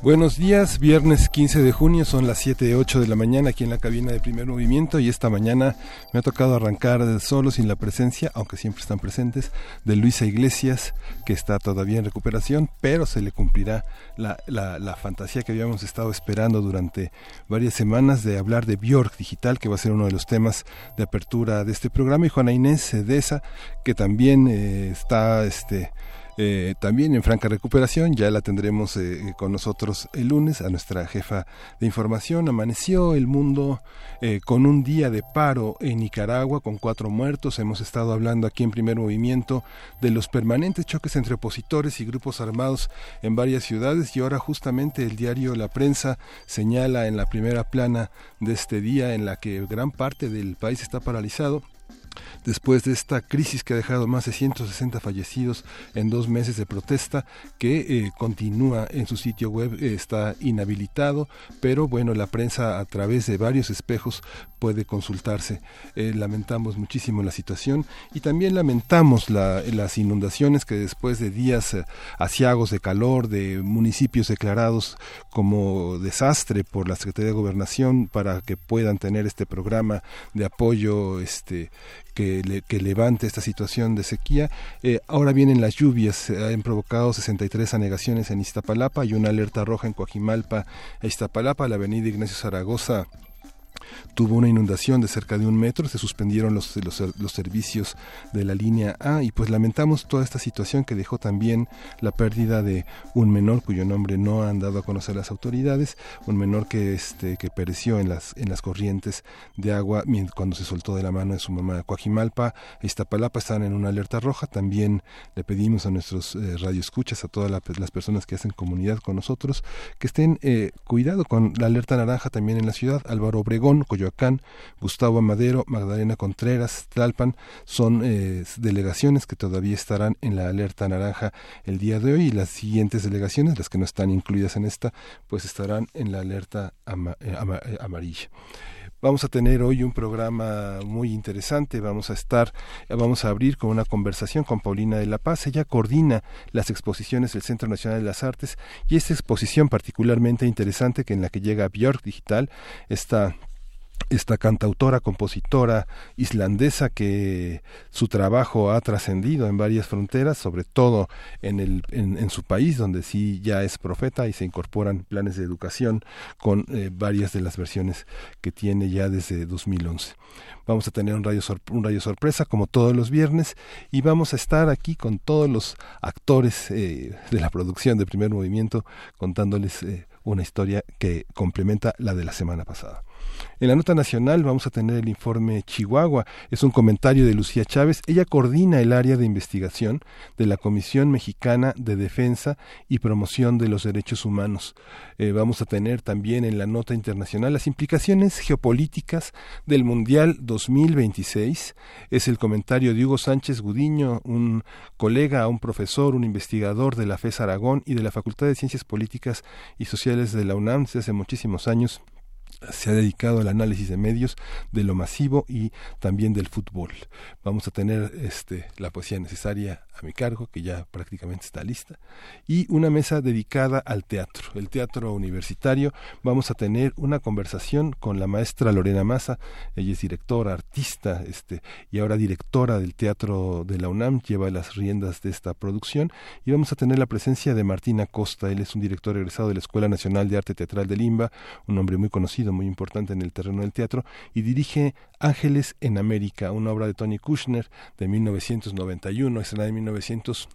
Buenos días, viernes 15 de junio, son las 7 8 de la mañana aquí en la cabina de primer movimiento y esta mañana me ha tocado arrancar solo sin la presencia, aunque siempre están presentes, de Luisa Iglesias, que está todavía en recuperación, pero se le cumplirá la, la, fantasía que habíamos estado esperando durante varias semanas de hablar de Bjork Digital, que va a ser uno de los temas de apertura de este programa, y Juana Inés Deza, que también eh, está... este eh, también en franca recuperación, ya la tendremos eh, con nosotros el lunes a nuestra jefa de información. Amaneció el mundo eh, con un día de paro en Nicaragua con cuatro muertos. Hemos estado hablando aquí en primer movimiento de los permanentes choques entre opositores y grupos armados en varias ciudades y ahora justamente el diario La Prensa señala en la primera plana de este día en la que gran parte del país está paralizado después de esta crisis que ha dejado más de 160 fallecidos en dos meses de protesta, que eh, continúa en su sitio web, eh, está inhabilitado, pero bueno, la prensa a través de varios espejos puede consultarse. Eh, lamentamos muchísimo la situación y también lamentamos las inundaciones que después de días asiagos de calor, de municipios declarados como desastre por la Secretaría de Gobernación para que puedan tener este programa de apoyo este que, levante esta situación de sequía. Eh, ahora vienen las lluvias, se han provocado 63 anegaciones en Iztapalapa y una alerta roja en Coajimalpa e Iztapalapa, la avenida Ignacio Zaragoza tuvo una inundación de cerca de un metro, se suspendieron los, los, servicios de la línea A y pues lamentamos toda esta situación que dejó también la pérdida de un menor cuyo nombre no han dado a conocer las autoridades, un menor que este que pereció en las en las corrientes de agua cuando se soltó de la mano de su mamá. Coajimalpa e Iztapalapa están en una alerta roja, también le pedimos a nuestros eh, radioescuchas, a todas las personas que hacen comunidad con nosotros, que estén eh, cuidado con la alerta naranja también en la ciudad. Álvaro Obregón Coyoacán, Gustavo Amadero, Magdalena Contreras, Tlalpan, son eh, delegaciones que todavía estarán en la alerta naranja el día de hoy y las siguientes delegaciones, las que no están incluidas en esta, pues estarán en la alerta eh, eh, amarilla. Vamos a tener hoy un programa muy interesante. Vamos a estar, vamos a abrir con una conversación con Paulina de la Paz. Ella coordina las exposiciones del Centro Nacional de las Artes y esta exposición particularmente interesante que en la que llega Björk Digital, esta esta cantautora, compositora islandesa que su trabajo ha trascendido en varias fronteras, sobre todo en, el, en, su país, donde sí ya es profeta y se incorporan planes de educación con eh, varias de las versiones que tiene ya desde 2011. Vamos a tener un radio, un radio sorpresa como todos los viernes y vamos a estar aquí con todos los actores eh, de la producción de primer movimiento contándoles eh, una historia que complementa la de la semana pasada. En la nota nacional vamos a tener el informe Chihuahua. Es un comentario de Lucía Chávez. Ella coordina el área de investigación de la Comisión Mexicana de Defensa y Promoción de los Derechos Humanos. Eh, vamos a tener también en la nota internacional las implicaciones geopolíticas del Mundial 2026. Es el comentario de Hugo Sánchez Gudiño, un colega, un profesor, un investigador de la FES Aragón y de la Facultad de Ciencias Políticas y Sociales de la UNAM desde hace muchísimos años se ha dedicado al análisis de medios de lo masivo y también del fútbol. Vamos a tener este la poesía necesaria a mi cargo, que ya prácticamente está lista, y una mesa dedicada al teatro, el teatro universitario. Vamos a tener una conversación con la maestra Lorena Massa, ella es directora, artista, este, y ahora directora del Teatro de la UNAM, lleva las riendas de esta producción, y vamos a tener la presencia de Martín Acosta, él es un director egresado de la Escuela Nacional de Arte Teatral de Limba, un hombre muy conocido, muy importante en el terreno del teatro, y dirige Ángeles en América, una obra de Tony Kushner de 1991, escena de 1900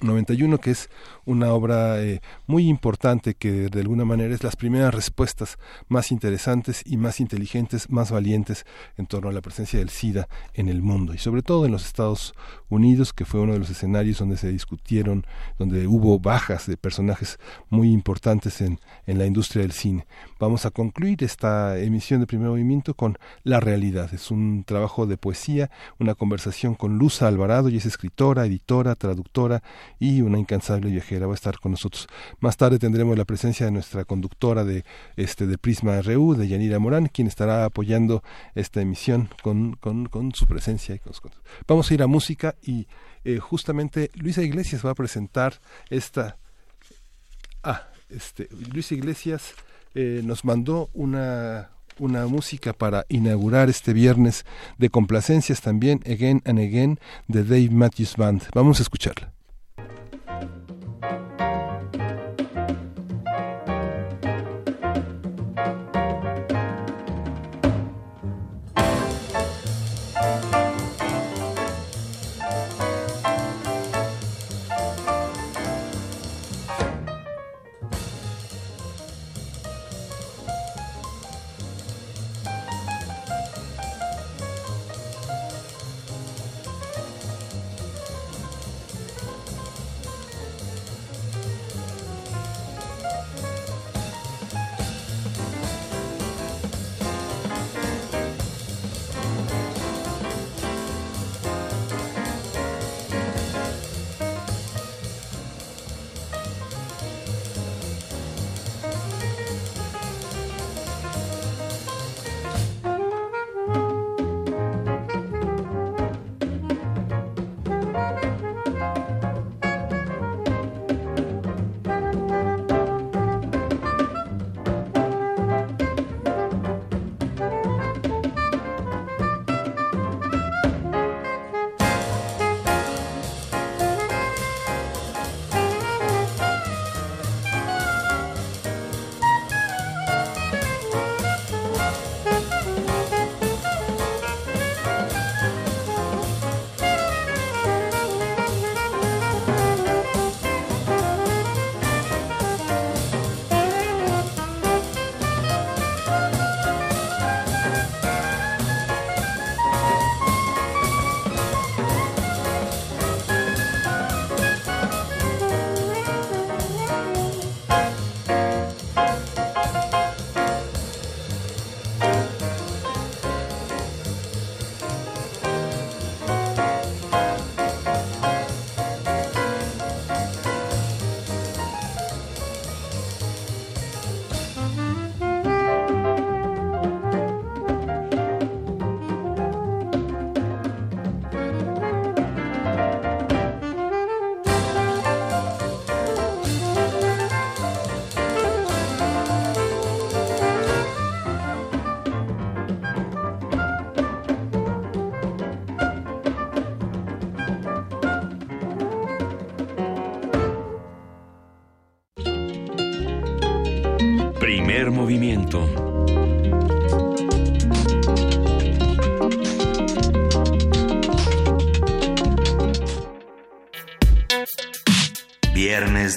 91, que es una obra eh, muy importante que de alguna manera es las primeras respuestas más interesantes y más inteligentes, más valientes en torno a la presencia del SIDA en el mundo y sobre todo en los Estados Unidos, que fue uno de los escenarios donde se discutieron, donde hubo bajas de personajes muy importantes en, en la industria del cine. Vamos a concluir esta emisión de primer movimiento con La realidad. Es un trabajo de poesía, una conversación con Luz Alvarado, y es escritora, editora, traductora, y una incansable viajera va a estar con nosotros. Más tarde tendremos la presencia de nuestra conductora de este de Prisma RU, de Yanira Morán, quien estará apoyando esta emisión con, con, con su presencia. Vamos a ir a música y eh, justamente Luisa Iglesias va a presentar esta... Ah, este, Luisa Iglesias eh, nos mandó una una música para inaugurar este viernes de complacencias también, Again and Again, de Dave Matthews Band. Vamos a escucharla.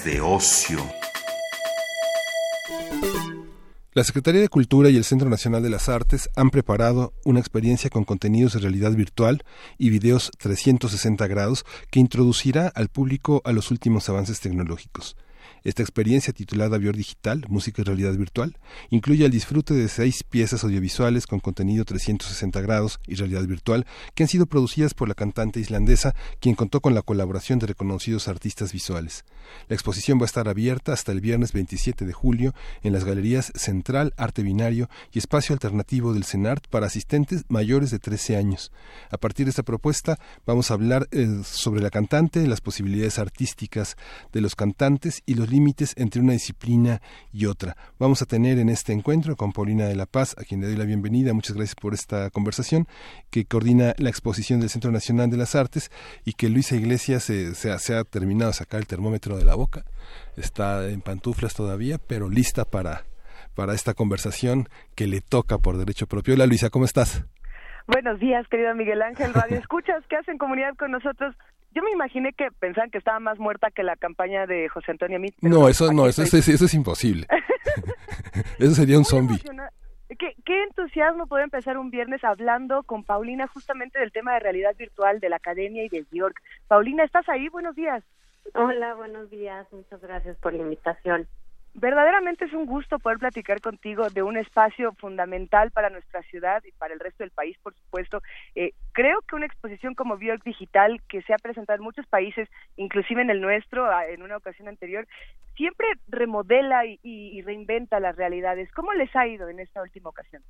De ocio. La Secretaría de Cultura y el Centro Nacional de las Artes han preparado una experiencia con contenidos de realidad virtual y videos 360 grados que introducirá al público a los últimos avances tecnológicos. Esta experiencia titulada Bior Digital, Música y Realidad Virtual, incluye el disfrute de seis piezas audiovisuales con contenido 360 grados y realidad virtual que han sido producidas por la cantante islandesa, quien contó con la colaboración de reconocidos artistas visuales. La exposición va a estar abierta hasta el viernes 27 de julio en las galerías Central, Arte Binario y Espacio Alternativo del CENART para asistentes mayores de 13 años. A partir de esta propuesta vamos a hablar eh, sobre la cantante, las posibilidades artísticas de los cantantes y los límites entre una disciplina y otra. Vamos a tener en este encuentro con Paulina de la Paz, a quien le doy la bienvenida. Muchas gracias por esta conversación, que coordina la exposición del Centro Nacional de las Artes y que Luisa Iglesias se, se ha terminado de sacar el termómetro de la boca. Está en pantuflas todavía, pero lista para, para esta conversación que le toca por derecho propio. Hola Luisa, ¿cómo estás? Buenos días, querido Miguel Ángel Radio. ¿Escuchas? ¿Qué hacen comunidad con nosotros? Yo me imaginé que pensaban que estaba más muerta que la campaña de José Antonio Mit. No, eso no, eso, eso, es imposible. eso sería un zombie. ¿Qué, ¿Qué, entusiasmo poder empezar un viernes hablando con Paulina justamente del tema de realidad virtual de la academia y de York. Paulina, ¿estás ahí? Buenos días. Hola, buenos días. Muchas gracias por la invitación. Verdaderamente es un gusto poder platicar contigo de un espacio fundamental para nuestra ciudad y para el resto del país, por supuesto. Eh, creo que una exposición como Bjork Digital, que se ha presentado en muchos países, inclusive en el nuestro, en una ocasión anterior, siempre remodela y, reinventa las realidades. ¿Cómo les ha ido en esta última ocasión?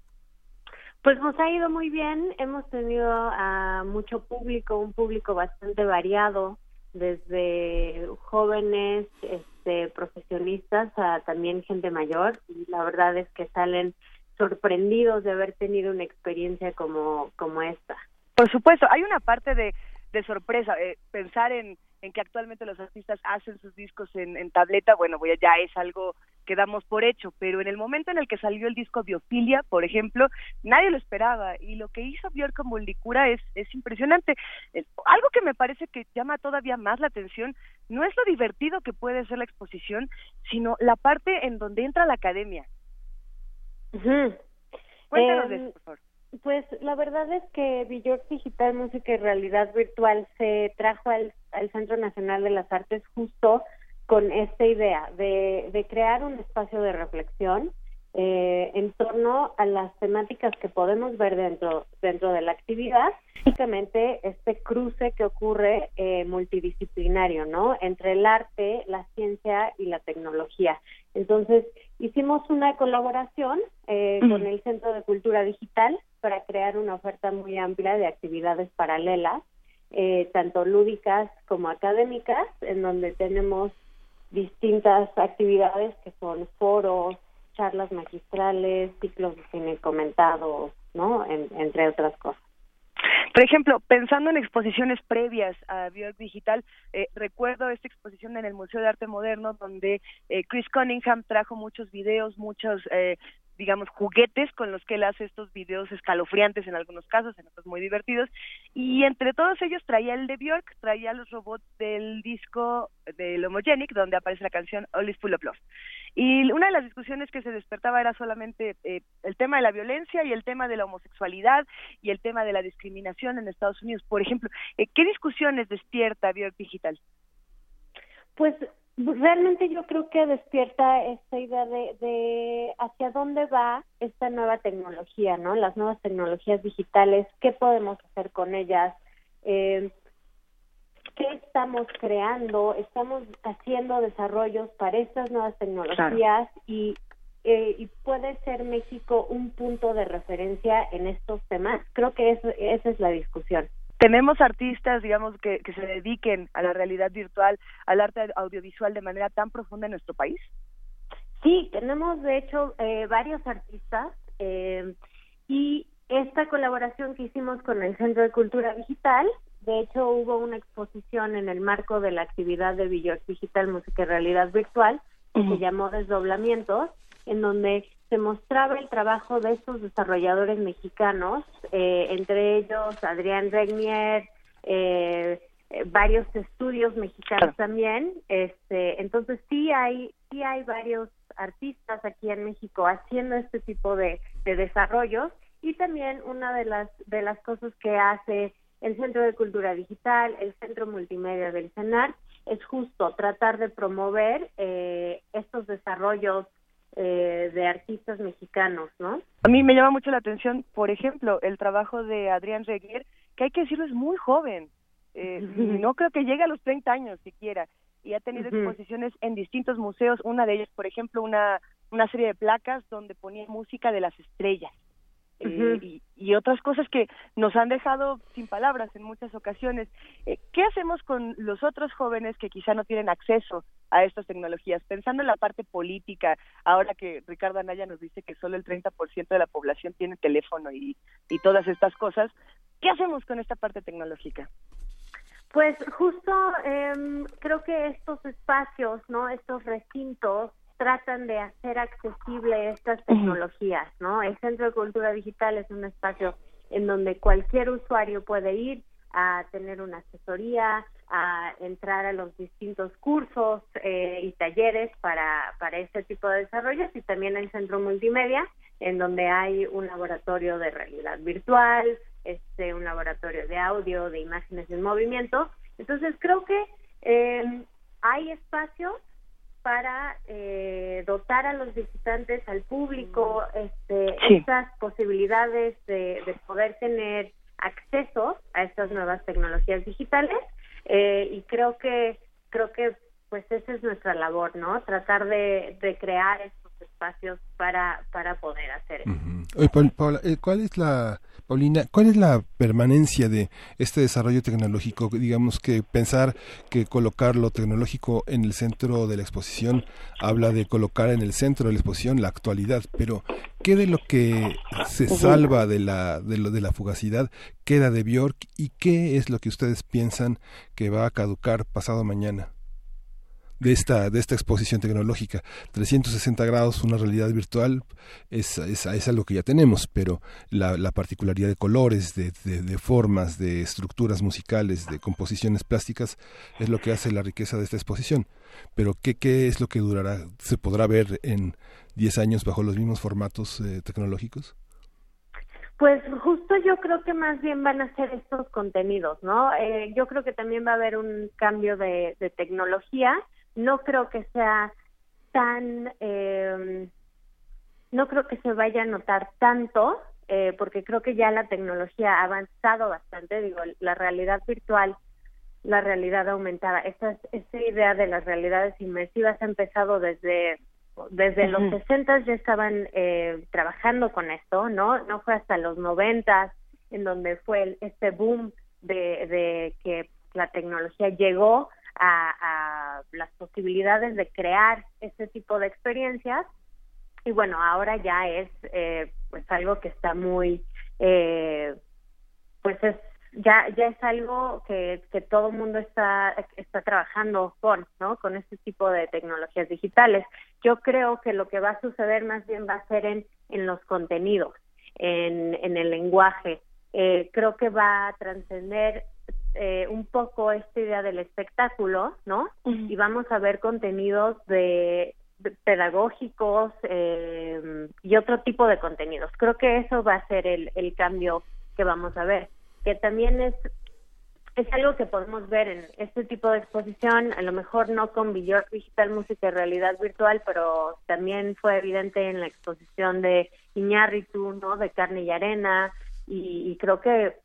Pues nos ha ido muy bien, hemos tenido a mucho público, un público bastante variado, desde jóvenes, este, profesionistas a también gente mayor y la verdad es que salen sorprendidos de haber tenido una experiencia como, como esta. Por supuesto, hay una parte de, de sorpresa, eh, pensar en, en que actualmente los artistas hacen sus discos en, en tableta, bueno, ya es algo que damos por hecho, pero en el momento en el que salió el disco Biofilia, por ejemplo, nadie lo esperaba y lo que hizo Björk como Licura es, es impresionante. Eh, algo que me parece que llama todavía más la atención no es lo divertido que puede ser la exposición, sino la parte en donde entra la academia. Cuéntanos em, por favor. Pues la verdad es que Björk Digital Música y Realidad Virtual se trajo al, al Centro Nacional de las Artes justo con esta idea de, de crear un espacio de reflexión eh, en torno a las temáticas que podemos ver dentro dentro de la actividad, básicamente este cruce que ocurre eh, multidisciplinario, ¿no? Entre el arte, la ciencia y la tecnología. Entonces hicimos una colaboración eh, con el Centro de Cultura Digital para crear una oferta muy amplia de actividades paralelas, eh, tanto lúdicas como académicas, en donde tenemos distintas actividades que son foros, charlas magistrales, ciclos de cine comentados, ¿no? entre otras cosas. Por ejemplo, pensando en exposiciones previas a Björk Digital, eh, recuerdo esta exposición en el Museo de Arte Moderno donde eh, Chris Cunningham trajo muchos videos, muchos eh, digamos, juguetes con los que él hace estos videos escalofriantes en algunos casos, en otros muy divertidos. Y entre todos ellos traía el de Björk, traía los robots del disco del Homogenic, donde aparece la canción All is Full of Love. Y una de las discusiones que se despertaba era solamente eh, el tema de la violencia y el tema de la homosexualidad y el tema de la discriminación en Estados Unidos. Por ejemplo, eh, ¿qué discusiones despierta Björk Digital? Pues realmente yo creo que despierta esta idea de, hacia dónde va esta nueva tecnología, ¿no? Las nuevas tecnologías digitales, qué podemos hacer con ellas, eh, qué estamos creando, estamos haciendo desarrollos para estas nuevas tecnologías y, eh, y puede ser México un punto de referencia en estos temas. Creo que esa es la discusión tenemos artistas, digamos, que, que se dediquen a la realidad virtual, al arte audiovisual de manera tan profunda en nuestro país? Sí, tenemos de hecho eh, varios artistas eh, y esta colaboración que hicimos con el Centro de Cultura Digital, de hecho hubo una exposición en el marco de la actividad de Villor Digital Música y Realidad Virtual que se llamó Desdoblamientos, en donde se mostraba el trabajo de estos desarrolladores mexicanos, eh, entre ellos Adrián Regnier, eh, eh, varios estudios mexicanos también. Este, entonces sí hay sí hay varios artistas aquí en México haciendo este tipo de, de desarrollos y también una de las de las cosas que hace el Centro de Cultura Digital, el Centro Multimedia del CENAR, es justo tratar de promover estos desarrollos eh, de artistas mexicanos, ¿no? A mí me llama mucho la atención, por ejemplo, el trabajo de Adrián Reguer, que hay que decirlo es muy joven, eh, no creo que llegue a los 30 años siquiera, y ha tenido exposiciones en distintos museos, una de ellas, por ejemplo, una, una serie de placas donde ponía música de las estrellas. Eh, y, otras cosas que nos han dejado sin palabras en muchas ocasiones. Eh, ¿Qué hacemos con los otros jóvenes que quizá no tienen acceso a estas tecnologías? Pensando en la parte política, ahora que Ricardo Anaya nos dice que solo el 30% de la población tiene teléfono y, y todas estas cosas, ¿qué hacemos con esta parte tecnológica? Pues justo eh, creo que estos espacios, no, estos recintos tratan de hacer accesible estas tecnologías, ¿no? El Centro de Cultura Digital es un espacio en donde cualquier usuario puede ir, a tener una asesoría, a entrar a los distintos cursos eh, y talleres para, para este tipo de desarrollos y también el centro multimedia en donde hay un laboratorio de realidad virtual, este, un laboratorio de audio, de imágenes en movimiento. Entonces creo que eh, hay espacio para eh, dotar a los visitantes, al público, este, estas posibilidades de, de poder tener acceso a estas nuevas tecnologías digitales eh, y creo que creo que pues esa es nuestra labor no tratar de, de crear estos espacios para para poder hacer eso. Paula, eh, ¿cuál es la Paulina, ¿cuál es la permanencia de este desarrollo tecnológico? Digamos que pensar que colocar lo tecnológico en el centro de la exposición habla de colocar en el centro de la exposición la actualidad, pero ¿qué de lo que se salva de la, de lo de la fugacidad queda de Bjork y qué es lo que ustedes piensan que va a caducar pasado mañana? De esta, de esta exposición tecnológica. 360 grados, una realidad virtual, es, es, es algo que ya tenemos, pero la, la particularidad de colores, de, de, formas, de estructuras musicales, de composiciones plásticas, es lo que hace la riqueza de esta exposición. Pero ¿qué, qué es lo que durará? ¿Se podrá ver en 10 años bajo los mismos formatos eh, tecnológicos? Pues justo yo creo que más bien van a ser estos contenidos, ¿no? Eh, yo creo que también va a haber un cambio de, de tecnología no creo que sea tan, eh, no creo que se vaya a notar tanto, eh, porque creo que ya la tecnología ha avanzado bastante, digo, la realidad virtual, la realidad aumentada, esta, esta idea de las realidades inmersivas ha empezado desde desde los 60 ya estaban eh, trabajando con esto, ¿no? No fue hasta los 90 en donde fue este boom de, de que la tecnología llegó a, las posibilidades de crear este tipo de experiencias. Y bueno ahora ya es eh, pues algo que está muy eh, pues es ya ya es algo que, que todo mundo está está trabajando con no con este tipo de tecnologías digitales. Yo creo que lo que va a suceder más bien va a ser en en los contenidos en en el lenguaje. Eh, creo que va a trascender eh, un poco esta idea del espectáculo, ¿no? Y vamos a ver contenidos de, pedagógicos eh, y otro tipo de contenidos. Creo que eso va a ser el, el cambio que vamos a ver, que también es es algo que podemos ver en este tipo de exposición, a lo mejor no con Digital Música y Realidad Virtual, pero también fue evidente en la exposición de Iñárritu, ¿no? De Carne y Arena, y creo que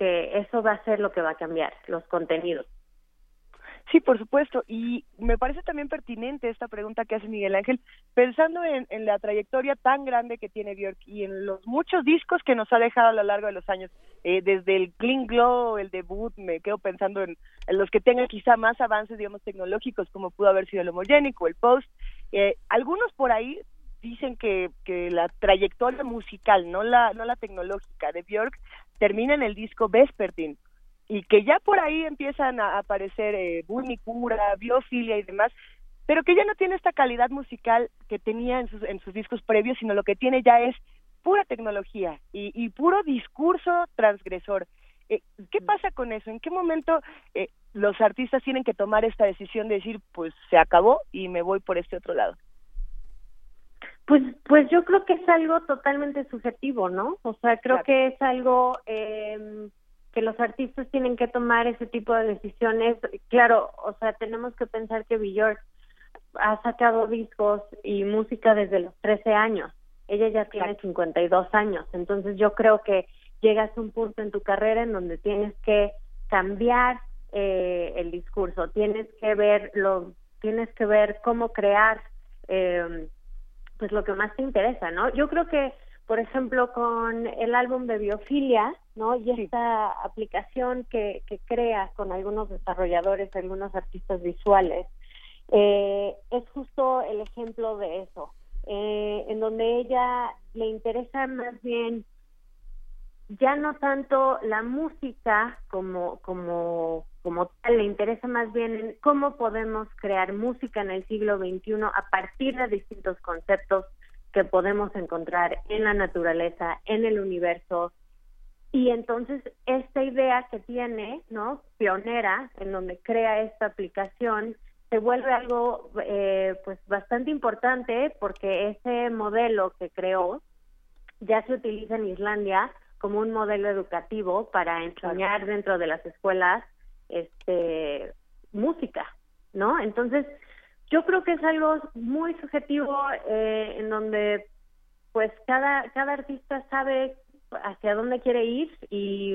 que eso va a ser lo que va a cambiar, los contenidos. Sí, por supuesto. Y me parece también pertinente esta pregunta que hace Miguel Ángel, pensando en, la trayectoria tan grande que tiene Björk y en los muchos discos que nos ha dejado a lo largo de los años, eh, desde el Clean Glow, el debut, me quedo pensando en, los que tengan quizá más avances, digamos, tecnológicos, como pudo haber sido el homogénico, el post. Eh, algunos por ahí dicen que, que la trayectoria musical, no la, no la tecnológica de Björk, termina en el disco Vespertine y que ya por ahí empiezan a aparecer eh, Cura, Biofilia y demás, pero que ya no tiene esta calidad musical que tenía en sus, en sus discos previos, sino lo que tiene ya es pura tecnología y, y puro discurso transgresor. Eh, ¿Qué pasa con eso? ¿En qué momento eh, los artistas tienen que tomar esta decisión de decir, pues se acabó y me voy por este otro lado? Pues, pues yo creo que es algo totalmente subjetivo, ¿no? O sea, creo que es algo eh, que los artistas tienen que tomar ese tipo de decisiones. Claro, o sea, tenemos que pensar que Björk ha sacado discos y música desde los 13 años. Ella ya tiene 52 años, entonces yo creo que llegas a un punto en tu carrera en donde tienes que cambiar eh, el discurso, tienes que ver lo, tienes que ver cómo crear eh, pues lo que más te interesa, ¿no? Yo creo que, por ejemplo, con el álbum de Biofilia, ¿no? Y esta aplicación que, que crea con algunos desarrolladores, algunos artistas visuales, eh, es justo el ejemplo de eso, eh, en donde ella le interesa más bien ya no tanto la música como como como tal, le interesa más bien en cómo podemos crear música en el siglo XXI a partir de distintos conceptos que podemos encontrar en la naturaleza, en el universo, y entonces esta idea que tiene, ¿no? Pionera, en donde crea esta aplicación, se vuelve algo eh, pues bastante importante porque ese modelo que creó ya se utiliza en Islandia como un modelo educativo para enseñar dentro de las escuelas este música, ¿no? Entonces, yo creo que es algo muy subjetivo eh, en donde pues cada cada artista sabe hacia dónde quiere ir y,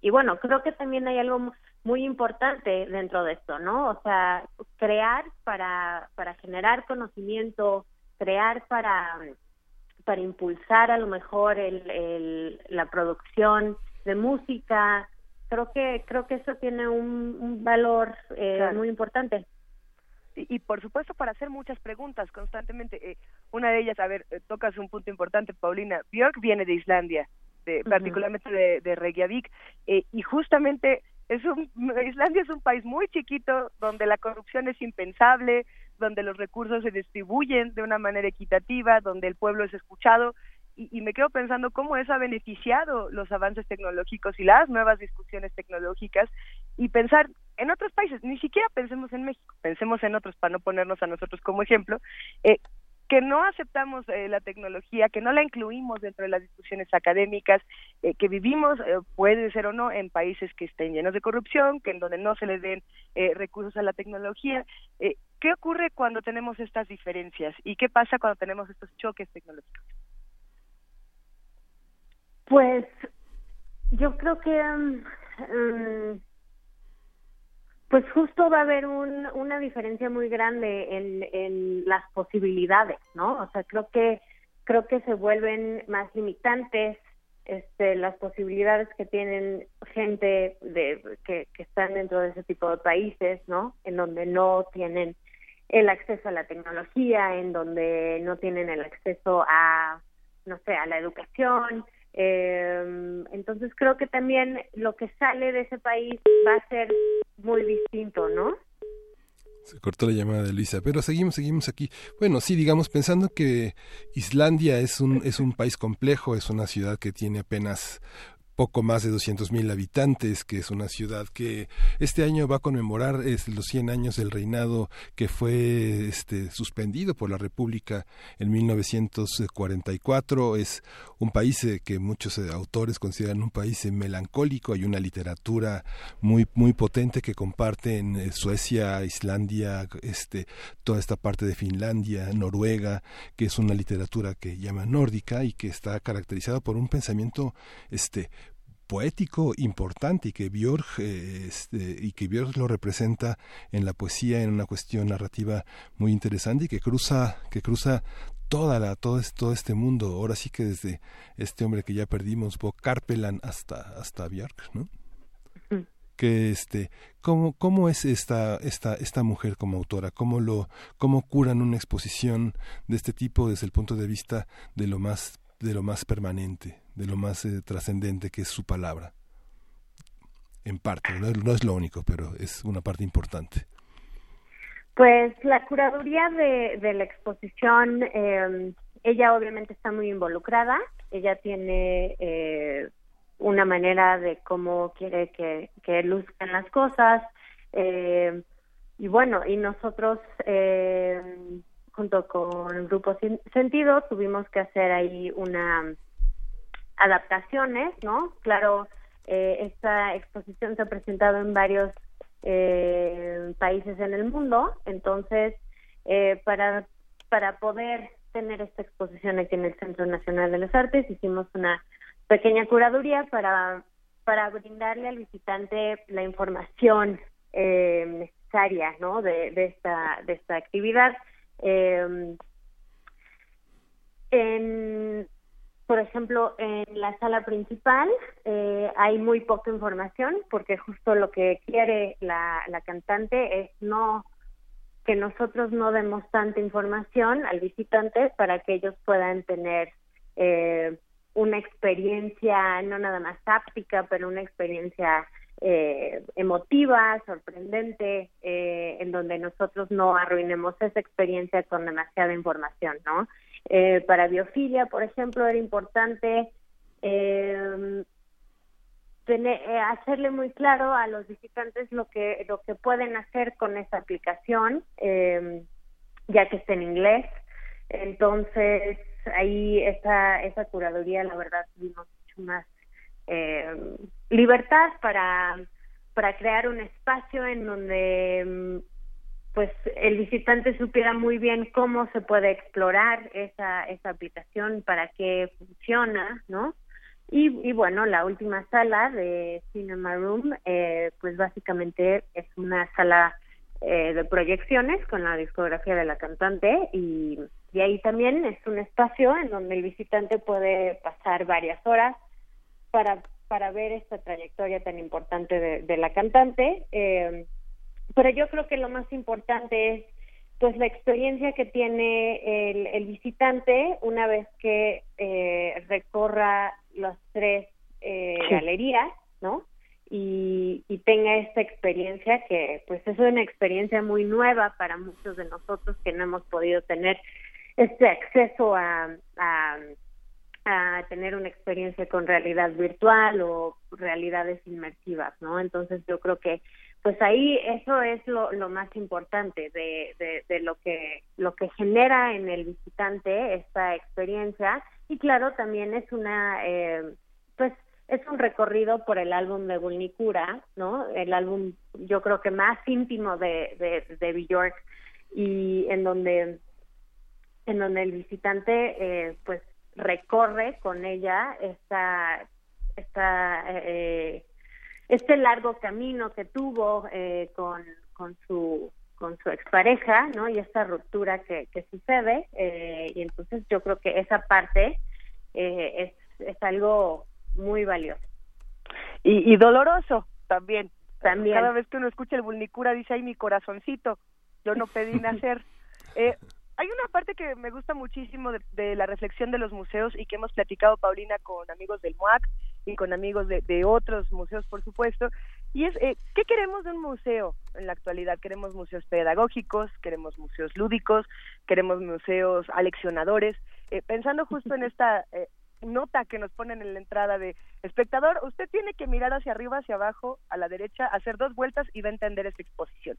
y bueno, creo que también hay algo muy importante dentro de esto, ¿no? O sea, crear para, para generar conocimiento, crear para, para impulsar a lo mejor el, el, la producción de música, creo que creo que eso tiene un, valor eh, muy importante y, por supuesto para hacer muchas preguntas constantemente. Eh, una de ellas, a ver, eh, tocas un punto importante, Paulina. Björk viene de Islandia, de, particularmente de, de Reykjavik, eh, y justamente es un, Islandia es un país muy chiquito donde la corrupción es impensable, donde los recursos se distribuyen de una manera equitativa, donde el pueblo es escuchado y, me quedo pensando cómo eso ha beneficiado los avances tecnológicos y las nuevas discusiones tecnológicas y pensar en otros países, ni siquiera pensemos en México, pensemos en otros para no ponernos a nosotros como ejemplo, eh, que no aceptamos eh, la tecnología, que no la incluimos dentro de las discusiones académicas, eh, que vivimos, puede ser o no, en países que estén llenos de corrupción, que en donde no se les den recursos a la tecnología. ¿Qué ocurre cuando tenemos estas diferencias y qué pasa cuando tenemos estos choques tecnológicos? Pues yo creo que um, pues justo va a haber un, una diferencia muy grande en, en las posibilidades, ¿no? O sea, creo que creo que se vuelven más limitantes este, las posibilidades que tienen gente de que, que están dentro de ese tipo de países, ¿no? En donde no tienen el acceso a la tecnología, en donde no tienen el acceso a, no sé, a la educación, eh, entonces creo que también lo que sale de ese país va a ser muy distinto, ¿no? Se cortó la llamada de Luisa, pero seguimos, seguimos aquí. Bueno, sí, digamos, pensando que Islandia es un, es un país complejo, es una ciudad que tiene apenas poco más de 200.000 mil habitantes, que es una ciudad que este año va a conmemorar los 100 años del reinado que fue este, suspendido por la República en 1944. Es un país eh, que muchos eh, autores consideran un país eh, melancólico. Hay una literatura muy, muy potente que comparten Suecia, Islandia, este, toda esta parte de Finlandia, Noruega, que es una literatura que llama nórdica y que está caracterizada por un pensamiento este, poético importante y que Björk eh, este, y que Björk lo representa en la poesía en una cuestión narrativa muy interesante y que cruza que cruza toda la todo, todo este mundo. Ahora sí que desde este hombre que ya perdimos Bo Karpelan hasta hasta Björk no que este cómo cómo es esta esta esta mujer como autora cómo lo cómo curan una exposición de este tipo desde el punto de vista de lo más de lo más permanente de lo más eh, trascendente que es su palabra. En parte, no es, lo único, pero es una parte importante. Pues la curaduría de, la exposición, em, ella obviamente está muy involucrada, ella tiene eh, una manera de cómo quiere que, que luzcan las cosas, eh, y bueno, y nosotros em, junto con el Grupo Sentido tuvimos que hacer ahí una adaptaciones, ¿no? Claro, eh, esta exposición se ha presentado en varios eh, países en el mundo, entonces eh, para para poder tener esta exposición aquí en el Centro Nacional de las Artes hicimos una pequeña curaduría para para brindarle al visitante la información necesaria, ¿no? De esta de esta actividad. En por ejemplo, en la sala principal eh, hay muy poca información porque justo lo que quiere la, cantante es no que nosotros no demos tanta información al visitante para que ellos puedan tener eh, una experiencia no nada más táctica, pero una experiencia eh, emotiva, sorprendente, en donde nosotros no arruinemos esa experiencia con demasiada información, ¿no? Eh, para biofilia, por ejemplo, era importante eh, eh, hacerle muy claro a los visitantes lo que lo que pueden hacer con esta aplicación em, ya que está en inglés entonces ahí esa esa curaduría la verdad tuvimos mucho más em, libertad para para crear un espacio en donde em, pues el visitante supiera muy bien cómo se puede explorar esa esa aplicación para qué funciona no y, bueno, la última sala de Cinema Room, eh, pues básicamente es una sala eh, de proyecciones con la discografía de la cantante y, y, ahí también es un espacio en donde el visitante puede pasar varias horas para, para ver esta trayectoria tan importante de, de la cantante. Eh, pero yo creo que lo más importante es pues la experiencia que tiene el, el visitante una vez que eh, recorra las tres eh, galerías, ¿no? Y, y, tenga esta experiencia que pues es una experiencia muy nueva para muchos de nosotros que no hemos podido tener este acceso a, a, a tener una experiencia con realidad virtual o realidades inmersivas, ¿no? Entonces yo creo que pues ahí eso es lo, más importante de, de, lo que lo que genera en el visitante esta experiencia y claro también es una eh, pues es un recorrido por el álbum de Bulnicura, ¿no? El álbum yo creo que más íntimo de, de, de Bjork y en donde en donde el visitante eh, pues recorre con ella esta esta eh, este largo camino que tuvo eh, con, con su con su expareja, ¿no? Y esta ruptura que, que sucede, eh, y entonces yo creo que esa parte eh, es, es algo muy valioso. Y, y doloroso también. También. Cada vez que uno escucha el Bulnicura dice, ay, mi corazoncito, yo no pedí nacer. eh, hay una parte que me gusta muchísimo de, la reflexión de los museos y que hemos platicado, Paulina, con amigos del MUAC y con amigos de, otros museos, por supuesto, y es, eh, ¿qué queremos de un museo en la actualidad? Queremos museos pedagógicos, queremos museos lúdicos, queremos museos aleccionadores, eh, pensando justo en esta eh, nota que nos ponen en la entrada de espectador, usted tiene que mirar hacia arriba, hacia abajo, a la derecha, hacer dos vueltas y va a entender esta exposición.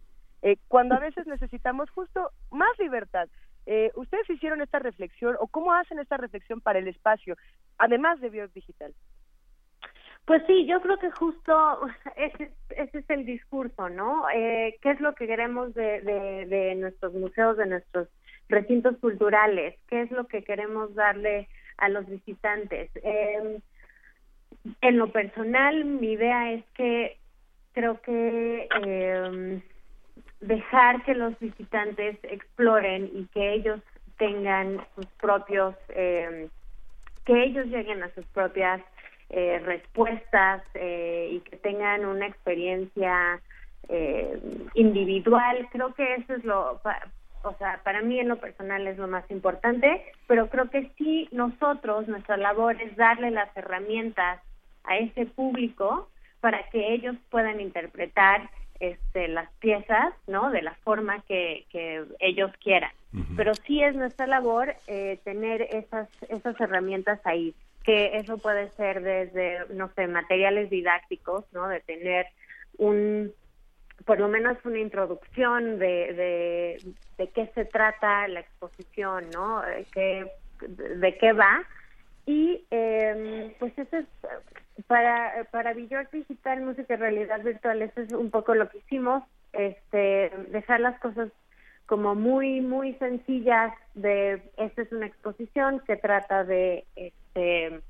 cuando a veces necesitamos justo más libertad, eh, ¿Ustedes hicieron esta reflexión o cómo hacen esta reflexión para el espacio, además de Biodigital? Pues sí, yo creo que justo ese, ese es el discurso, ¿no? Eh, ¿Qué es lo que queremos de, de, nuestros museos, de nuestros recintos culturales? ¿Qué es lo que queremos darle a los visitantes? Eh, en lo personal, mi idea es que creo que eh, dejar que los visitantes exploren y que ellos tengan sus propios, eh, que ellos lleguen a sus propias eh, respuestas eh, y que tengan una experiencia eh, individual. Creo que eso es lo, o sea, para mí en lo personal es lo más importante, pero creo que sí nosotros, nuestra labor es darle las herramientas a ese público para que ellos puedan interpretar este, las piezas, ¿no? De la forma que, que ellos quieran. Pero sí es nuestra labor eh, tener esas, esas herramientas ahí, que eso puede ser desde, no sé, materiales didácticos, ¿no? De tener un, por lo menos una introducción de, de, de qué se trata la exposición, ¿no? De qué, de qué va. Y eh, pues eso es para para Bjork Digital Música y Realidad Virtual eso es un poco lo que hicimos este dejar las cosas como muy muy sencillas de esta es una exposición que trata de este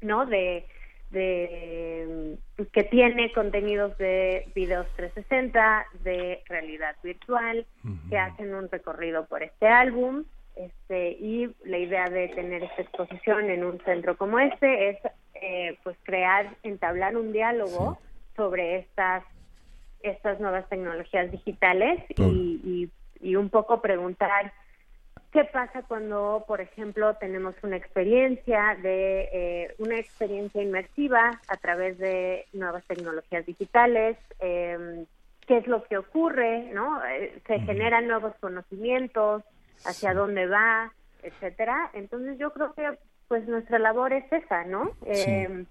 no de de que tiene contenidos de videos 360 de realidad virtual que hacen un recorrido por este álbum este y la idea de tener esta exposición en un centro como este es eh, pues crear entablar un diálogo sobre estas estas nuevas tecnologías digitales y, y, un poco preguntar qué pasa cuando por ejemplo tenemos una experiencia de eh, una experiencia inmersiva a través de nuevas tecnologías digitales eh, qué es lo que ocurre no eh, se generan nuevos conocimientos hacia dónde va, etcétera. Entonces yo creo que pues nuestra labor es esa, ¿no? Eh,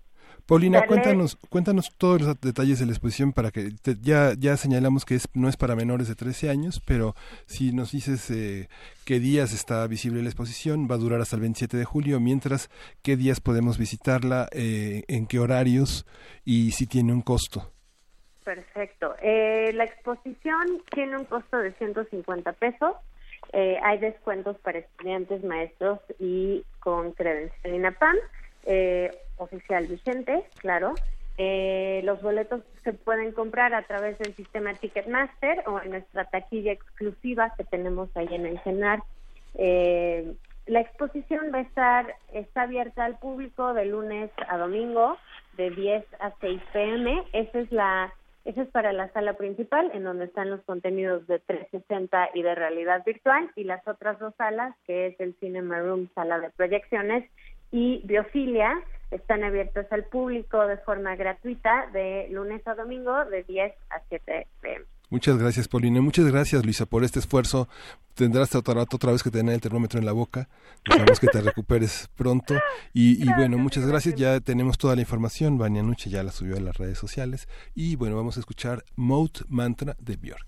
Paulina, cuéntanos, cuéntanos todos los detalles de la exposición para que ya ya señalamos que es no es para menores de 13 años, pero si nos dices eh, qué días está visible la exposición, va a durar hasta el 27 de julio, mientras qué días podemos visitarla, eh, en qué horarios y si tiene un costo. Perfecto. Eh, la exposición tiene un costo de 150 pesos. Eh, hay descuentos para estudiantes, maestros y con credencial INAPAM eh, oficial vigente, claro. Eh, los boletos se pueden comprar a través del sistema Ticketmaster o en nuestra taquilla exclusiva que tenemos ahí en el CENAR. Eh, la exposición va a estar, está abierta al público de lunes a domingo de 10 a 6 pm. Esa es la esa es para la sala principal, en donde están los contenidos de 360 y de realidad virtual, y las otras dos salas, que es el Cinema Room, sala de proyecciones, y Biofilia están abiertos al público de forma gratuita de lunes a domingo de 10 a 7 pm. Muchas gracias, Paulina. Muchas gracias, Luisa, por este esfuerzo. Tendrás otro rato otra vez que tener el termómetro en la boca. Esperamos que te recuperes pronto. Y, y, bueno, muchas gracias. Ya tenemos toda la información. Vania Nuche ya la subió a las redes sociales. Y bueno, vamos a escuchar Mode Mantra de Björk.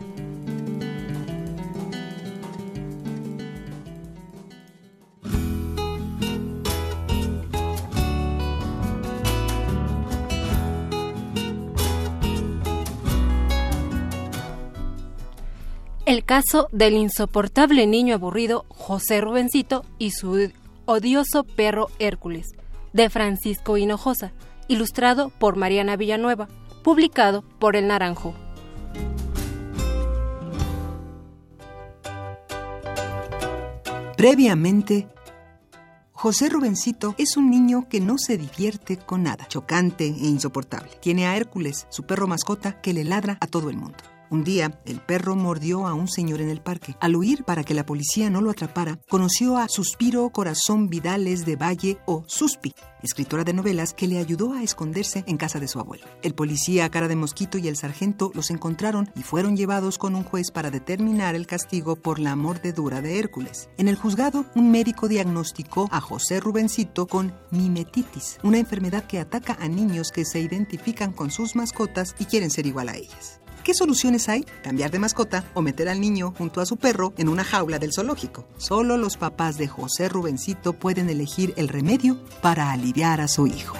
El caso del insoportable niño aburrido José Rubencito y su odioso perro Hércules, de Francisco Hinojosa, ilustrado por Mariana Villanueva, publicado por El Naranjo. Previamente, José Rubencito es un niño que no se divierte con nada, chocante e insoportable. Tiene a Hércules, su perro mascota, que le ladra a todo el mundo. Un día, el perro mordió a un señor en el parque. Al huir para que la policía no lo atrapara, conoció a Suspiro Corazón Vidales de Valle o Suspi, escritora de novelas que le ayudó a esconderse en casa de su abuelo. El policía cara de mosquito y el sargento los encontraron y fueron llevados con un juez para determinar el castigo por la mordedura de Hércules. En el juzgado, un médico diagnosticó a José Rubencito con mimetitis, una enfermedad que ataca a niños que se identifican con sus mascotas y quieren ser igual a ellas. ¿Qué soluciones hay? Cambiar de mascota o meter al niño junto a su perro en una jaula del zoológico. Solo los papás de José Rubencito pueden elegir el remedio para aliviar a su hijo.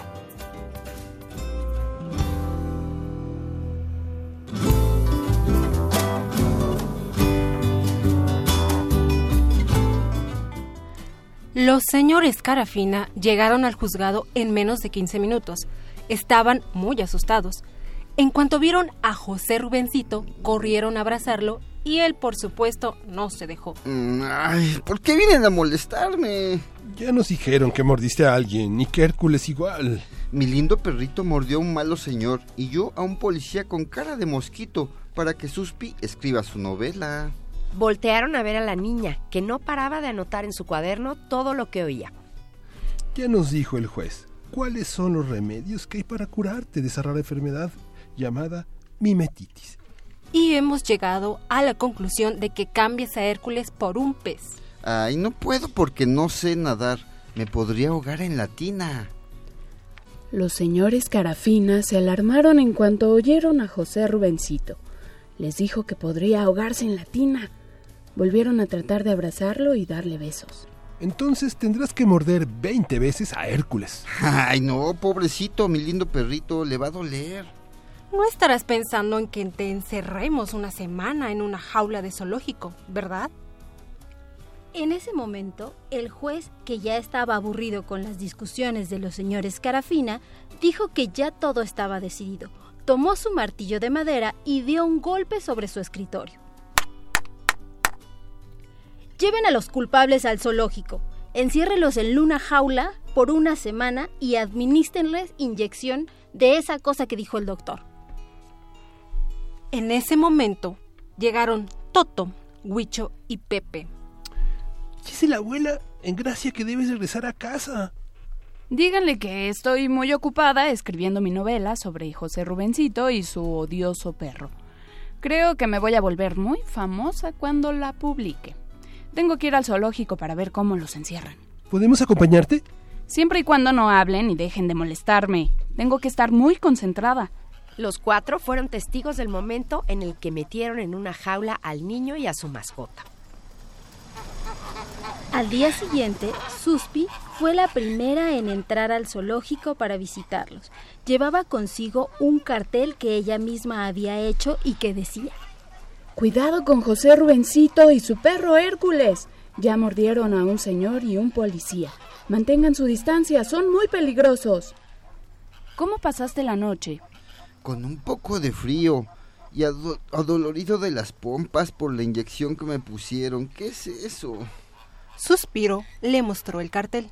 Los señores Carafina llegaron al juzgado en menos de 15 minutos. Estaban muy asustados. En cuanto vieron a José Rubencito, corrieron a abrazarlo y él, por supuesto, no se dejó. Mm, ay, ¿por qué vienen a molestarme? Ya nos dijeron que mordiste a alguien y que Hércules igual. Mi lindo perrito mordió a un malo señor y yo a un policía con cara de mosquito para que Suspi escriba su novela. Voltearon a ver a la niña, que no paraba de anotar en su cuaderno todo lo que oía. Ya nos dijo el juez, ¿cuáles son los remedios que hay para curarte de esa rara enfermedad llamada mimetitis. Y hemos llegado a la conclusión de que cambies a Hércules por un pez. Ay, no puedo porque no sé nadar. Me podría ahogar en la tina. Los señores Carafina se alarmaron en cuanto oyeron a José Rubencito. Les dijo que podría ahogarse en la tina. Volvieron a tratar de abrazarlo y darle besos. Entonces tendrás que morder 20 veces a Hércules. Ay, no, pobrecito, mi lindo perrito, le va a doler. No estarás pensando en que te encerremos una semana en una jaula de zoológico, ¿verdad? En ese momento, el juez, que ya estaba aburrido con las discusiones de los señores Carafina, dijo que ya todo estaba decidido. Tomó su martillo de madera y dio un golpe sobre su escritorio. Lleven a los culpables al zoológico, enciérrelos en una jaula por una semana y administrenles inyección de esa cosa que dijo el doctor. En ese momento llegaron Toto, Huicho y Pepe. Dice la abuela en gracia que debes regresar a casa. Díganle que estoy muy ocupada escribiendo mi novela sobre José Rubencito y su odioso perro. Creo que me voy a volver muy famosa cuando la publique. Tengo que ir al zoológico para ver cómo los encierran. ¿Podemos acompañarte? Siempre y cuando no hablen y dejen de molestarme. Tengo que estar muy concentrada. Los cuatro fueron testigos del momento en el que metieron en una jaula al niño y a su mascota. Al día siguiente, Suspi fue la primera en entrar al zoológico para visitarlos. Llevaba consigo un cartel que ella misma había hecho y que decía: Cuidado con José Rubencito y su perro Hércules. Ya mordieron a un señor y un policía. Mantengan su distancia, son muy peligrosos. ¿Cómo pasaste la noche? Con un poco de frío y adolorido de las pompas por la inyección que me pusieron. ¿Qué es eso? Suspiro le mostró el cartel.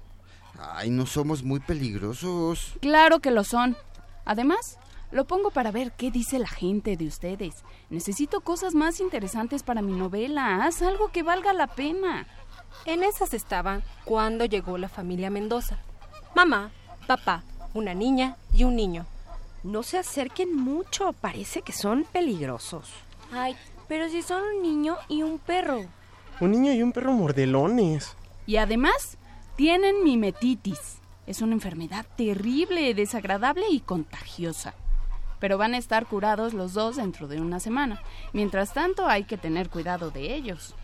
Ay, no somos muy peligrosos. Claro que lo son. Además, lo pongo para ver qué dice la gente de ustedes. Necesito cosas más interesantes para mi novela. Haz algo que valga la pena. En esas estaban cuando llegó la familia Mendoza. Mamá, papá, una niña y un niño. No se acerquen mucho, parece que son peligrosos. Ay, pero si son un niño y un perro. Un niño y un perro mordelones. Y además, tienen mimetitis. Es una enfermedad terrible, desagradable y contagiosa. Pero van a estar curados los dos dentro de una semana. Mientras tanto, hay que tener cuidado de ellos.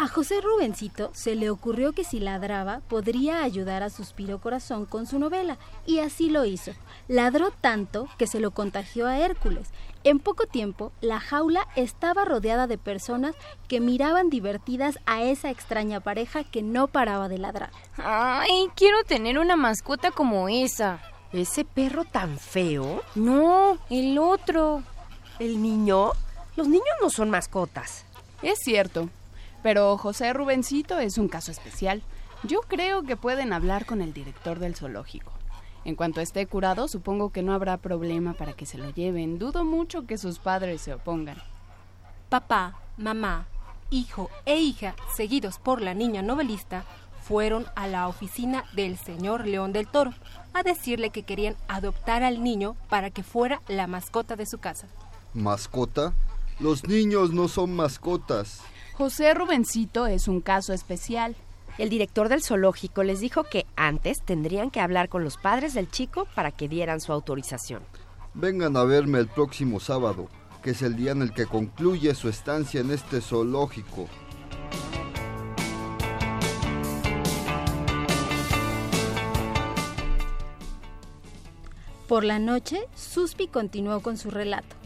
A José Rubencito se le ocurrió que si ladraba podría ayudar a Suspiro Corazón con su novela, y así lo hizo. Ladró tanto que se lo contagió a Hércules. En poco tiempo, la jaula estaba rodeada de personas que miraban divertidas a esa extraña pareja que no paraba de ladrar. Ay, quiero tener una mascota como esa. ¿Ese perro tan feo? No, el otro. ¿El niño? Los niños no son mascotas. Es cierto, pero José Rubencito es un caso especial. Yo creo que pueden hablar con el director del zoológico. En cuanto esté curado, supongo que no habrá problema para que se lo lleven. Dudo mucho que sus padres se opongan. Papá, mamá, hijo e hija, seguidos por la niña novelista, fueron a la oficina del señor León del Toro a decirle que querían adoptar al niño para que fuera la mascota de su casa. ¿Mascota? Los niños no son mascotas. José Rubencito es un caso especial. El director del zoológico les dijo que antes tendrían que hablar con los padres del chico para que dieran su autorización. Vengan a verme el próximo sábado, que es el día en el que concluye su estancia en este zoológico. Por la noche, Suspi continuó con su relato.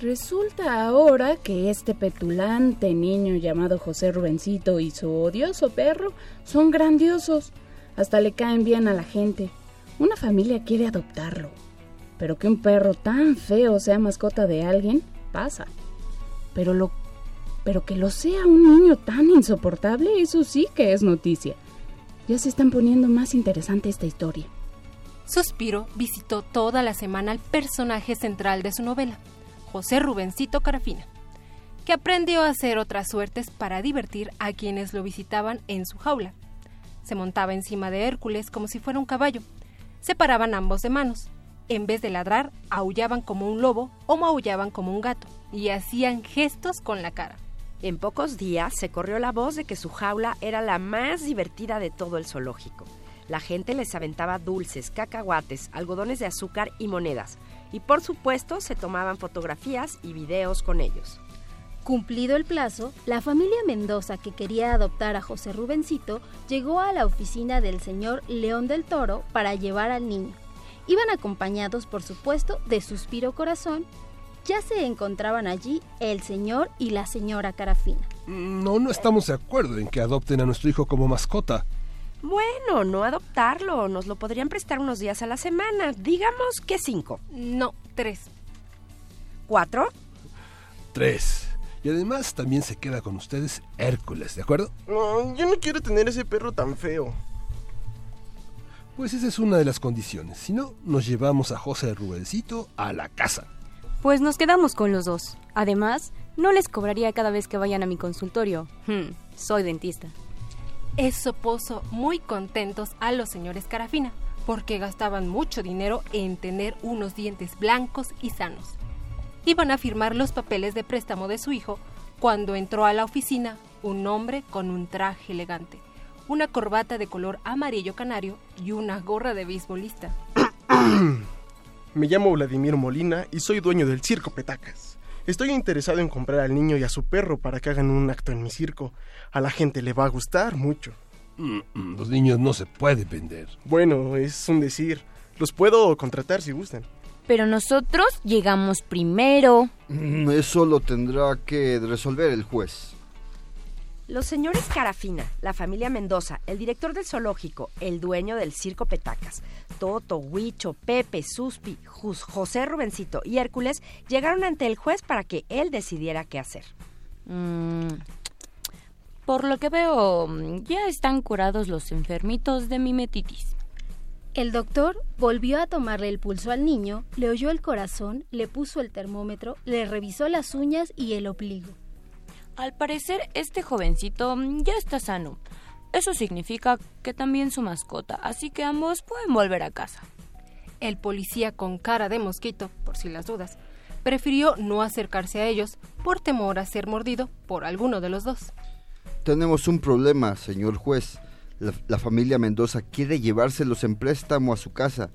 Resulta ahora que este petulante niño llamado José Rubencito y su odioso perro son grandiosos. Hasta le caen bien a la gente. Una familia quiere adoptarlo. Pero que un perro tan feo sea mascota de alguien, pasa. Pero lo pero que lo sea un niño tan insoportable, eso sí que es noticia. Ya se están poniendo más interesante esta historia. Suspiro visitó toda la semana al personaje central de su novela, José Rubencito Carafina, que aprendió a hacer otras suertes para divertir a quienes lo visitaban en su jaula. Se montaba encima de Hércules como si fuera un caballo. Se paraban ambos de manos. En vez de ladrar, aullaban como un lobo o maullaban como un gato y hacían gestos con la cara. En pocos días se corrió la voz de que su jaula era la más divertida de todo el zoológico. La gente les aventaba dulces, cacahuates, algodones de azúcar y monedas. Y por supuesto se tomaban fotografías y videos con ellos. Cumplido el plazo, la familia Mendoza que quería adoptar a José Rubencito llegó a la oficina del señor León del Toro para llevar al niño. Iban acompañados, por supuesto, de Suspiro Corazón. Ya se encontraban allí el señor y la señora Carafina. No, no estamos de acuerdo en que adopten a nuestro hijo como mascota. Bueno, no adoptarlo. Nos lo podrían prestar unos días a la semana. Digamos que cinco. No, tres. ¿Cuatro? Tres. Y además también se queda con ustedes Hércules, ¿de acuerdo? No, yo no quiero tener ese perro tan feo. Pues esa es una de las condiciones. Si no, nos llevamos a José Rubencito a la casa. Pues nos quedamos con los dos. Además, no les cobraría cada vez que vayan a mi consultorio. Hmm, soy dentista. Eso puso muy contentos a los señores Carafina, porque gastaban mucho dinero en tener unos dientes blancos y sanos. Iban a firmar los papeles de préstamo de su hijo cuando entró a la oficina un hombre con un traje elegante, una corbata de color amarillo canario y una gorra de beisbolista. Me llamo Vladimir Molina y soy dueño del Circo Petacas. Estoy interesado en comprar al niño y a su perro para que hagan un acto en mi circo. A la gente le va a gustar mucho. Mm, mm, Los niños no se pueden vender. Bueno, es un decir. Los puedo contratar si gustan. Pero nosotros llegamos primero. Mm, Eso lo tendrá que resolver el juez. Los señores Carafina, la familia Mendoza, el director del zoológico, el dueño del circo Petacas, Toto, Huicho, Pepe, Suspi, Jus- José Rubencito y Hércules llegaron ante el juez para que él decidiera qué hacer. Mm, por lo que veo, ya están curados los enfermitos de mimetitis. El doctor volvió a tomarle el pulso al niño, le oyó el corazón, le puso el termómetro, le revisó las uñas y el obligo. Al parecer, este jovencito mm, ya está sano. Eso significa que también su mascota, así que ambos pueden volver a casa. El policía con cara de mosquito, por si las dudas, prefirió no acercarse a ellos por temor a ser mordido por alguno de los dos. Tenemos un problema, señor juez. La, la familia Mendoza quiere llevárselos en préstamo a su casa.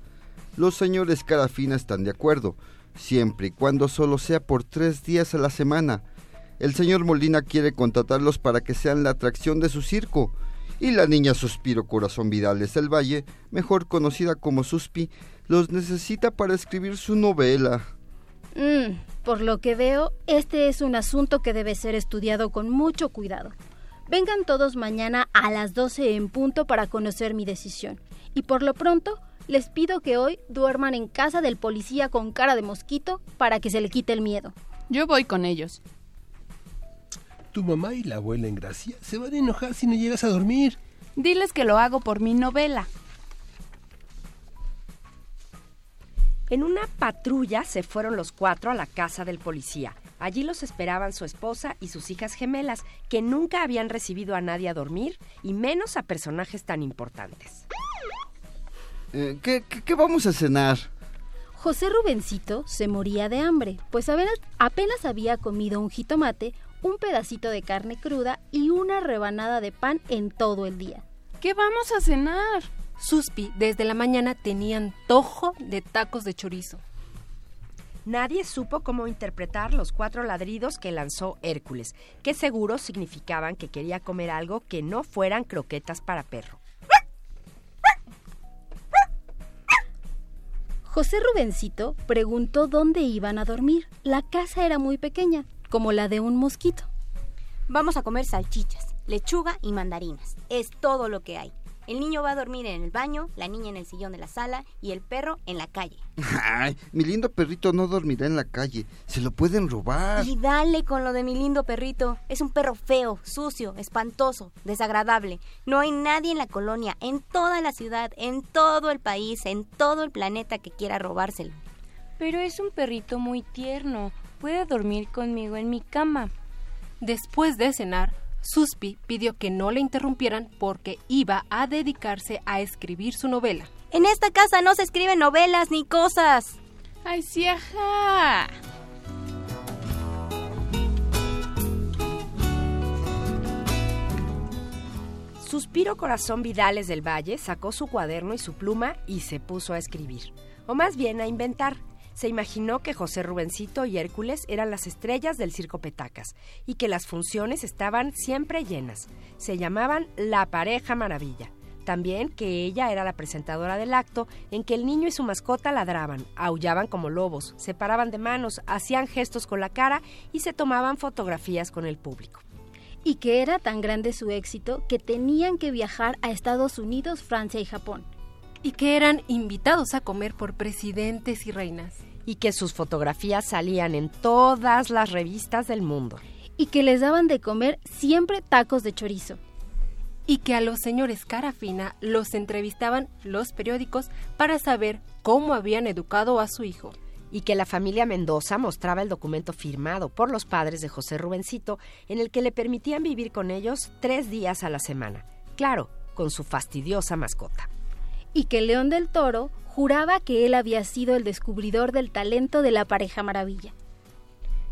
Los señores Carafina están de acuerdo, siempre y cuando solo sea por tres días a la semana. El señor Molina quiere contratarlos para que sean la atracción de su circo. Y la niña Suspiro Corazón Vidales del Valle, mejor conocida como Suspi, los necesita para escribir su novela. Mm, por lo que veo, este es un asunto que debe ser estudiado con mucho cuidado. Vengan todos mañana a las 12 en punto para conocer mi decisión. Y por lo pronto, les pido que hoy duerman en casa del policía con cara de mosquito para que se le quite el miedo. Yo voy con ellos. Tu mamá y la abuela en Gracia se van a enojar si no llegas a dormir. Diles que lo hago por mi novela. En una patrulla se fueron los cuatro a la casa del policía. Allí los esperaban su esposa y sus hijas gemelas, que nunca habían recibido a nadie a dormir, y menos a personajes tan importantes. Eh, ¿qué, qué, qué vamos a cenar? José Rubencito se moría de hambre, pues apenas, apenas había comido un jitomate, un pedacito de carne cruda y una rebanada de pan en todo el día. ¿Qué vamos a cenar? Suspi desde la mañana tenía antojo de tacos de chorizo. Nadie supo cómo interpretar los cuatro ladridos que lanzó Hércules, que seguro significaban que quería comer algo que no fueran croquetas para perro. José Rubencito preguntó dónde iban a dormir. La casa era muy pequeña, como la de un mosquito. Vamos a comer salchichas, lechuga y mandarinas. Es todo lo que hay. El niño va a dormir en el baño, la niña en el sillón de la sala y el perro en la calle. Ay, mi lindo perrito no dormirá en la calle. Se lo pueden robar. Y dale con lo de mi lindo perrito. Es un perro feo, sucio, espantoso, desagradable. No hay nadie en la colonia, en toda la ciudad, en todo el país, en todo el planeta que quiera robárselo. Pero es un perrito muy tierno. Puede dormir conmigo en mi cama. Después de cenar, Suspi pidió que no le interrumpieran porque iba a dedicarse a escribir su novela. En esta casa no se escriben novelas ni cosas. ¡Ay, sí, ajá! Suspiro Corazón Vidales del Valle sacó su cuaderno y su pluma y se puso a escribir, o más bien a inventar. Se imaginó que José Rubencito y Hércules eran las estrellas del circo Petacas y que las funciones estaban siempre llenas. Se llamaban La Pareja Maravilla. También que ella era la presentadora del acto en que el niño y su mascota ladraban, aullaban como lobos, se paraban de manos, hacían gestos con la cara y se tomaban fotografías con el público y que era tan grande su éxito que tenían que viajar a Estados Unidos, Francia y Japón. Y que eran invitados a comer por presidentes y reinas. Y que sus fotografías salían en todas las revistas del mundo. Y que les daban de comer siempre tacos de chorizo. Y que a los señores cara fina los entrevistaban los periódicos para saber cómo habían educado a su hijo y que la familia Mendoza mostraba el documento firmado por los padres de José Rubencito en el que le permitían vivir con ellos tres días a la semana, claro, con su fastidiosa mascota. Y que León del Toro juraba que él había sido el descubridor del talento de la pareja maravilla.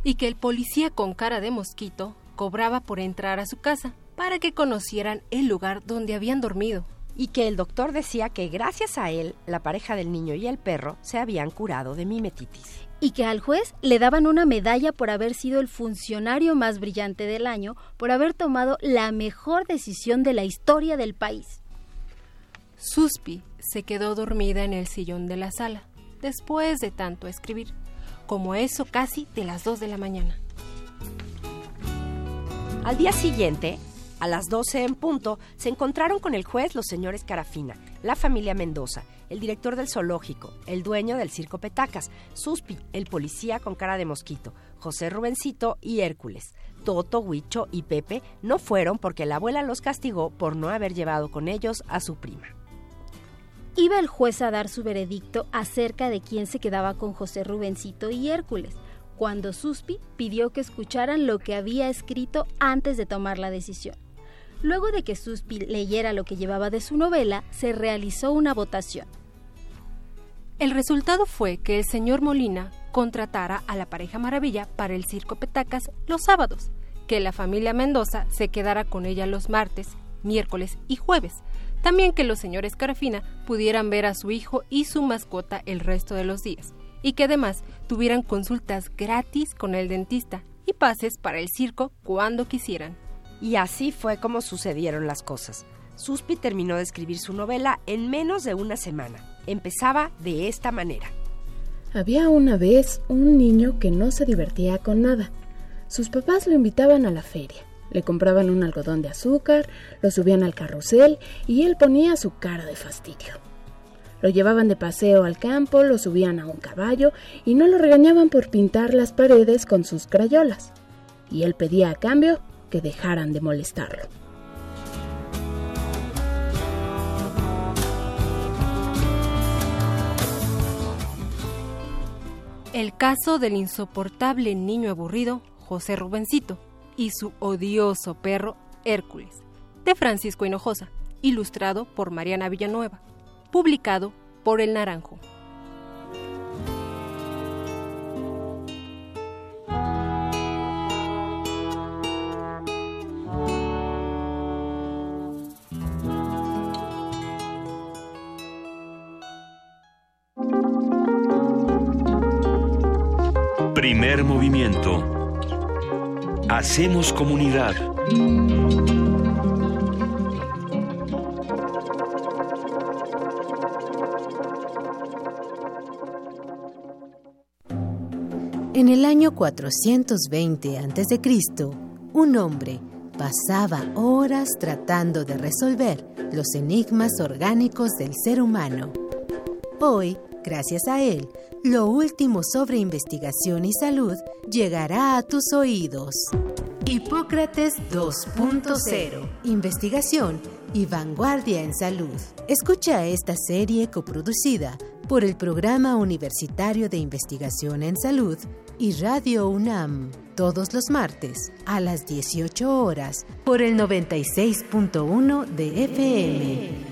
Y que el policía con cara de mosquito cobraba por entrar a su casa para que conocieran el lugar donde habían dormido y que el doctor decía que gracias a él, la pareja del niño y el perro se habían curado de mimetitis. Y que al juez le daban una medalla por haber sido el funcionario más brillante del año, por haber tomado la mejor decisión de la historia del país. Suspi se quedó dormida en el sillón de la sala, después de tanto escribir, como eso casi de las dos de la mañana. Al día siguiente, a las 12 en punto, se encontraron con el juez los señores Carafina, la familia Mendoza, el director del zoológico, el dueño del circo Petacas, Suspi, el policía con cara de mosquito, José Rubencito y Hércules. Toto, Huicho y Pepe no fueron porque la abuela los castigó por no haber llevado con ellos a su prima. Iba el juez a dar su veredicto acerca de quién se quedaba con José Rubencito y Hércules, cuando Suspi pidió que escucharan lo que había escrito antes de tomar la decisión. Luego de que Suspi leyera lo que llevaba de su novela, se realizó una votación. El resultado fue que el señor Molina contratara a la pareja Maravilla para el circo Petacas los sábados, que la familia Mendoza se quedara con ella los martes, miércoles y jueves, también que los señores Carafina pudieran ver a su hijo y su mascota el resto de los días, y que además tuvieran consultas gratis con el dentista y pases para el circo cuando quisieran. Y así fue como sucedieron las cosas. Suspi terminó de escribir su novela en menos de una semana. Empezaba de esta manera. Había una vez un niño que no se divertía con nada. Sus papás lo invitaban a la feria. Le compraban un algodón de azúcar, lo subían al carrusel y él ponía su cara de fastidio. Lo llevaban de paseo al campo, lo subían a un caballo y no lo regañaban por pintar las paredes con sus crayolas. Y él pedía a cambio que dejaran de molestarlo. El caso del insoportable niño aburrido José Rubencito y su odioso perro Hércules, de Francisco Hinojosa, ilustrado por Mariana Villanueva, publicado por El Naranjo. Primer movimiento. Hacemos comunidad. En el año 420 a.C., un hombre pasaba horas tratando de resolver los enigmas orgánicos del ser humano. Hoy, gracias a él, lo último sobre investigación y salud llegará a tus oídos. Hipócrates 2.0. Investigación y vanguardia en salud. Escucha esta serie coproducida por el Programa Universitario de Investigación en Salud y Radio UNAM todos los martes a las 18 horas por el 96.1 de FM.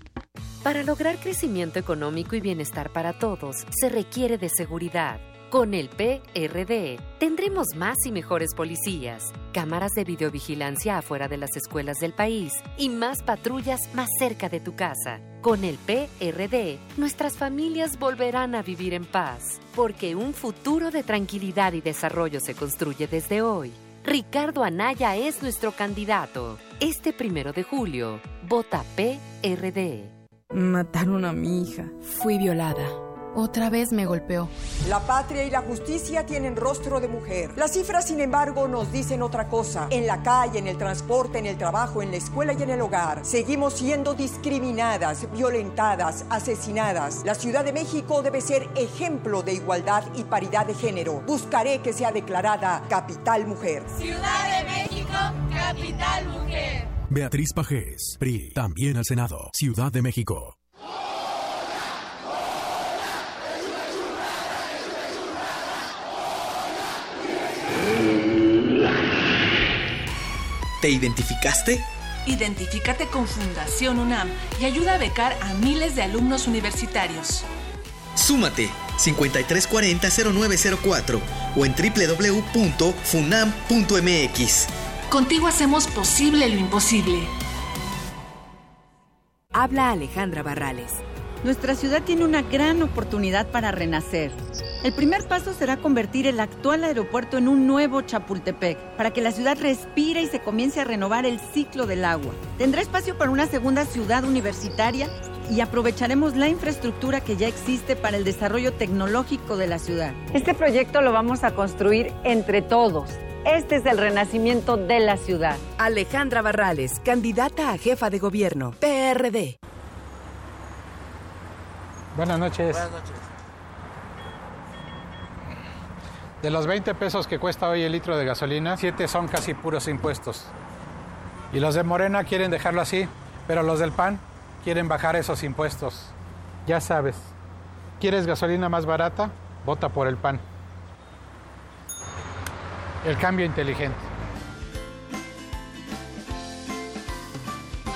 Para lograr crecimiento económico y bienestar para todos, se requiere de seguridad. Con el PRD tendremos más y mejores policías, cámaras de videovigilancia afuera de las escuelas del país y más patrullas más cerca de tu casa. Con el PRD, nuestras familias volverán a vivir en paz, porque un futuro de tranquilidad y desarrollo se construye desde hoy. Ricardo Anaya es nuestro candidato. Este primero de julio, vota PRD. Mataron a mi hija. Fui violada. Otra vez me golpeó. La patria y la justicia tienen rostro de mujer. Las cifras, sin embargo, nos dicen otra cosa. En la calle, en el transporte, en el trabajo, en la escuela y en el hogar, seguimos siendo discriminadas, violentadas, asesinadas. La Ciudad de México debe ser ejemplo de igualdad y paridad de género. Buscaré que sea declarada Capital Mujer. Ciudad de México, Capital Mujer. Beatriz Pajés, PRI, también al Senado, Ciudad de México. ¿Te identificaste? Identifícate con Fundación UNAM y ayuda a becar a miles de alumnos universitarios. Súmate 5340-0904 o en www.funam.mx. Contigo hacemos posible lo imposible. Habla Alejandra Barrales. Nuestra ciudad tiene una gran oportunidad para renacer. El primer paso será convertir el actual aeropuerto en un nuevo Chapultepec, para que la ciudad respire y se comience a renovar el ciclo del agua. Tendrá espacio para una segunda ciudad universitaria y aprovecharemos la infraestructura que ya existe para el desarrollo tecnológico de la ciudad. Este proyecto lo vamos a construir entre todos. Este es el renacimiento de la ciudad. Alejandra Barrales, candidata a jefa de gobierno, PRD. Buenas noches. Buenas noches. De los 20 pesos que cuesta hoy el litro de gasolina, 7 son casi puros impuestos. Y los de Morena quieren dejarlo así, pero los del PAN quieren bajar esos impuestos. Ya sabes, ¿quieres gasolina más barata? Vota por el PAN. El cambio inteligente.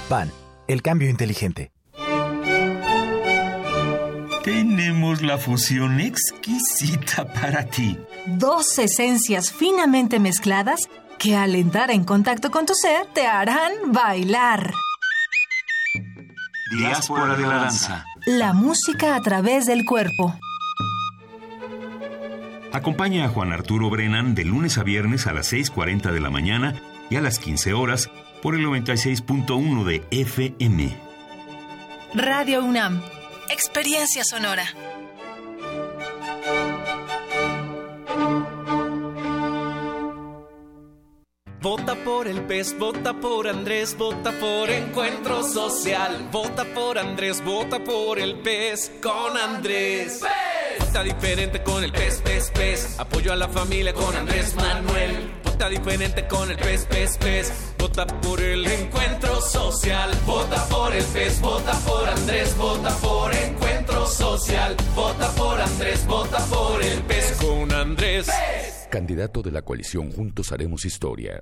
PAN, el cambio inteligente. Tenemos la fusión exquisita para ti. Dos esencias finamente mezcladas que al entrar en contacto con tu ser te harán bailar. Diáspora de la danza. La música a través del cuerpo. Acompaña a Juan Arturo Brennan de lunes a viernes a las 6.40 de la mañana y a las 15 horas por el 96.1 de FM. Radio UNAM Experiencia sonora. Vota por el pez, vota por Andrés, vota por Encuentro Social. Vota por Andrés, vota por el pez con Andrés. Vota diferente con el pez, pez, pez. Apoyo a la familia con Andrés Manuel. Vota diferente con el pez, pez, pez. Vota por el encuentro social. Vota por el pez, vota por Andrés, vota por encuentro social. Vota por Andrés, vota por el pez con Andrés. Candidato de la coalición Juntos Haremos Historia.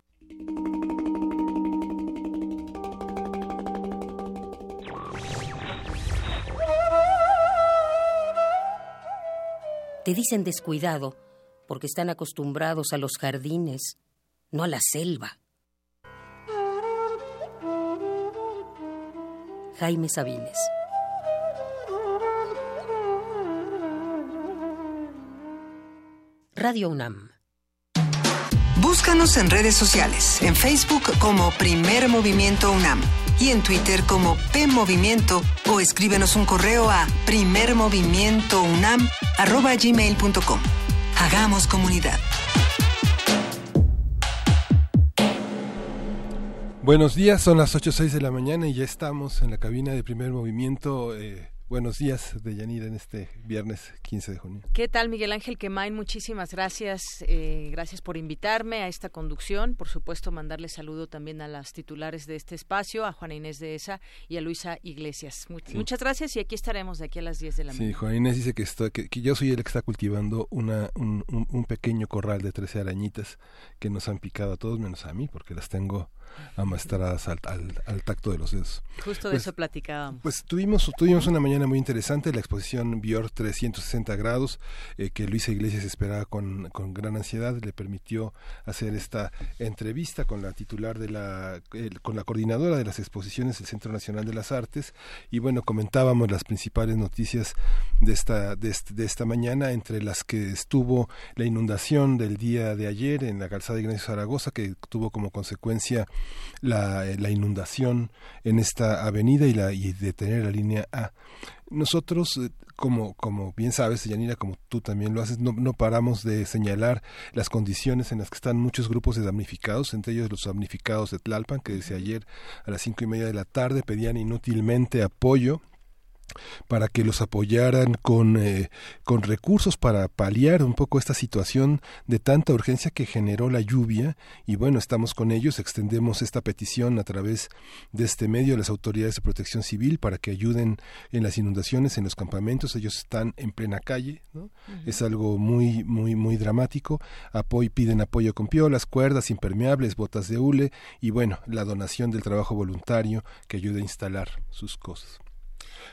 Te dicen descuidado porque están acostumbrados a los jardines, no a la selva. Jaime Sabines. Radio UNAM. Búscanos en redes sociales, en Facebook como Primer Movimiento UNAM y en Twitter como P Movimiento o escríbenos un correo a primermovimientounam@gmail.com. Hagamos comunidad. Buenos días, son las 8.06 de la mañana y ya estamos en la cabina de primer movimiento. Eh, buenos días, Deyanira, en este viernes 15 de junio. ¿Qué tal, Miguel Ángel Quemain? Muchísimas gracias. Eh, gracias por invitarme a esta conducción. Por supuesto, mandarle saludo también a las titulares de este espacio, a Juana Inés de Esa y a Luisa Iglesias. Muchas gracias y aquí estaremos de aquí a las 10 de la mañana. Sí, Juana Inés dice que, estoy, que, yo soy el que está cultivando una, un, un pequeño corral de 13 arañitas que nos han picado a todos menos a mí, porque las tengo amastradas al, al, tacto de los dedos. Justo de pues, eso platicábamos. Pues tuvimos, tuvimos una mañana muy interesante, la exposición Bior 360 grados, eh, que Luisa Iglesias esperaba con, con, gran ansiedad, le permitió hacer esta entrevista con la titular de la, con la coordinadora de las exposiciones del Centro Nacional de las Artes, y bueno, comentábamos las principales noticias de esta, de, de esta mañana, entre las que estuvo la inundación del día de ayer en la calzada de Ignacio Zaragoza, que tuvo como consecuencia la, la inundación en esta avenida y, la, y detener la línea A. Nosotros, eh, como, como bien sabes, Yanira, como tú también lo haces, no, no, paramos de señalar las condiciones en las que están muchos grupos de damnificados, entre ellos los damnificados de Tlalpan, que desde ayer a las cinco y media de la tarde pedían inútilmente apoyo para que los apoyaran con, eh, con recursos para paliar un poco esta situación de tanta urgencia que generó la lluvia y bueno, estamos con ellos, extendemos esta petición a través de este medio a las autoridades de protección civil para que ayuden en las inundaciones, en los campamentos, ellos están en plena calle, ¿no? es algo muy, muy, muy dramático, Apoy, piden apoyo con piolas, cuerdas impermeables, botas de hule y bueno, la donación del trabajo voluntario que ayuda a instalar sus cosas.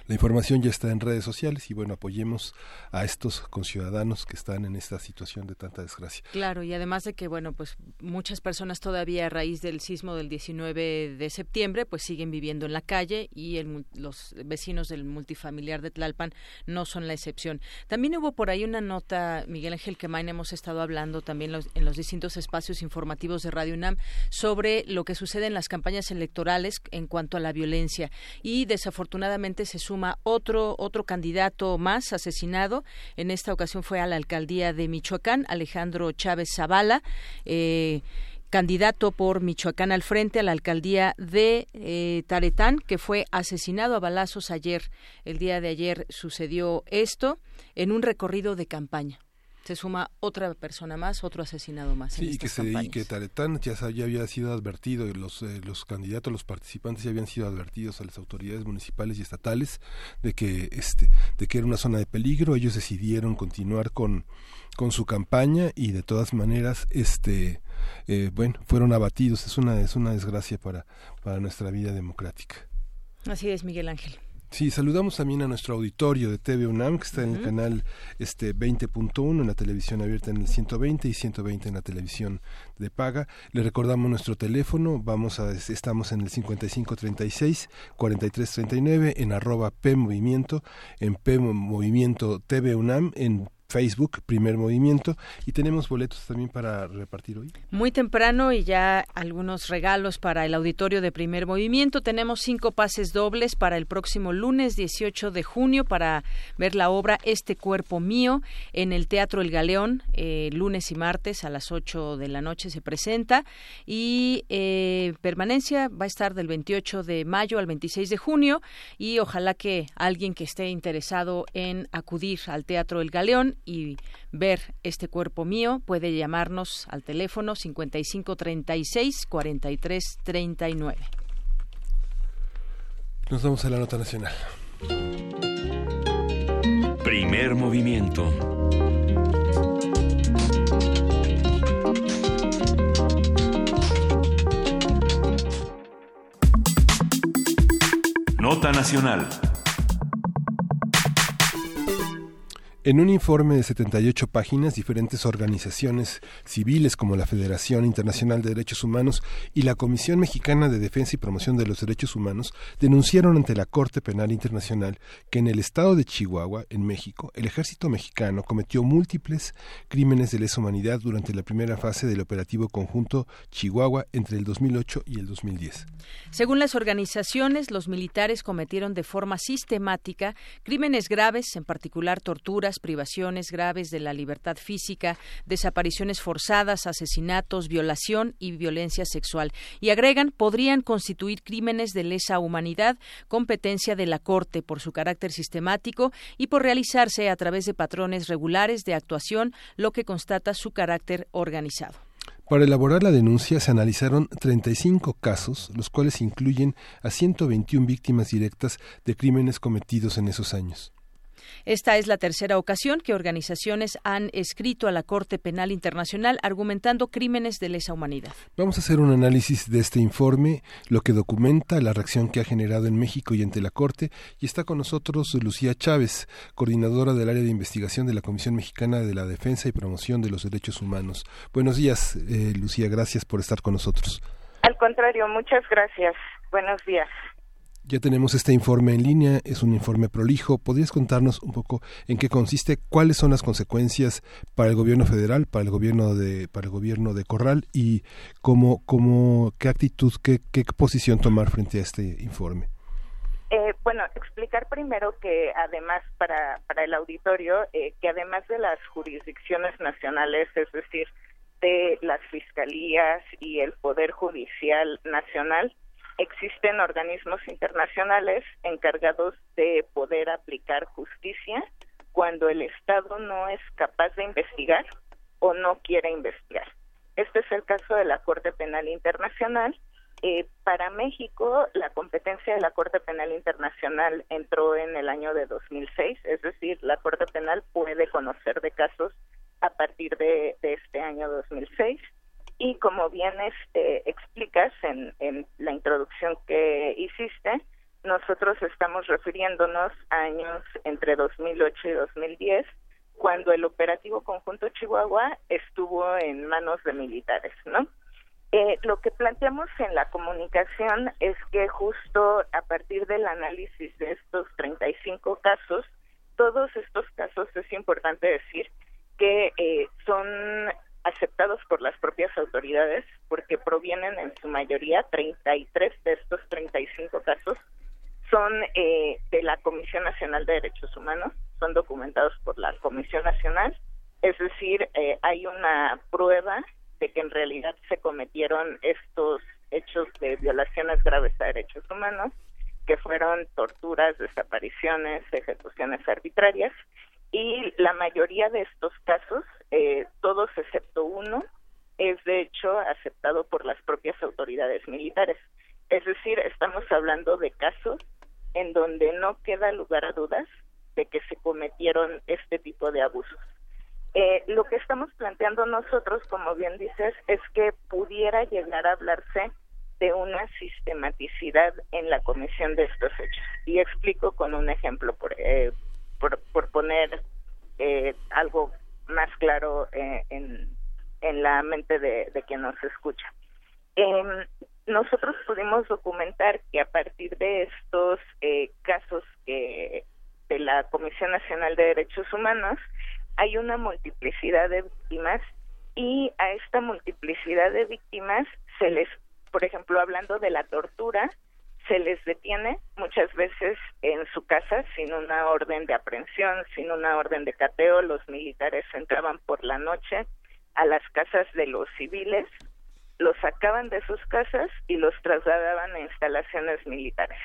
La información ya está en redes sociales y bueno, apoyemos a estos conciudadanos que están en esta situación de tanta desgracia. Claro, y además de que bueno, pues muchas personas todavía a raíz del sismo del 19 de septiembre pues siguen viviendo en la calle y los vecinos del multifamiliar de Tlalpan no son la excepción. También hubo por ahí una nota, Miguel Ángel Quemain, hemos estado hablando también en los distintos espacios informativos de Radio UNAM sobre lo que sucede en las campañas electorales en cuanto a la violencia y desafortunadamente se suma otro otro candidato más asesinado. En esta ocasión fue a la alcaldía de Michoacán, Alejandro Chávez Zavala. Eh, candidato por Michoacán al frente a la alcaldía de eh, Taretán, que fue asesinado a balazos ayer. El día de ayer sucedió esto en un recorrido de campaña se suma otra persona más, otro asesinado más. Sí, y que, se, y que Taretán ya, ya, había sido advertido, y los, eh, los candidatos, los participantes ya habían sido advertidos a las autoridades municipales y estatales de que, este, de que era una zona de peligro. Ellos decidieron continuar con, con su campaña y de todas maneras, este, eh, bueno, fueron abatidos. Es una, es una desgracia para, para nuestra vida democrática. Así es, Miguel Ángel. Sí, saludamos también a nuestro auditorio de TV UNAM, que está en el canal este 20.1 en la televisión abierta en el 120 y 120 en la televisión de paga. Le recordamos nuestro teléfono, vamos a estamos en el 5536 4339 en arroba P Movimiento, en P Movimiento TV UNAM, en Facebook, primer movimiento, y tenemos boletos también para repartir hoy. Muy temprano y ya algunos regalos para el auditorio de primer movimiento. Tenemos cinco pases dobles para el próximo lunes 18 de junio para ver la obra Este cuerpo mío en el Teatro El Galeón, eh, lunes y martes a las 8 de la noche se presenta y eh, permanencia va a estar del 28 de mayo al 26 de junio y ojalá que alguien que esté interesado en acudir al Teatro El Galeón y ver este cuerpo mío, puede llamarnos al teléfono 5536 4339. Nos vamos a la nota nacional. Primer movimiento. Nota nacional. En un informe de 78 páginas, diferentes organizaciones civiles como la Federación Internacional de Derechos Humanos y la Comisión Mexicana de Defensa y Promoción de los Derechos Humanos denunciaron ante la Corte Penal Internacional que en el estado de Chihuahua, en México, el ejército mexicano cometió múltiples crímenes de lesa humanidad durante la primera fase del operativo conjunto Chihuahua entre el 2008 y el 2010. Según las organizaciones, los militares cometieron de forma sistemática crímenes graves, en particular torturas, privaciones graves de la libertad física, desapariciones forzadas, asesinatos, violación y violencia sexual. Y agregan, podrían constituir crímenes de lesa humanidad, competencia de la Corte por su carácter sistemático y por realizarse a través de patrones regulares de actuación, lo que constata su carácter organizado. Para elaborar la denuncia se analizaron 35 casos, los cuales incluyen a 121 víctimas directas de crímenes cometidos en esos años. Esta es la tercera ocasión que organizaciones han escrito a la Corte Penal Internacional argumentando crímenes de lesa humanidad. Vamos a hacer un análisis de este informe, lo que documenta la reacción que ha generado en México y ante la Corte. Y está con nosotros Lucía Chávez, coordinadora del área de investigación de la Comisión Mexicana de la Defensa y Promoción de los Derechos Humanos. Buenos días, eh, Lucía, gracias por estar con nosotros. Al contrario, muchas gracias. Buenos días. Ya tenemos este informe en línea, es un informe prolijo. ¿Podrías contarnos un poco en qué consiste, cuáles son las consecuencias para el gobierno federal, para el gobierno de, para el gobierno de Corral y cómo, cómo, qué actitud, qué, qué posición tomar frente a este informe? Eh, bueno, explicar primero que además para, para el auditorio, eh, que además de las jurisdicciones nacionales, es decir, de las fiscalías y el Poder Judicial Nacional, existen organismos internacionales encargados de poder aplicar justicia cuando el Estado no es capaz de investigar o no quiere investigar. Este es el caso de la Corte Penal Internacional. Eh, para México, la competencia de la Corte Penal Internacional entró en el año de 2006, es decir, la Corte Penal puede conocer de casos a partir de, de este año 2006 y como bien este, explicas en, la introducción que hiciste, nosotros estamos refiriéndonos a años entre 2008 y 2010, cuando el operativo conjunto Chihuahua estuvo en manos de militares, ¿no? Eh, lo que planteamos en la comunicación es que justo a partir del análisis de estos 35 casos, todos estos casos es importante decir que eh, son aceptados por las propias autoridades porque provienen en su mayoría 33 de estos 35 casos son eh, de la Comisión Nacional de Derechos Humanos, son documentados por la Comisión Nacional, es decir, eh, hay una prueba de que en realidad se cometieron estos hechos de violaciones graves a derechos humanos, que fueron torturas, desapariciones, ejecuciones arbitrarias, y la mayoría de estos casos, eh, todos excepto uno, es de hecho aceptado por las propias autoridades militares. Es decir, estamos hablando de casos en donde no queda lugar a dudas de que se cometieron este tipo de abusos. Eh, lo que estamos planteando nosotros, como bien dices, es que pudiera llegar a hablarse de una sistematicidad en la comisión de estos hechos. Y explico con un ejemplo, por, eh, por, poner eh, algo más claro en, en la mente de, de quien nos escucha. Em, nosotros pudimos documentar que a partir de estos eh, casos que de la Comisión Nacional de Derechos Humanos hay una multiplicidad de víctimas y a esta multiplicidad de víctimas se les, por ejemplo, hablando de la tortura, se les detiene muchas veces en su casa sin una orden de aprehensión, sin una orden de cateo. Los militares entraban por la noche a las casas de los civiles los sacaban de sus casas y los trasladaban a instalaciones militares.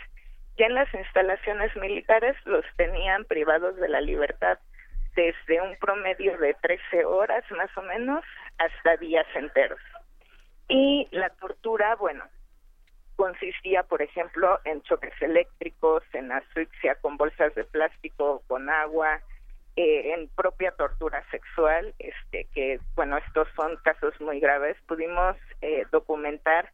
Ya en las instalaciones militares los tenían privados de la libertad desde un promedio de 13 horas más o menos hasta días enteros. Y la tortura, bueno, consistía, por ejemplo, en choques eléctricos, en asfixia con bolsas de plástico, con agua, eh, en propia tortura sexual, este, que bueno, estos son casos muy graves, pudimos eh, documentar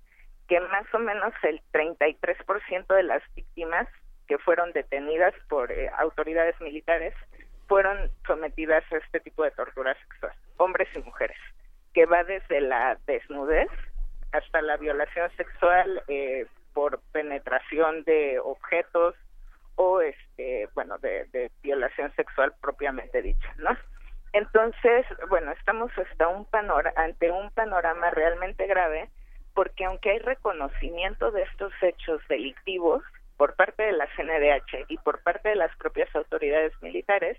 que más o menos el 33% de las víctimas que fueron detenidas por eh, autoridades militares fueron sometidas a este tipo de tortura sexual, hombres y mujeres, que va desde la desnudez hasta la violación sexual por penetración de objetos, o este bueno de, violación sexual propiamente dicha no entonces bueno estamos hasta un ante un panorama realmente grave porque aunque hay reconocimiento de estos hechos delictivos por parte de la CNDH y por parte de las propias autoridades militares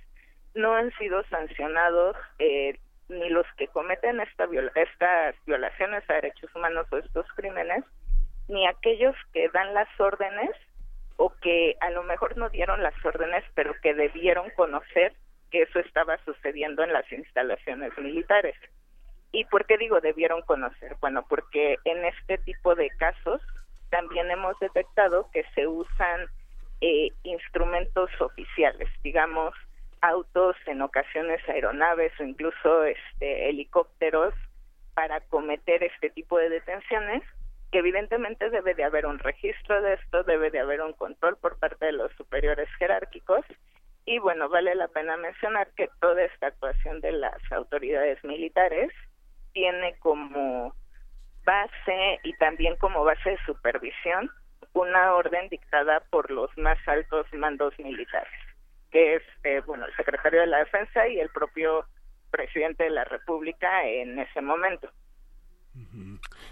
no han sido sancionados eh, ni los que cometen esta estas violaciones a derechos humanos o estos crímenes ni aquellos que dan las órdenes o que a lo mejor no dieron las órdenes, pero que debieron conocer que eso estaba sucediendo en las instalaciones militares. ¿Y por qué digo debieron conocer? Bueno, porque en este tipo de casos también hemos detectado que se usan eh, instrumentos oficiales, digamos, autos, en ocasiones aeronaves o incluso este, helicópteros para cometer este tipo de detenciones que evidentemente debe de haber un registro de esto, debe de haber un control por parte de los superiores jerárquicos. Y bueno, vale la pena mencionar que toda esta actuación de las autoridades militares tiene como base y también como base de supervisión una orden dictada por los más altos mandos militares, que es eh, bueno el secretario de la Defensa y el propio presidente de la República en ese momento.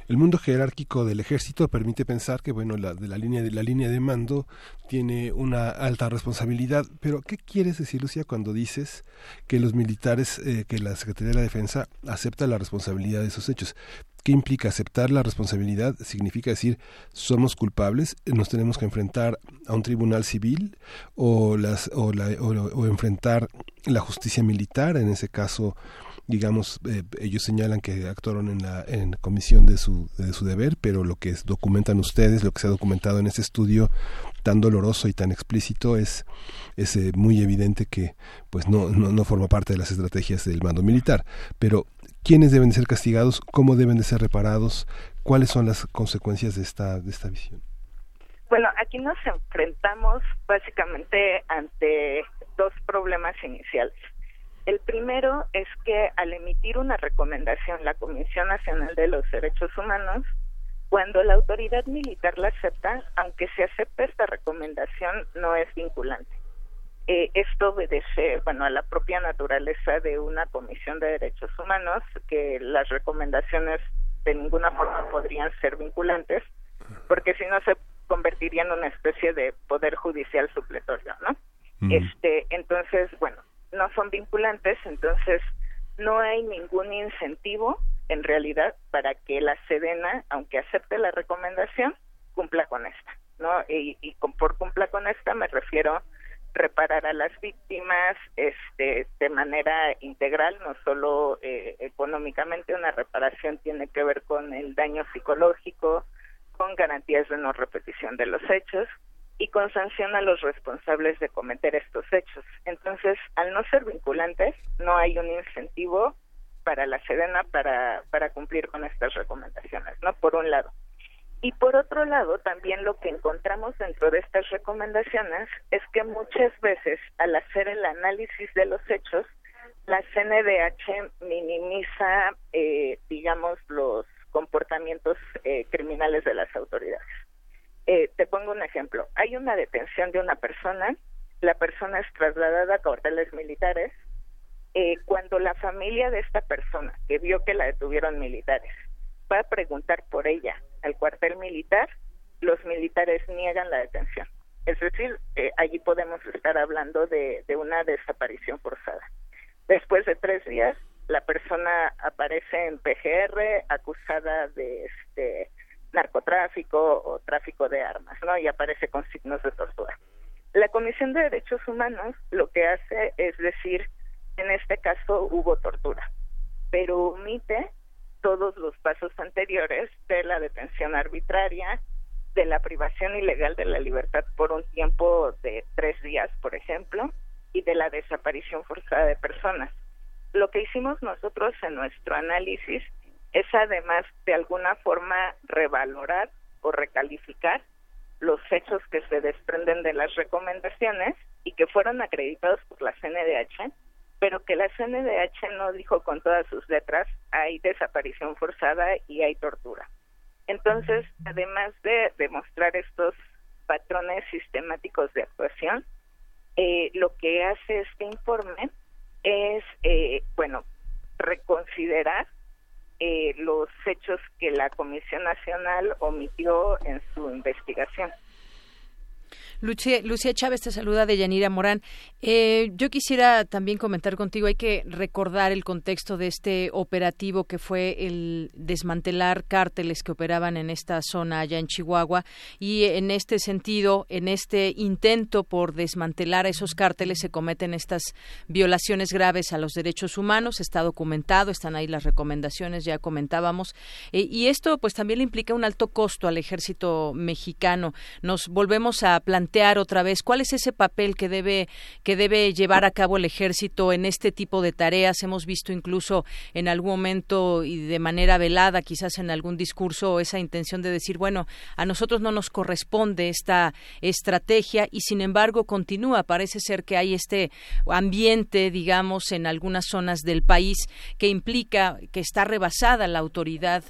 El mundo jerárquico del ejército permite pensar que bueno la de la línea de la línea de mando tiene una alta responsabilidad, pero ¿qué quieres decir Lucia cuando dices que los militares eh, que la Secretaría de la Defensa acepta la responsabilidad de esos hechos? ¿Qué implica aceptar la responsabilidad? Significa decir somos culpables, nos tenemos que enfrentar a un tribunal civil o las o, enfrentar la justicia militar en ese caso digamos, eh, ellos señalan que actuaron en la en comisión de su, de su deber, pero lo que documentan ustedes, lo que se ha documentado en este estudio tan doloroso y tan explícito es, es eh, muy evidente que pues no, no, no forma parte de las estrategias del mando militar. Pero quiénes deben ser castigados, cómo deben de ser reparados, cuáles son las consecuencias de esta, de esta visión. Bueno, aquí nos enfrentamos básicamente ante dos problemas iniciales. El primero es que al emitir una recomendación la Comisión Nacional de los Derechos Humanos, cuando la autoridad militar la acepta, aunque se acepte esta recomendación, no es vinculante. Eh, esto obedece, bueno, a la propia naturaleza de una Comisión de Derechos Humanos, que las recomendaciones de ninguna forma podrían ser vinculantes, porque si no se convertiría en una especie de poder judicial supletorio, ¿no? Este, entonces, bueno, no son vinculantes, entonces no hay ningún incentivo en realidad para que la Sedena, aunque acepte la recomendación, cumpla con esta, ¿no? Y, con, por cumpla con esta me refiero reparar a las víctimas este de manera integral no solo eh, económicamente una reparación tiene que ver con el daño psicológico con garantías de no repetición de los hechos y con sanción a los responsables de cometer estos hechos. Entonces, al no ser vinculantes, no hay un incentivo para la Sedena para, para cumplir con estas recomendaciones, ¿no? Por un lado. Y por otro lado, también lo que encontramos dentro de estas recomendaciones es que muchas veces al hacer el análisis de los hechos, la CNDH minimiza, eh, digamos, los comportamientos eh, criminales de las autoridades. Eh, te pongo un ejemplo. Hay una detención de una persona, la persona es trasladada a cuarteles militares. Eh, cuando la familia de esta persona, que vio que la detuvieron militares, va a preguntar por ella al cuartel militar, los militares niegan la detención. Es decir, eh, allí podemos estar hablando de, de una desaparición forzada. Después de tres días, la persona aparece en PGR acusada de este narcotráfico o tráfico de armas, ¿no? Y aparece con signos de tortura. La Comisión de Derechos Humanos lo que hace es decir, en este caso hubo tortura, pero omite todos los pasos anteriores de la detención arbitraria, de la privación ilegal de la libertad por un tiempo de tres días, por ejemplo, y de la desaparición forzada de personas. Lo que hicimos nosotros en nuestro análisis es además de alguna forma revalorar o recalificar los hechos que se desprenden de las recomendaciones y que fueron acreditados por la CNDH, pero que la CNDH no dijo con todas sus letras hay desaparición forzada y hay tortura. Entonces, además de demostrar estos patrones sistemáticos de actuación, eh, lo que hace este informe es, eh, bueno, reconsiderar eh, los hechos que la Comisión Nacional omitió en su investigación. Lucia, Lucia Chávez te saluda de Yanira Morán. Eh, yo quisiera también comentar contigo, hay que recordar el contexto de este operativo que fue el desmantelar cárteles que operaban en esta zona allá en Chihuahua y en este sentido, en este intento por desmantelar a esos cárteles se cometen estas violaciones graves a los derechos humanos, está documentado, están ahí las recomendaciones, ya comentábamos, eh, y esto pues también le implica un alto costo al ejército mexicano. Nos volvemos a plantear otra vez cuál es ese papel que debe que debe llevar a cabo el ejército en este tipo de tareas. Hemos visto incluso en algún momento y de manera velada, quizás en algún discurso, esa intención de decir, bueno, a nosotros no nos corresponde esta estrategia y sin embargo continúa. Parece ser que hay este ambiente, digamos, en algunas zonas del país que implica que está rebasada la autoridad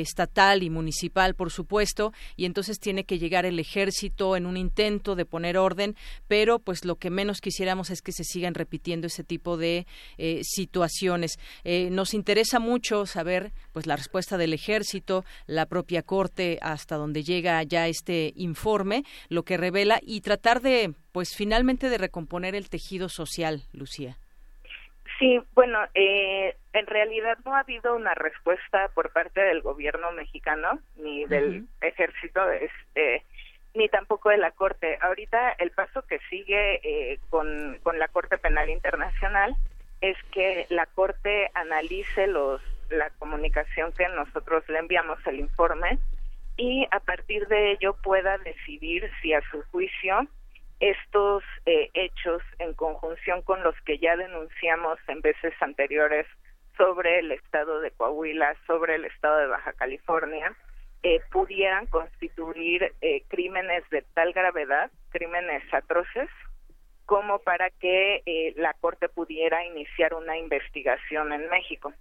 estatal y municipal, por supuesto, y entonces tiene que llegar el ejército en un intento de poner orden, pero pues lo que menos quisiéramos es que se sigan repitiendo ese tipo de eh, situaciones. Eh, nos interesa mucho saber pues la respuesta del ejército, la propia corte hasta donde llega ya este informe, lo que revela y tratar de pues finalmente de recomponer el tejido social, Lucía. Sí, bueno, eh, en realidad no ha habido una respuesta por parte del gobierno mexicano ni del ejército, este, ni tampoco de la Corte. Ahorita el paso que sigue eh, con, con la Corte Penal Internacional es que la Corte analice los la comunicación que nosotros le enviamos, el informe, y a partir de ello pueda decidir si a su juicio estos eh, hechos en conjunción con los que ya denunciamos en veces anteriores sobre el estado de Coahuila, sobre el estado de Baja California, eh, pudieran constituir eh, crímenes de tal gravedad, crímenes atroces, como para que eh, la Corte pudiera iniciar una investigación en México.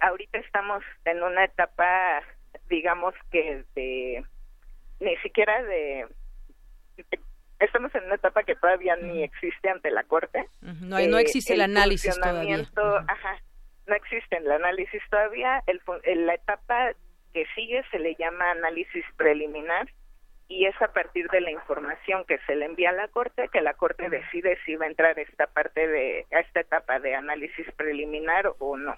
ahorita estamos en una etapa, digamos que de, ni siquiera de, estamos en una etapa que todavía ni existe ante la Corte. No, no existe el, análisis todavía. Ajá, no existe el análisis todavía. El, la etapa que sigue se le llama análisis preliminar y es a partir de la información que se le envía a la corte que la corte decide si va a entrar esta parte de a esta etapa de análisis preliminar o no.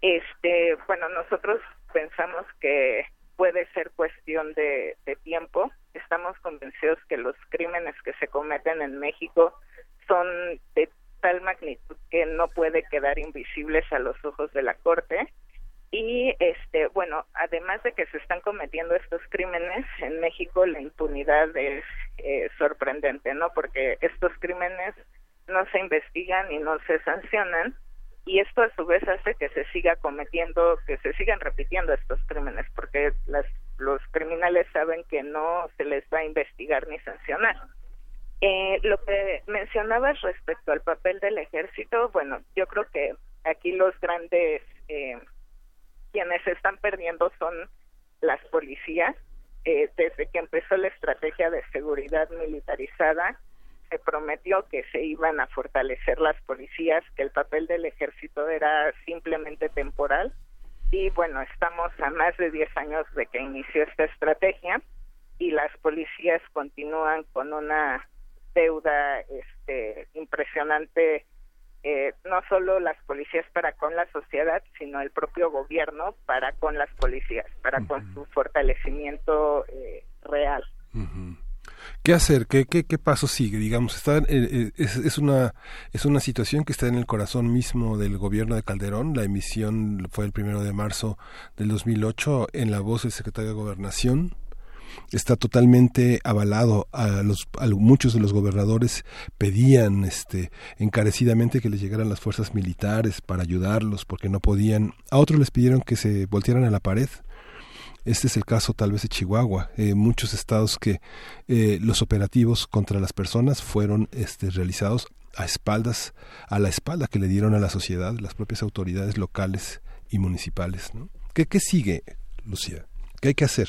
Este, bueno, nosotros pensamos que puede ser cuestión de, de tiempo. Estamos convencidos que los crímenes que se cometen en México son de tal magnitud que no puede quedar invisibles a los ojos de la corte. Y este bueno además de que se están cometiendo estos crímenes en México la impunidad es eh, sorprendente no porque estos crímenes no se investigan y no se sancionan y esto a su vez hace que se siga cometiendo que se sigan repitiendo estos crímenes porque las los criminales saben que no se les va a investigar ni sancionar eh, lo que mencionabas respecto al papel del ejército bueno yo creo que aquí los grandes eh, quienes están perdiendo son las policías. Eh, desde que empezó la estrategia de seguridad militarizada, se prometió que se iban a fortalecer las policías, que el papel del ejército era simplemente temporal. Y bueno, estamos a más de 10 años de que inició esta estrategia y las policías continúan con una deuda este, impresionante eh, no solo las policías para con la sociedad, sino el propio gobierno para con las policías, para con su fortalecimiento eh, real. ¿Qué hacer? ¿Qué, qué, qué paso sigue? Digamos, está, eh, es, es, una, es una situación que está en el corazón mismo del gobierno de Calderón. La emisión fue el primero de marzo del 2008 en la voz del secretario de Gobernación, está totalmente avalado a los a muchos de los gobernadores pedían este encarecidamente que les llegaran las fuerzas militares para ayudarlos porque no podían a otros les pidieron que se voltearan a la pared este es el caso tal vez de Chihuahua, eh, muchos estados que eh, los operativos contra las personas fueron este, realizados a espaldas, a la espalda que le dieron a la sociedad, las propias autoridades locales y municipales. ¿no? ¿Qué, ¿Qué sigue, Lucía? ¿Qué hay que hacer?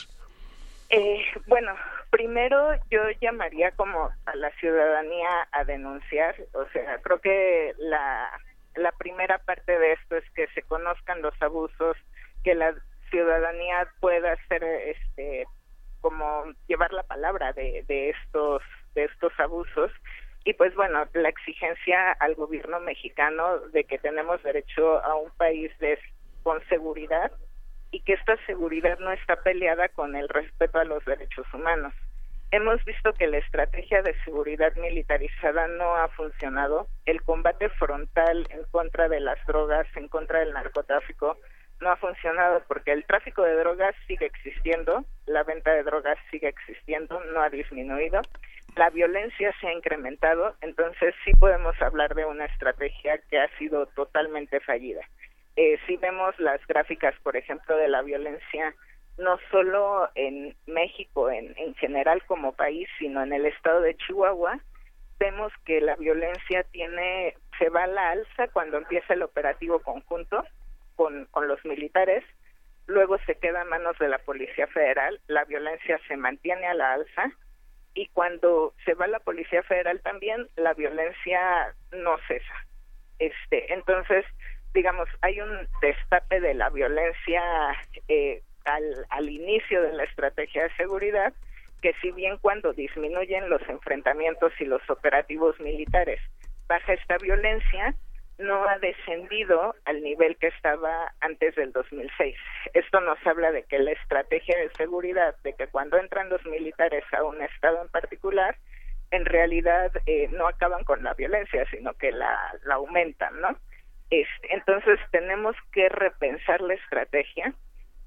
Eh, bueno, primero yo llamaría como a la ciudadanía a denunciar, o sea, creo que la, la primera parte de esto es que se conozcan los abusos, que la ciudadanía pueda hacer este como llevar la palabra de, de estos de estos abusos y pues bueno la exigencia al gobierno mexicano de que tenemos derecho a un país de con seguridad y que esta seguridad no está peleada con el respeto a los derechos humanos. Hemos visto que la estrategia de seguridad militarizada no ha funcionado. El combate frontal en contra de las drogas, en contra del narcotráfico, no ha funcionado porque el tráfico de drogas sigue existiendo, la venta de drogas sigue existiendo, no ha disminuido, la violencia se ha incrementado, entonces sí podemos hablar de una estrategia que ha sido totalmente fallida. Eh, si vemos las gráficas, por ejemplo, de la violencia, no solo en México en, en general como país, sino en el estado de Chihuahua, vemos que la violencia tiene se va a la alza cuando empieza el operativo conjunto con, con los militares, luego se queda a manos de la Policía Federal, la violencia se mantiene a la alza y cuando se va la Policía Federal también la violencia no cesa. Este, entonces digamos, hay un destape de la violencia eh, al, al inicio de la estrategia de seguridad, que si bien cuando disminuyen los enfrentamientos y los operativos militares baja esta violencia, no ha descendido al nivel que estaba antes del 2006. Esto nos habla de que la estrategia de seguridad, de que cuando entran los militares a un estado en particular, en realidad eh, no acaban con la violencia, sino que la, aumentan, ¿no? Entonces tenemos que repensar la estrategia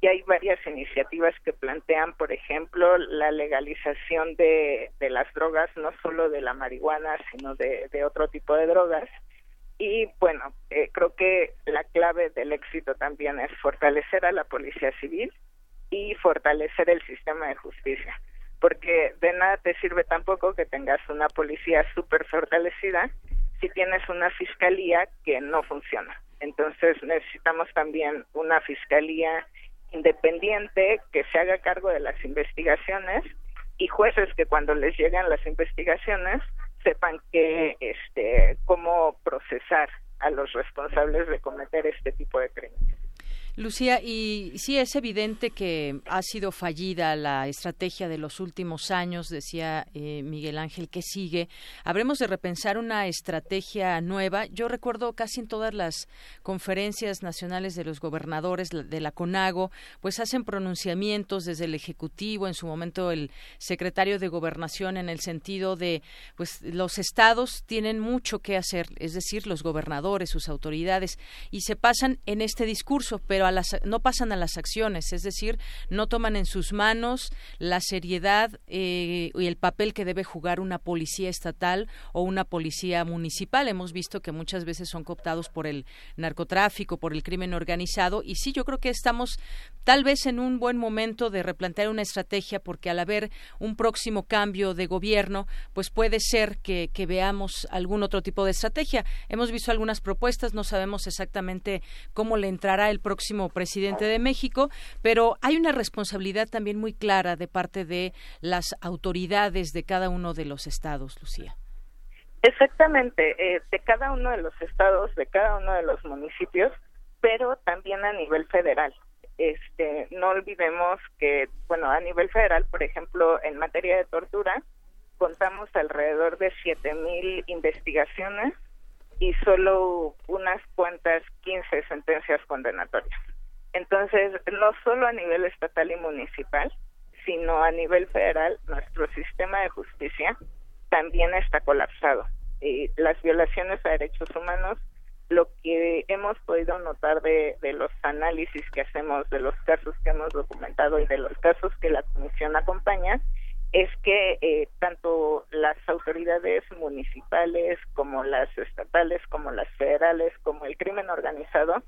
y hay varias iniciativas que plantean, por ejemplo, la legalización de, de las drogas, no solo de la marihuana, sino de otro tipo de drogas. Y bueno, eh, creo que la clave del éxito también es fortalecer a la policía civil, y fortalecer el sistema de justicia. Porque de nada te sirve tampoco que tengas una policía súper fortalecida si tienes una fiscalía que no funciona. Entonces necesitamos también una fiscalía independiente que se haga cargo de las investigaciones y jueces que cuando les llegan las investigaciones sepan que este cómo procesar a los responsables de cometer este tipo de crímenes. Lucía, y sí es evidente que ha sido fallida la estrategia de los últimos años, decía eh, Miguel Ángel, que sigue. Habremos de repensar una estrategia nueva. Yo recuerdo casi en todas las conferencias nacionales de los gobernadores de la CONAGO, pues hacen pronunciamientos desde el Ejecutivo, en su momento el secretario de Gobernación, en el sentido de, pues los estados tienen mucho que hacer, es decir, los gobernadores, sus autoridades, y se pasan en este discurso, pero no pasan a las acciones, es decir, no toman en sus manos la seriedad eh, y el papel que debe jugar una policía estatal o una policía municipal. Hemos visto que muchas veces son cooptados por el narcotráfico, por el crimen organizado y sí, yo creo que estamos tal vez en un buen momento de replantear una estrategia porque al haber un próximo cambio de gobierno, pues puede ser que veamos algún otro tipo de estrategia. Hemos visto algunas propuestas, no sabemos exactamente cómo le entrará el próximo presidente de México, pero hay una responsabilidad también muy clara de parte de las autoridades de cada uno de los estados, Lucía. Exactamente, eh, de cada uno de los estados, de cada uno de los municipios, pero también a nivel federal. Este, no olvidemos que, bueno, a nivel federal, por ejemplo, en materia de tortura, contamos alrededor de siete mil investigaciones y solo unas cuantas 15 sentencias condenatorias. Entonces, no solo a nivel estatal y municipal, sino a nivel federal, nuestro sistema de justicia también está colapsado. Y las violaciones a derechos humanos, lo que hemos podido notar de, de los análisis que hacemos, de los casos que hemos documentado y de los casos que la Comisión acompaña, es que eh, tanto las autoridades municipales como las estatales, como las federales, como el crimen organizado,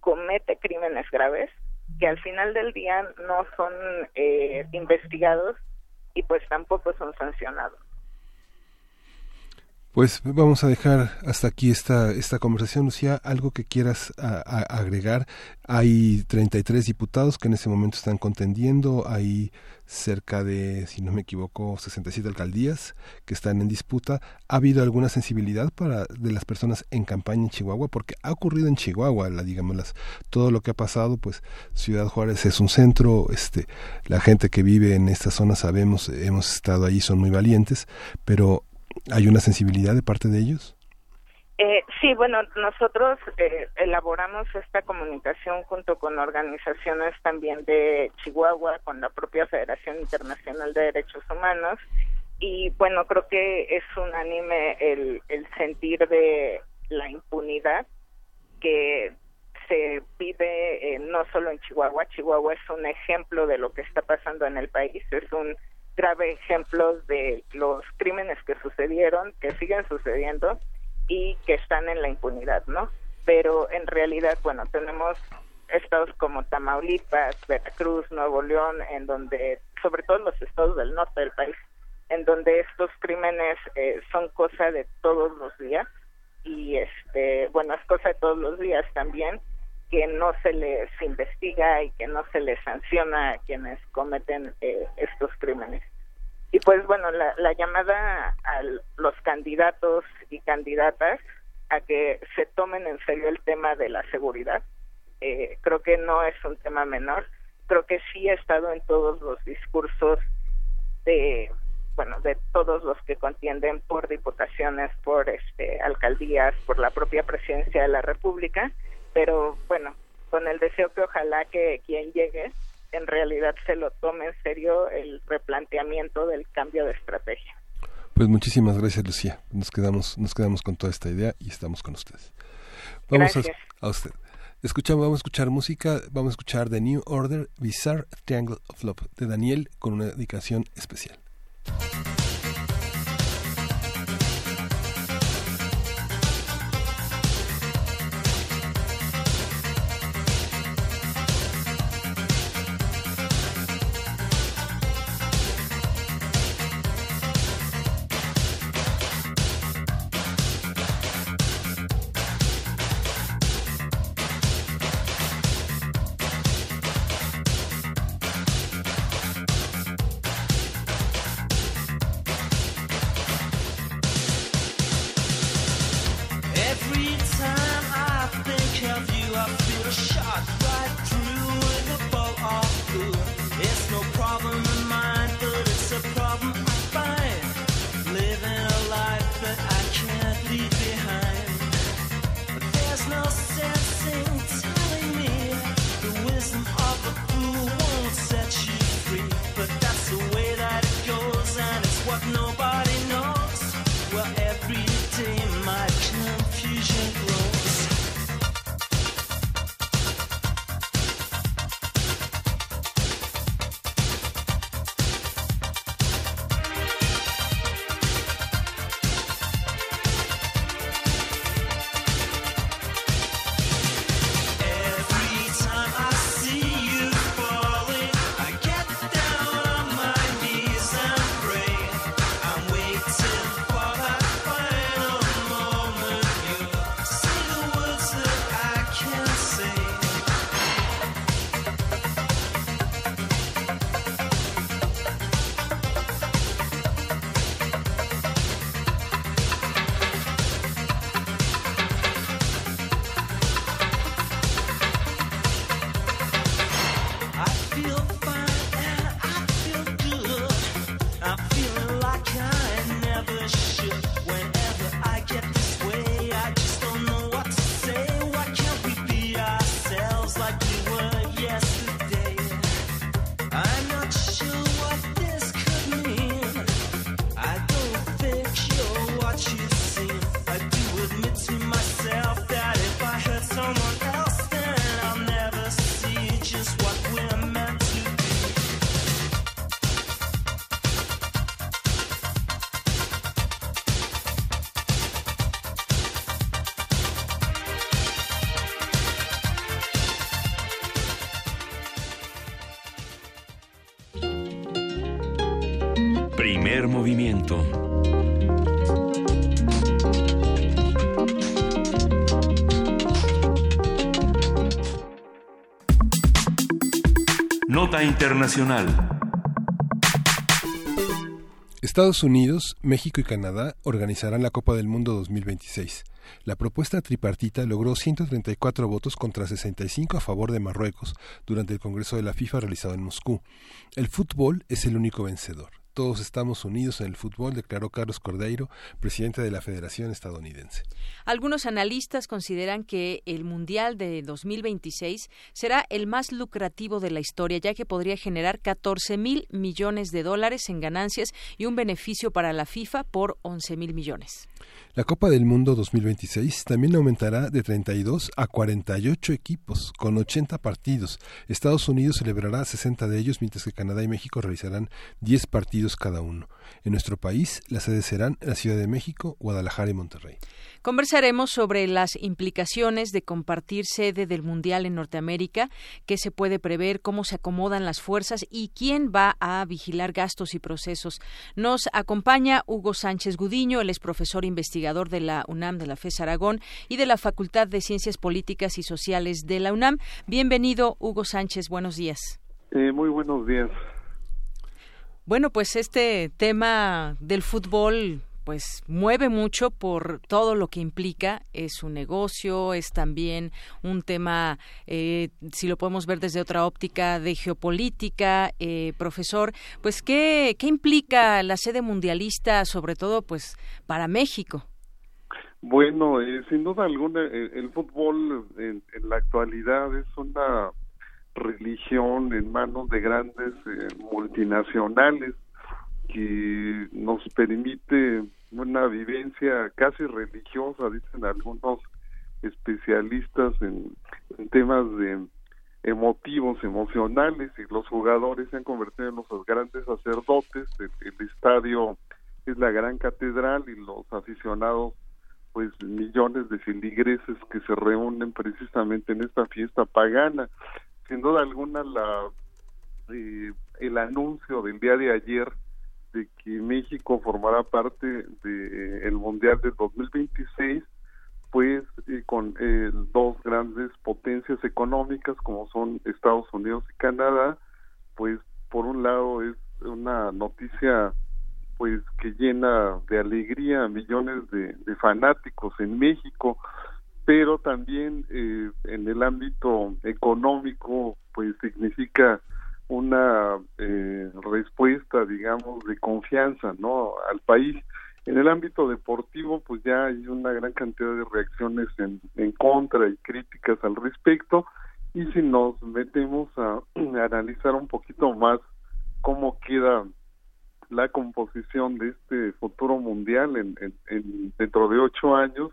comete crímenes graves que al final del día no son eh, investigados y pues tampoco son sancionados. Pues vamos a dejar hasta aquí esta, esta conversación. Lucía, algo que quieras agregar. Hay 33 diputados que en ese momento están contendiendo. Hay cerca de, si no me equivoco, 67 alcaldías que están en disputa. ¿Ha habido alguna sensibilidad para de las personas en campaña en Chihuahua? Porque ha ocurrido en Chihuahua, la, digamos, las, todo lo que ha pasado, pues Ciudad Juárez es un centro, este, la gente que vive en esta zona sabemos, hemos estado ahí, son muy valientes, pero ¿Hay una sensibilidad de parte de ellos? Eh, sí, bueno, nosotros eh, elaboramos esta comunicación junto con organizaciones también de Chihuahua, con la propia Federación Internacional de Derechos Humanos, y bueno, creo que es unánime el, el sentir de la impunidad que se vive eh, no solo en Chihuahua, Chihuahua es un ejemplo de lo que está pasando en el país, es un grave ejemplos de los crímenes que sucedieron, que siguen sucediendo y que están en la impunidad, ¿no? Pero en realidad, bueno, tenemos estados como Tamaulipas, Veracruz, Nuevo León, en donde, sobre todo los estados del norte del país, en donde estos crímenes eh, son cosa de todos los días y este, bueno, es cosa de todos los días también que no se les investiga y que no se les sanciona a quienes cometen eh, estos crímenes. Y pues bueno, la, la llamada a los candidatos y candidatas a que se tomen en serio el tema de la seguridad, eh, creo que no es un tema menor, creo que sí ha estado en todos los discursos de bueno de todos los que contienden por diputaciones por este alcaldías por la propia presidencia de la república pero bueno, con el deseo que ojalá que quien llegue en realidad se lo tome en serio el replanteamiento del cambio de estrategia. Pues muchísimas gracias, Lucía. Nos quedamos, nos quedamos con toda esta idea y estamos con ustedes. Vamos A, usted. Escuchamos, vamos a escuchar música, vamos a escuchar The New Order Bizarre Triangle of Love de Daniel con una dedicación especial. Internacional. Estados Unidos, México y Canadá organizarán la Copa del Mundo 2026. La propuesta tripartita logró 134 votos contra 65 a favor de Marruecos durante el Congreso de la FIFA realizado en Moscú. El fútbol es el único vencedor. Todos estamos unidos en el fútbol, declaró Carlos Cordeiro, presidente de la Federación Estadounidense. Algunos analistas consideran que el Mundial de 2026 será el más lucrativo de la historia, ya que podría generar 14 mil millones de dólares en ganancias y un beneficio para la FIFA por 11 mil millones. La Copa del Mundo 2026 también aumentará de 32 a 48 equipos, con 80 partidos. Estados Unidos celebrará 60 de ellos, mientras que Canadá y México realizarán 10 partidos cada uno. En nuestro país, las sedes serán la Ciudad de México, Guadalajara y Monterrey. Conversaremos sobre las implicaciones de compartir sede del Mundial en Norteamérica, qué se puede prever, cómo se acomodan las fuerzas y quién va a vigilar gastos y procesos. Nos acompaña Hugo Sánchez Gudiño, él es profesor investigador de la UNAM, de la FES Aragón y de la Facultad de Ciencias Políticas y Sociales de la UNAM. Bienvenido, Hugo Sánchez, buenos días. Eh, muy buenos días. Bueno, pues este tema del fútbol pues mueve mucho por todo lo que implica. Es un negocio, es también un tema, eh, si lo podemos ver desde otra óptica de geopolítica, eh, profesor, pues ¿qué, ¿qué implica la sede mundialista, sobre todo pues para México? Bueno, eh, sin duda alguna, el, fútbol en, la actualidad es una religión en manos de grandes multinacionales que nos permite una vivencia casi religiosa, dicen algunos especialistas en, temas de emotivos, emocionales, y los jugadores se han convertido en los grandes sacerdotes, el, estadio es la gran catedral y los aficionados pues millones de filigreses que se reúnen precisamente en esta fiesta pagana. Sin duda alguna la eh, el anuncio del día de ayer de que México formará parte del el Mundial del 2026, pues eh, con eh, dos grandes potencias económicas como son Estados Unidos y Canadá, pues por un lado es una noticia pues que llena de alegría a millones de, fanáticos en México, pero también eh, en el ámbito económico pues significa una eh, respuesta, digamos, de confianza, ¿no? Al país. En el ámbito deportivo, pues ya hay una gran cantidad de reacciones en, en contra y críticas al respecto. Y si nos metemos a, analizar un poquito más cómo queda la composición de este futuro mundial en, en, dentro de ocho años,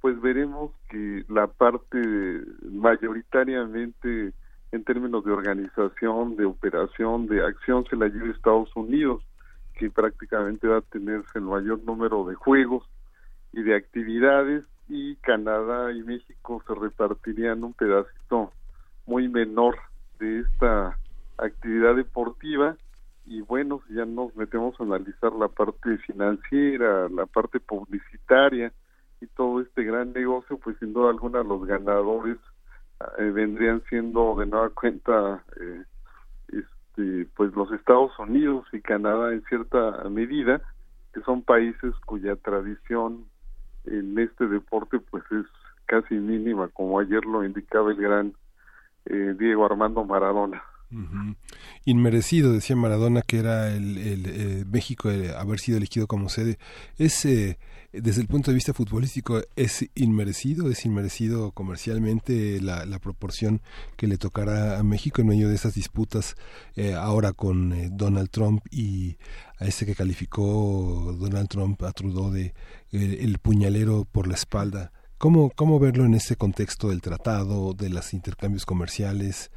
pues veremos que la parte mayoritariamente en términos de organización, de operación, de acción, se la lleva Estados Unidos, que prácticamente va a tenerse el mayor número de juegos y de actividades, y Canadá y México se repartirían un pedacito muy menor de esta actividad deportiva. Y bueno, si ya nos metemos a analizar la parte financiera, la parte publicitaria y todo este gran negocio, pues sin duda alguna los ganadores eh, vendrían siendo de nueva cuenta eh, este, pues los Estados Unidos y Canadá en cierta medida que son países cuya tradición en este deporte pues es casi mínima como ayer lo indicaba el gran eh, Diego Armando Maradona Inmerecido, decía Maradona, que era el, eh, México haber sido elegido como sede. Es, eh, desde el punto de vista futbolístico, ¿es inmerecido? ¿Es inmerecido comercialmente la, la proporción que le tocará a México en medio de esas disputas eh, ahora con Donald Trump y a ese que calificó Donald Trump a Trudeau de el puñalero por la espalda? ¿Cómo, ¿Cómo verlo en ese contexto del tratado, de los intercambios comerciales?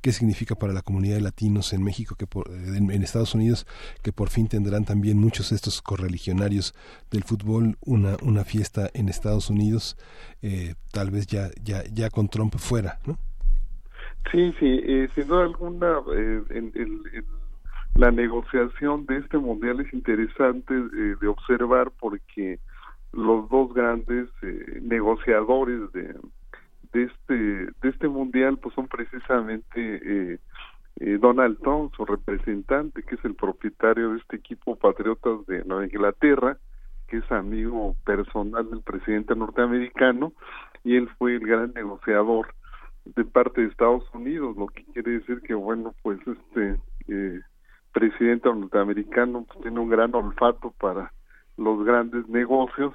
¿Qué significa para la comunidad de latinos en México, que en, Estados Unidos, que por fin tendrán también muchos de estos correligionarios del fútbol una, una fiesta en Estados Unidos, eh, tal vez ya, ya, ya con Trump fuera, ¿no? Sí, sí, eh, sin duda alguna, eh, la negociación de este mundial es interesante de observar porque los dos grandes eh, negociadores de, de este de este mundial pues son precisamente eh, eh, Donald Trump su representante que es el propietario de este equipo patriotas de Nueva Inglaterra que es amigo personal del presidente norteamericano y él fue el gran negociador de parte de Estados Unidos lo que quiere decir que bueno pues este presidente norteamericano pues, tiene un gran olfato para los grandes negocios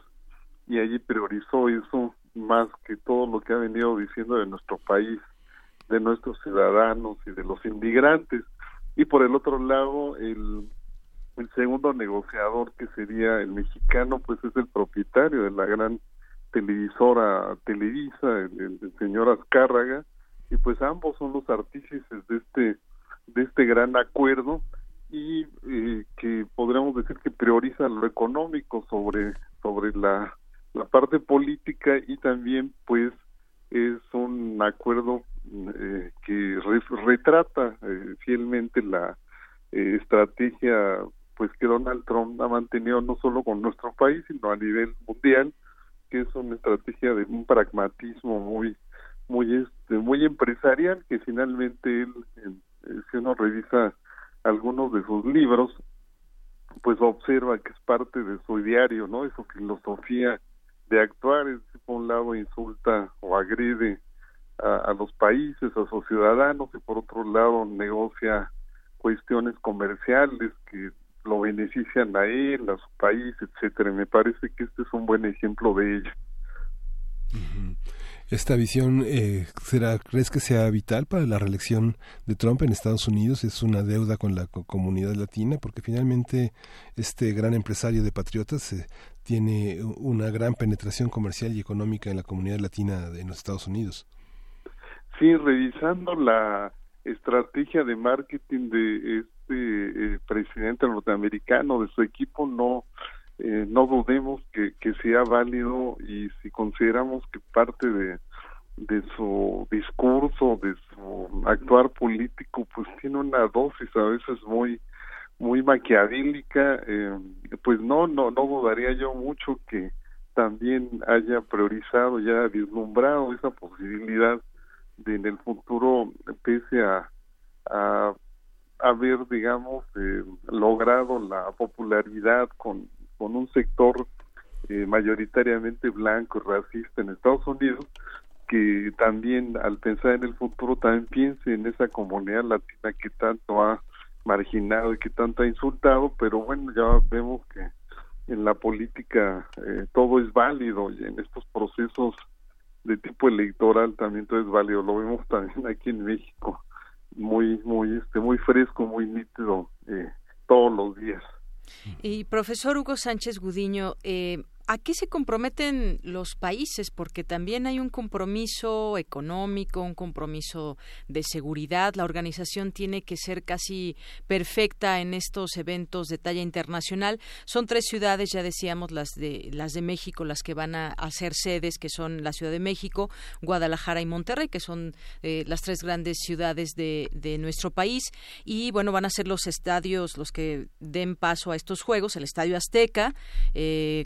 y allí priorizó eso más que todo lo que ha venido diciendo de nuestro país, de nuestros ciudadanos y de los inmigrantes. Y por el otro lado, el, el segundo negociador, que sería el mexicano, pues es el propietario de la gran televisora Televisa, el, señor Azcárraga, y pues ambos son los artífices de este de este gran acuerdo y eh, que podríamos decir que prioriza lo económico sobre sobre la la parte política y también pues es un acuerdo eh, que retrata eh, fielmente la eh, estrategia pues que Donald Trump ha mantenido no solo con nuestro país sino a nivel mundial que es una estrategia de un pragmatismo muy muy este muy empresarial que finalmente él si uno revisa algunos de sus libros pues observa que es parte de su diario no de su filosofía de actuar, es por un lado insulta o agrede a, los países, a sus ciudadanos, y por otro lado negocia cuestiones comerciales que lo benefician a él, a su país, etcétera. Me parece que este es un buen ejemplo de ello. Esta visión, eh, será, ¿crees que sea vital para la reelección de Trump en Estados Unidos? ¿Es una deuda con la comunidad latina? Porque finalmente este gran empresario de patriotas eh, tiene una gran penetración comercial y económica en la comunidad latina de los Estados Unidos. Sí, revisando la estrategia de marketing de este eh, presidente norteamericano, de su equipo, no eh, no dudemos que, que sea válido y si consideramos que parte de, de su discurso, de su actuar político, pues tiene una dosis a veces muy muy maquiavélica, eh, pues no, no, no dudaría yo mucho que también haya priorizado, ya vislumbrado esa posibilidad de en el futuro, pese a, a haber, digamos, eh, logrado la popularidad con con un sector eh, mayoritariamente blanco racista en Estados Unidos que también al pensar en el futuro también piense en esa comunidad latina que tanto ha marginado y que tanto ha insultado, pero bueno, ya vemos que en la política eh, todo es válido y en estos procesos de tipo electoral también todo es válido, lo vemos también aquí en México, muy, muy, este, muy fresco, muy nítido eh, todos los días. Y profesor Hugo Sánchez Gudiño, eh, ¿A qué se comprometen los países? Porque también hay un compromiso económico, un compromiso de seguridad. La organización tiene que ser casi perfecta en estos eventos de talla internacional. Son tres ciudades, ya decíamos, las de, las de México, las que van a, hacer sedes, que son la Ciudad de México, Guadalajara y Monterrey, que son eh, las tres grandes ciudades de, nuestro país. Y bueno, van a ser los estadios los que den paso a estos juegos. El Estadio Azteca, eh,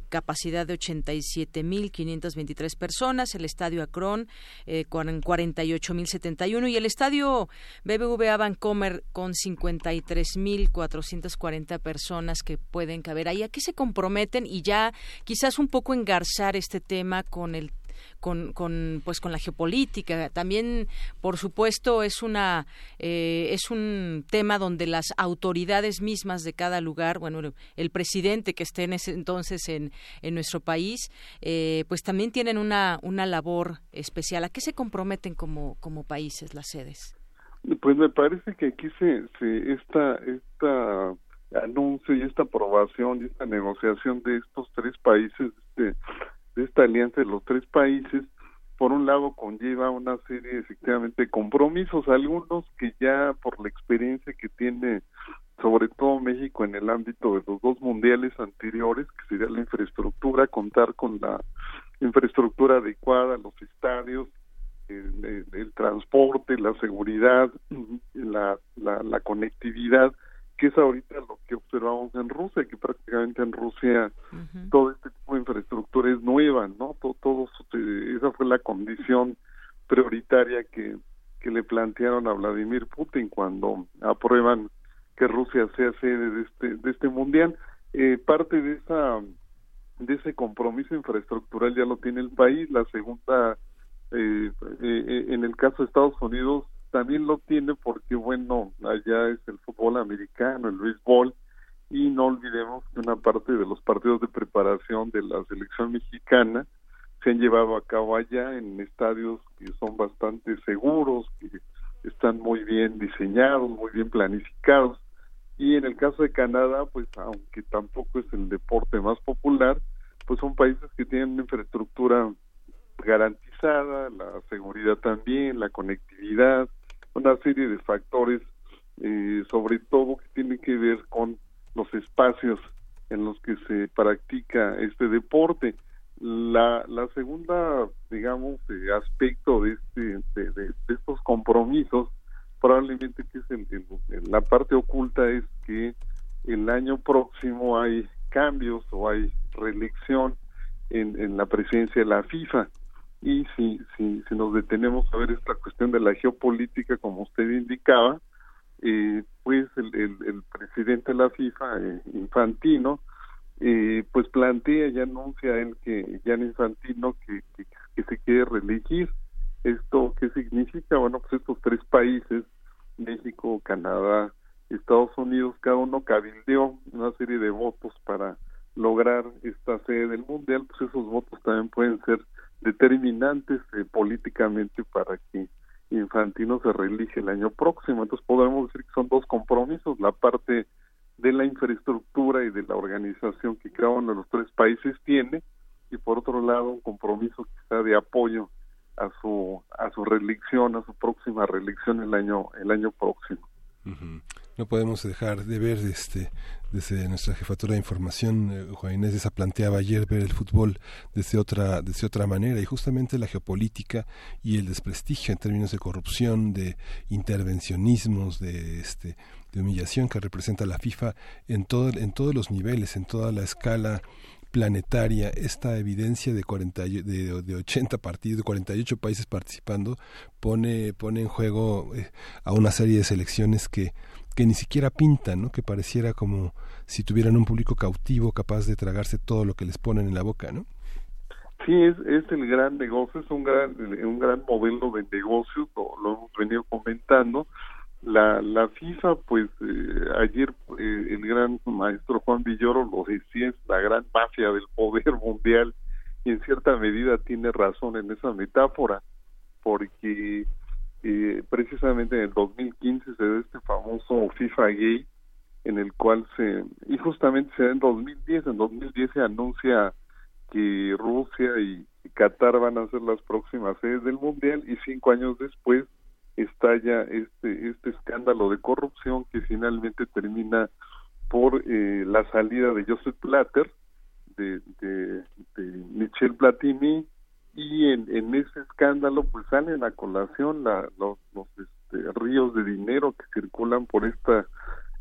de 87.523 personas, el Estadio Akron eh, con 48.071 y el Estadio BBVA Vancomer con 53.440 personas que pueden caber ahí. ¿A qué se comprometen? Y ya quizás un poco engarzar este tema con el con, con, pues con la geopolítica. También, por supuesto, es una eh, es un tema donde las autoridades mismas de cada lugar, bueno, el presidente que esté en ese entonces en, en nuestro país, eh, pues también tienen una una labor especial. ¿A qué se comprometen como como países las sedes? Pues me parece que aquí se, se esta esta anuncio y esta aprobación y esta negociación de estos tres países, de, de esta alianza de los tres países, por un lado conlleva una serie efectivamente de compromisos, algunos que ya por la experiencia que tiene sobre todo México en el ámbito de los dos mundiales anteriores, que sería la infraestructura, contar con la infraestructura adecuada, los estadios, el, el, transporte, la seguridad, la, la, la, conectividad, que es ahorita lo que observamos en Rusia, que prácticamente en Rusia todo este tipo de infraestructura es nueva, ¿no? Todo, todo, esa fue la condición prioritaria que, que le plantearon a Vladimir Putin cuando aprueban que Rusia sea sede de este, de este mundial. Eh, parte de esa de ese compromiso infraestructural ya lo tiene el país. La segunda eh, eh, en el caso de Estados Unidos también lo tiene porque bueno allá es el fútbol americano el béisbol y no olvidemos que una parte de los partidos de preparación de la selección mexicana se han llevado a cabo allá en estadios que son bastante seguros que están muy bien diseñados muy bien planificados. Y en el caso de Canadá pues aunque tampoco es el deporte más popular pues son países que tienen una infraestructura garantizada, la seguridad también, la conectividad, una serie de factores, eh, sobre todo que tienen que ver con los espacios en los que se practica este deporte. La, la segunda, digamos, eh, aspecto de, este, de, estos compromisos, probablemente que es en, la parte oculta, es que el año próximo hay cambios o hay reelección en, en la presidencia de la FIFA y si, si, si nos detenemos a ver esta cuestión de la geopolítica, como usted indicaba, eh, pues el, el, presidente de la FIFA, eh, Infantino, eh, pues plantea y anuncia él que ya Infantino que, que, que, se quiere reelegir. ¿Esto qué significa? Bueno, pues estos tres países, México, Canadá, Estados Unidos, cada uno cabildeó una serie de votos para lograr esta sede del Mundial, pues esos votos también pueden ser determinantes eh, políticamente para que Infantino se reelige el año próximo. Entonces podemos decir que son dos compromisos, la parte de la infraestructura y de la organización que cada uno de los tres países tiene y por otro lado un compromiso quizá de apoyo a su a su reelección, a su próxima reelección el año el año próximo no podemos dejar de ver este desde nuestra jefatura de información eh, Juan Inés esa planteaba ayer ver el fútbol desde otra desde otra manera y justamente la geopolítica y el desprestigio en términos de corrupción de intervencionismos de este de humillación que representa la FIFA en todo en todos los niveles en toda la escala planetaria esta evidencia de 40 de, de 80 partidos de 48 países participando pone pone en juego eh, a una serie de selecciones que que ni siquiera pintan, ¿no? que pareciera como si tuvieran un público cautivo capaz de tragarse todo lo que les ponen en la boca, ¿no? Sí, es, es el gran negocio, es un gran, un gran modelo de negocio, lo, hemos venido comentando. La, la FIFA, pues eh, ayer eh, el gran maestro Juan Villoro lo decía, es la gran mafia del poder mundial y en cierta medida tiene razón en esa metáfora, porque eh, precisamente en el 2015 se da este famoso FIFA Gay, en el cual se, y justamente se da en 2010, en 2010 se anuncia que Rusia y Qatar van a ser las próximas sedes del Mundial y cinco años después estalla este, este escándalo de corrupción que finalmente termina por eh, la salida de Joseph Platter, de, de, de Michel Platini y en, ese escándalo pues salen a colación la, los, este, ríos de dinero que circulan por esta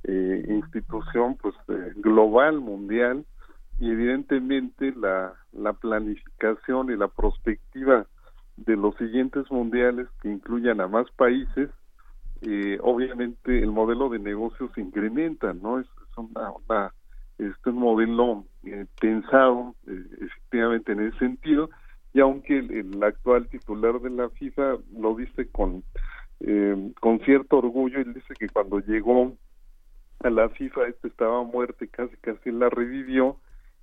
eh, institución pues eh, global mundial y evidentemente la, la planificación y la perspectiva de los siguientes mundiales que incluyan a más países eh, obviamente el modelo de negocio se incrementa no es, una, una este un modelo pensado efectivamente en ese sentido y aunque el, actual titular de la FIFA lo dice con eh, con cierto orgullo, él dice que cuando llegó a la FIFA este estaba muerto y casi casi la revivió.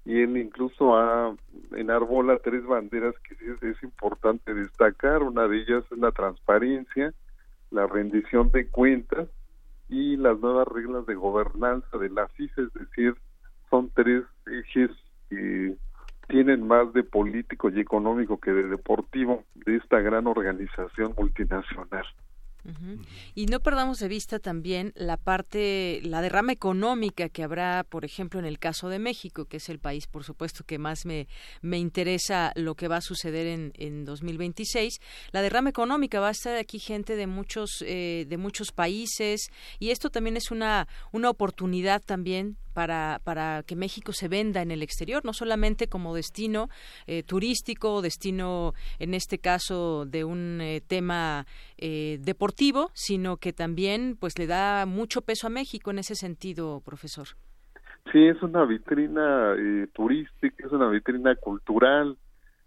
Y él incluso ha enarbola tres banderas que es, es importante destacar, una de ellas es la transparencia, la rendición de cuentas y las nuevas reglas de gobernanza de la FIFA, es decir, son tres más de político y económico que de deportivo de esta gran organización multinacional. Y no perdamos de vista también la parte, la derrama económica que habrá, por ejemplo, en el caso de México, que es el país, por supuesto, que más me, me interesa lo que va a suceder en, en 2026. La derrama económica va a estar aquí gente de muchos, eh, de muchos países y esto también es una, una oportunidad también para, para que México se venda en el exterior, no solamente como destino eh, turístico, destino, en este caso, de un eh, tema eh, deportivo, sino que también pues le da mucho peso a México en ese sentido, profesor. Sí, es una vitrina turística, es una vitrina cultural,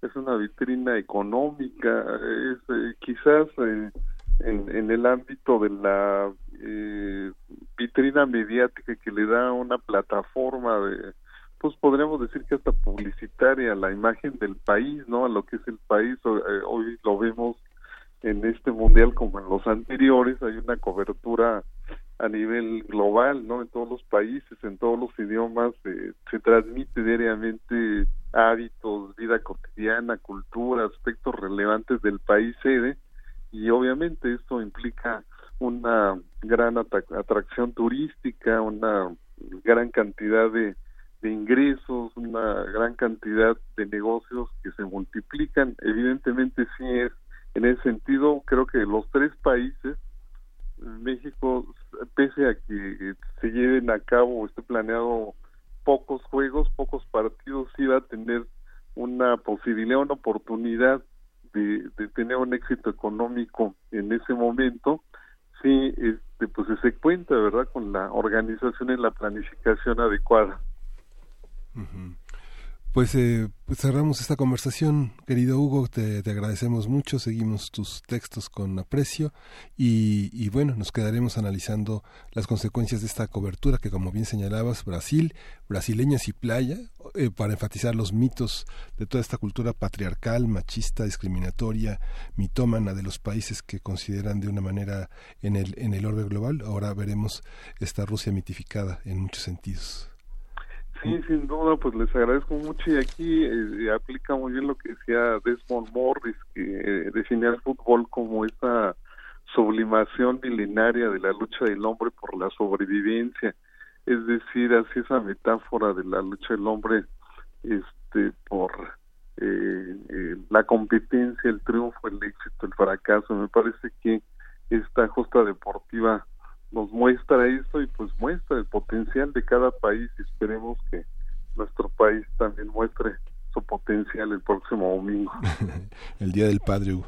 es una vitrina económica, es quizás en, en el ámbito de la eh, vitrina mediática que le da una plataforma de pues podríamos decir que hasta publicitaria la imagen del país no a lo que es el país. Eh, hoy lo vemos en este mundial como en los anteriores. Hay una cobertura a nivel global no en todos los países en todos los idiomas eh, se transmite diariamente hábitos vida cotidiana cultura aspectos relevantes del país sede. Y obviamente esto implica una gran atracción turística, una gran cantidad de, ingresos, una gran cantidad de negocios que se multiplican. Evidentemente sí es en ese sentido, creo que los tres países, México, pese a que se lleven a cabo esté planeado pocos juegos, pocos partidos, sí va a tener una posibilidad, una oportunidad de, de tener un éxito económico en ese momento sí este, pues se cuenta verdad con la organización y la planificación adecuada pues, eh, pues, cerramos esta conversación, querido Hugo, te, agradecemos mucho, seguimos tus textos con aprecio y, bueno, nos quedaremos analizando las consecuencias de esta cobertura que como bien señalabas, Brasil, brasileñas y playa, eh, para enfatizar los mitos de toda esta cultura patriarcal, machista, discriminatoria, mitómana de los países que consideran de una manera en el, en el orbe global. Ahora veremos esta Rusia mitificada en muchos sentidos. Sí, sin duda, pues les agradezco mucho y aquí eh, aplica muy bien lo que decía Desmond Morris, que eh, definía el fútbol como esa sublimación milenaria de la lucha del hombre por la sobrevivencia, es decir, así esa metáfora de la lucha del hombre este por eh, eh, la competencia, el triunfo, el éxito, el fracaso, me parece que esta justa deportiva nos muestra esto y pues muestra el potencial de cada país y esperemos que nuestro país también muestre su potencial el próximo domingo. el Día del Padre, Hugo.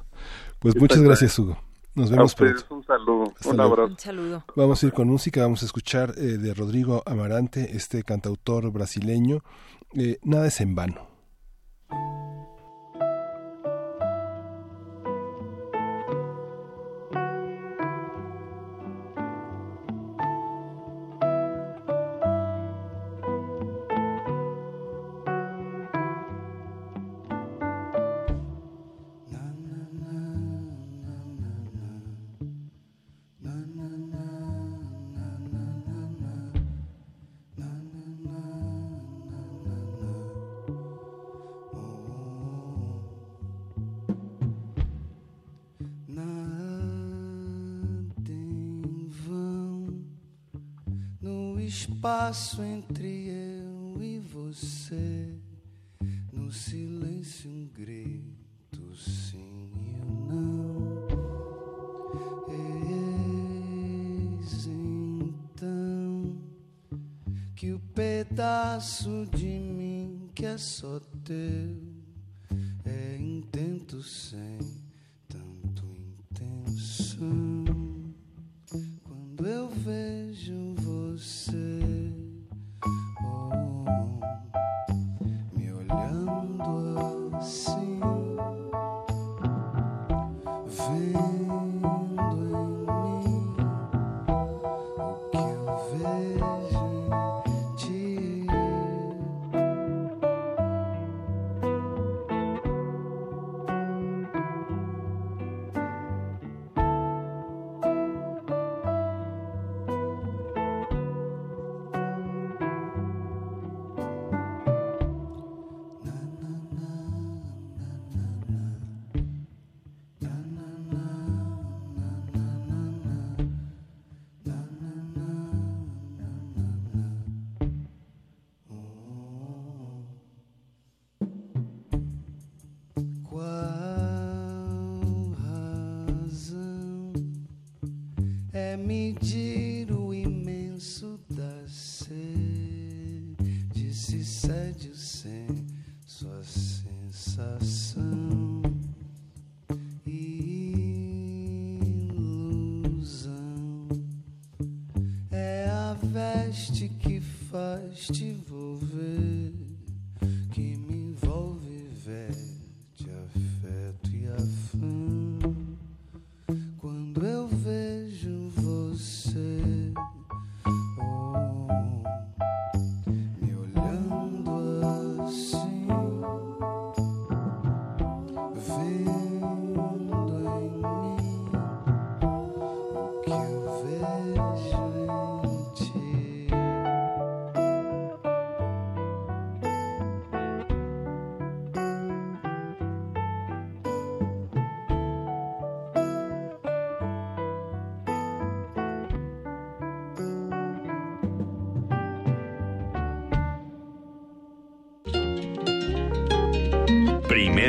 Pues muchas gracias, Hugo. Nos vemos pronto. Un saludo, un abrazo. Un saludo. Vamos a ir con música, vamos a escuchar eh, de Rodrigo Amarante, este cantautor brasileño. Eh, nada es en vano. me, Jesus.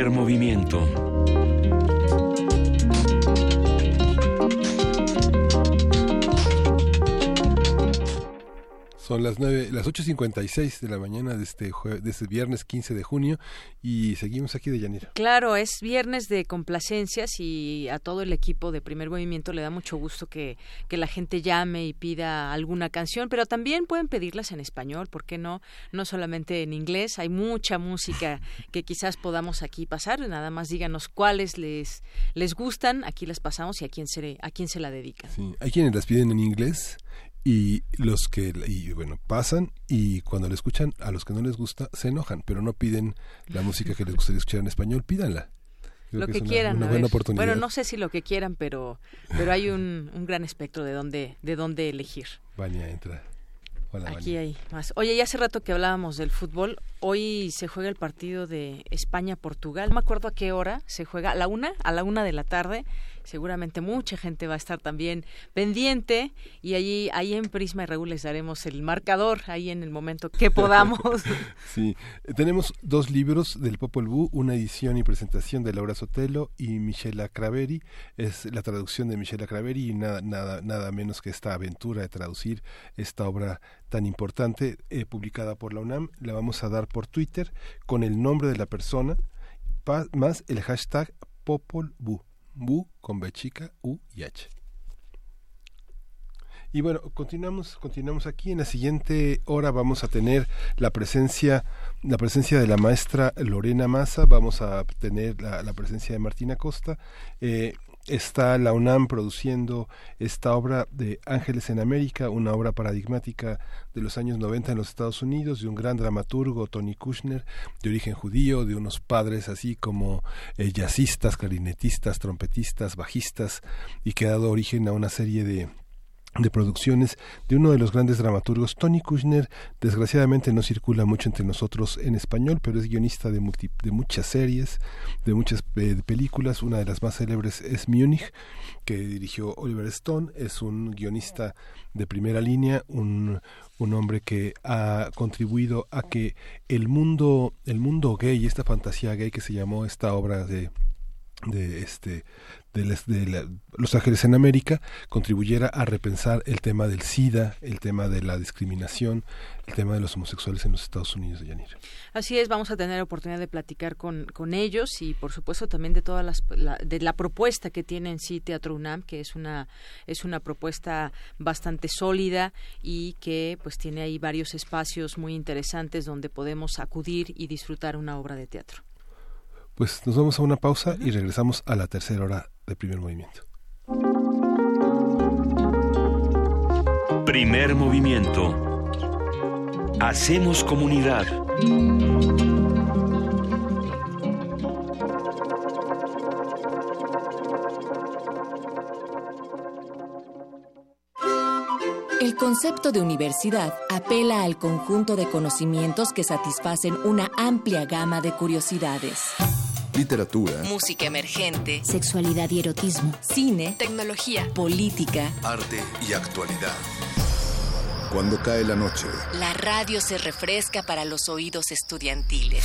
Movimiento. Son las nueve, las 8.56 de la mañana de este, jue- de este viernes 15 de junio y seguimos aquí de Yanira. Claro, es viernes de complacencias y a todo el equipo de Primer Movimiento le da mucho gusto que, que la gente llame y pida alguna canción, pero también pueden pedirlas en español, ¿por qué no? No solamente en inglés, hay mucha música que quizás podamos aquí pasar, nada más díganos cuáles les, les gustan, aquí las pasamos y a quién se, a quién se la dedican. Sí, hay quienes las piden en inglés y los que y bueno pasan y cuando la escuchan a los que no les gusta se enojan pero no piden la música que les gustaría escuchar en español pídanla Creo lo que que, es una- quieran. una buena oportunidad Bueno, no sé si lo que quieran, pero, pero hay un, un gran espectro de dónde, de dónde elegir. Vania entra Hola, Aquí Vania. hay más. Oye, ya hace rato que hablábamos del fútbol. Hoy se juega el partido de España-Portugal. No me acuerdo a qué hora se juega. ¿A la una? A la una de la tarde. Seguramente mucha gente va a estar también pendiente. Y allí, ahí en Prisma y Raúl les daremos el marcador ahí en el momento que podamos. Sí, eh, tenemos dos libros del Popol Vuh, una edición y presentación de Laura Sotelo y Michela Craveri. Es la traducción de Michela Craveri y nada, nada, nada menos que esta aventura de traducir esta obra tan importante eh, publicada por la UNAM. La vamos a dar por Twitter con el nombre de la persona más el hashtag Popol Vuh. Vuh con B U y H. Y bueno, continuamos, continuamos aquí. En la siguiente hora vamos a tener la presencia, la presencia de la maestra Lorena Massa, vamos a tener la, la presencia de Martina Costa. Eh, está la UNAM produciendo esta obra de Ángeles en América, una obra paradigmática de los años 90 en los Estados Unidos, de un gran dramaturgo, Tony Kushner, de origen judío, de unos padres así como eh, jazzistas, clarinetistas, trompetistas, bajistas, y que ha dado origen a una serie de de producciones de uno de los grandes dramaturgos, Tony Kushner, desgraciadamente no circula mucho entre nosotros en español, pero es guionista de, multi- de muchas series, de muchas eh, películas, una de las más célebres es Múnich, que dirigió Oliver Stone, es un guionista de primera línea, un, un hombre que ha contribuido a que el mundo, el mundo gay, esta fantasía gay que se llamó esta obra de de este de, de la- Los Ángeles en América contribuyera a repensar el tema del SIDA, el tema de la discriminación, el tema de los homosexuales en los Estados Unidos, Yanira. Así es, vamos a tener oportunidad de platicar con, con ellos y por supuesto también de todas las la, de la propuesta que tiene en sí Teatro UNAM, que es una es una propuesta bastante sólida y que pues tiene ahí varios espacios muy interesantes donde podemos acudir y disfrutar una obra de teatro. Pues nos vamos a una pausa y regresamos a la tercera hora de primer movimiento. Primer movimiento. Hacemos comunidad. El concepto de universidad apela al conjunto de conocimientos que satisfacen una amplia gama de curiosidades. Literatura, Música emergente, sexualidad y erotismo, cine, tecnología, política. arte y actualidad. Cuando cae la noche, La radio se refresca para los oídos estudiantiles.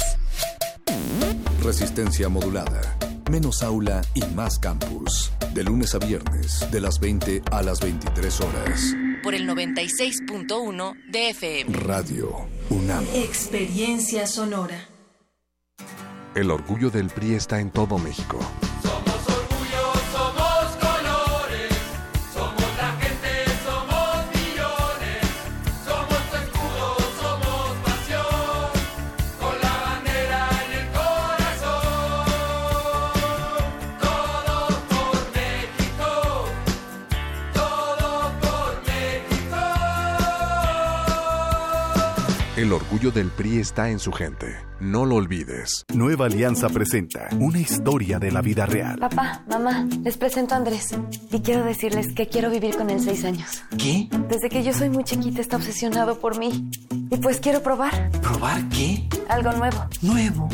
resistencia modulada. Menos aula y más campus. De lunes a viernes, de las 20 a las 23 horas. Por el 96.1 de FM. Radio UNAM. Experiencia sonora. El orgullo del PRI está en todo México. Orgullo del PRI está en su gente. No lo olvides. Nueva Alianza presenta una historia de la vida real. Papá, mamá, les presento a Andrés. Y quiero decirles que quiero vivir con él seis años. ¿Qué? Desde que yo soy muy chiquita está obsesionado por mí. Y pues quiero probar. ¿Probar qué? Algo nuevo. ¿Nuevo?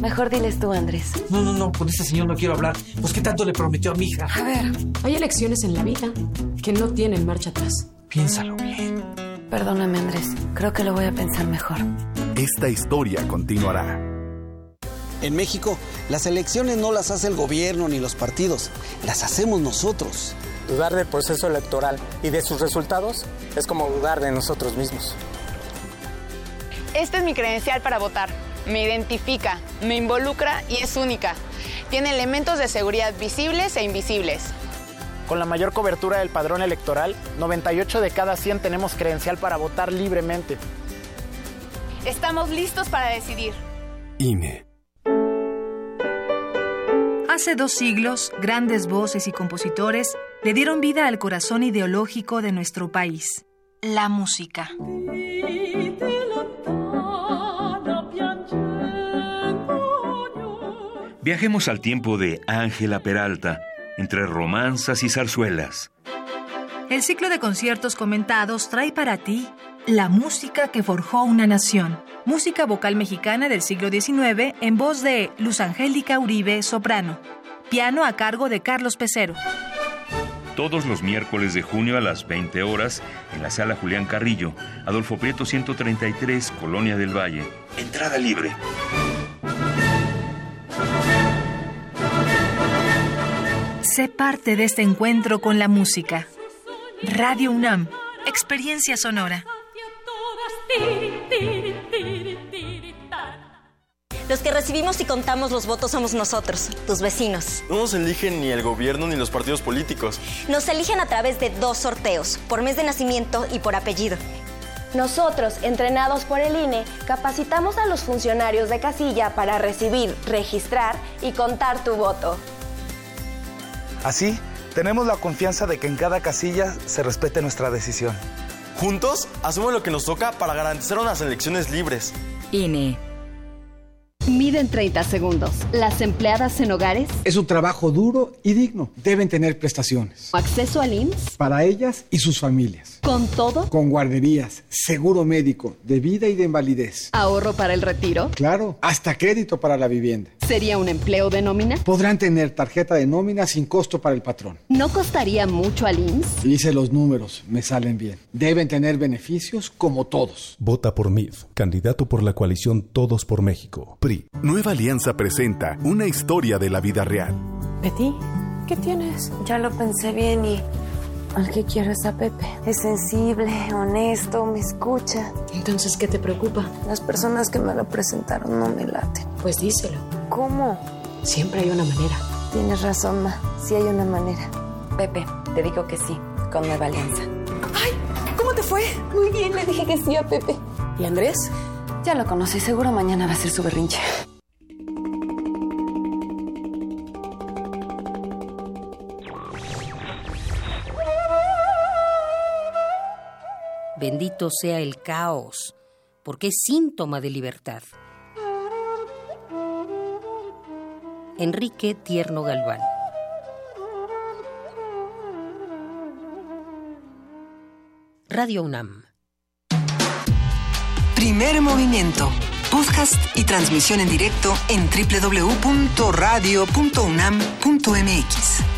Mejor diles tú, Andrés. No, no, no, con ese señor no quiero hablar. Pues qué tanto le prometió a mi hija. A ver. Hay elecciones en la vida que no tienen marcha atrás. Piénsalo bien. Perdóname, Andrés. Creo que lo voy a pensar mejor. Esta historia continuará. En México, las elecciones no las hace el gobierno ni los partidos, las hacemos nosotros. Dudar del proceso electoral y de sus resultados es como dudar de nosotros mismos. Esta es mi credencial para votar. Me identifica, me involucra y es única. Tiene elementos de seguridad visibles e invisibles. Con la mayor cobertura del padrón electoral, 98 de cada 100 tenemos credencial para votar libremente. Estamos listos para decidir. INE. Hace dos siglos, grandes voces y compositores le dieron vida al corazón ideológico de nuestro país, la música. Viajemos al tiempo de Ángela Peralta, entre romanzas y zarzuelas. El ciclo de conciertos comentados trae para ti la música que forjó una nación. Música vocal mexicana del siglo XIX en voz de Luz Angélica Uribe, soprano. Piano a cargo de Carlos Pecero. Todos los miércoles de junio a las 20 horas en la sala Julián Carrillo, Adolfo Prieto 133, Colonia del Valle. Entrada libre. Sé parte de este encuentro con la música. Radio UNAM, experiencia sonora. Los que recibimos y contamos los votos somos nosotros, tus vecinos. No nos eligen ni el gobierno ni los partidos políticos. Nos eligen a través de dos sorteos, por mes de nacimiento y por apellido. Nosotros, entrenados por el INE, capacitamos a los funcionarios de casilla para recibir, registrar y contar tu voto. Así, tenemos la confianza de que en cada casilla se respete nuestra decisión. Juntos, hacemos lo que nos toca para garantizar unas elecciones libres. INE. Miden 30 segundos. Las empleadas en hogares. Es un trabajo duro y digno. Deben tener prestaciones. Acceso al IMSS. Para ellas y sus familias. ¿Con todo? Con guarderías, seguro médico, de vida y de invalidez. ¿Ahorro para el retiro? Claro, hasta crédito para la vivienda. ¿Sería un empleo de nómina? Podrán tener tarjeta de nómina sin costo para el patrón. ¿No costaría mucho al IMSS? Hice los números, me salen bien. Deben tener beneficios como todos. Vota por MIF, candidato por la coalición Todos por México. PRI. Nueva Alianza presenta una historia de la vida real. Betty, ¿qué tienes? Ya lo pensé bien y al que quiero es a Pepe. Es sensible, honesto, me escucha. Entonces, ¿qué te preocupa? Las personas que me lo presentaron no me laten. Pues díselo. ¿Cómo? Siempre hay una manera. Tienes razón, Ma. Sí hay una manera. Pepe, te digo que sí, con Nueva Alianza. ¡Ay! ¿Cómo te fue? Muy bien, le dije que sí a Pepe. ¿Y Andrés? Ya lo conocí, seguro mañana va a ser su berrinche. Bendito sea el caos, porque es síntoma de libertad. Enrique Tierno Galván. Radio UNAM. Primer movimiento. Podcast y transmisión en directo en www.radio.unam.mx.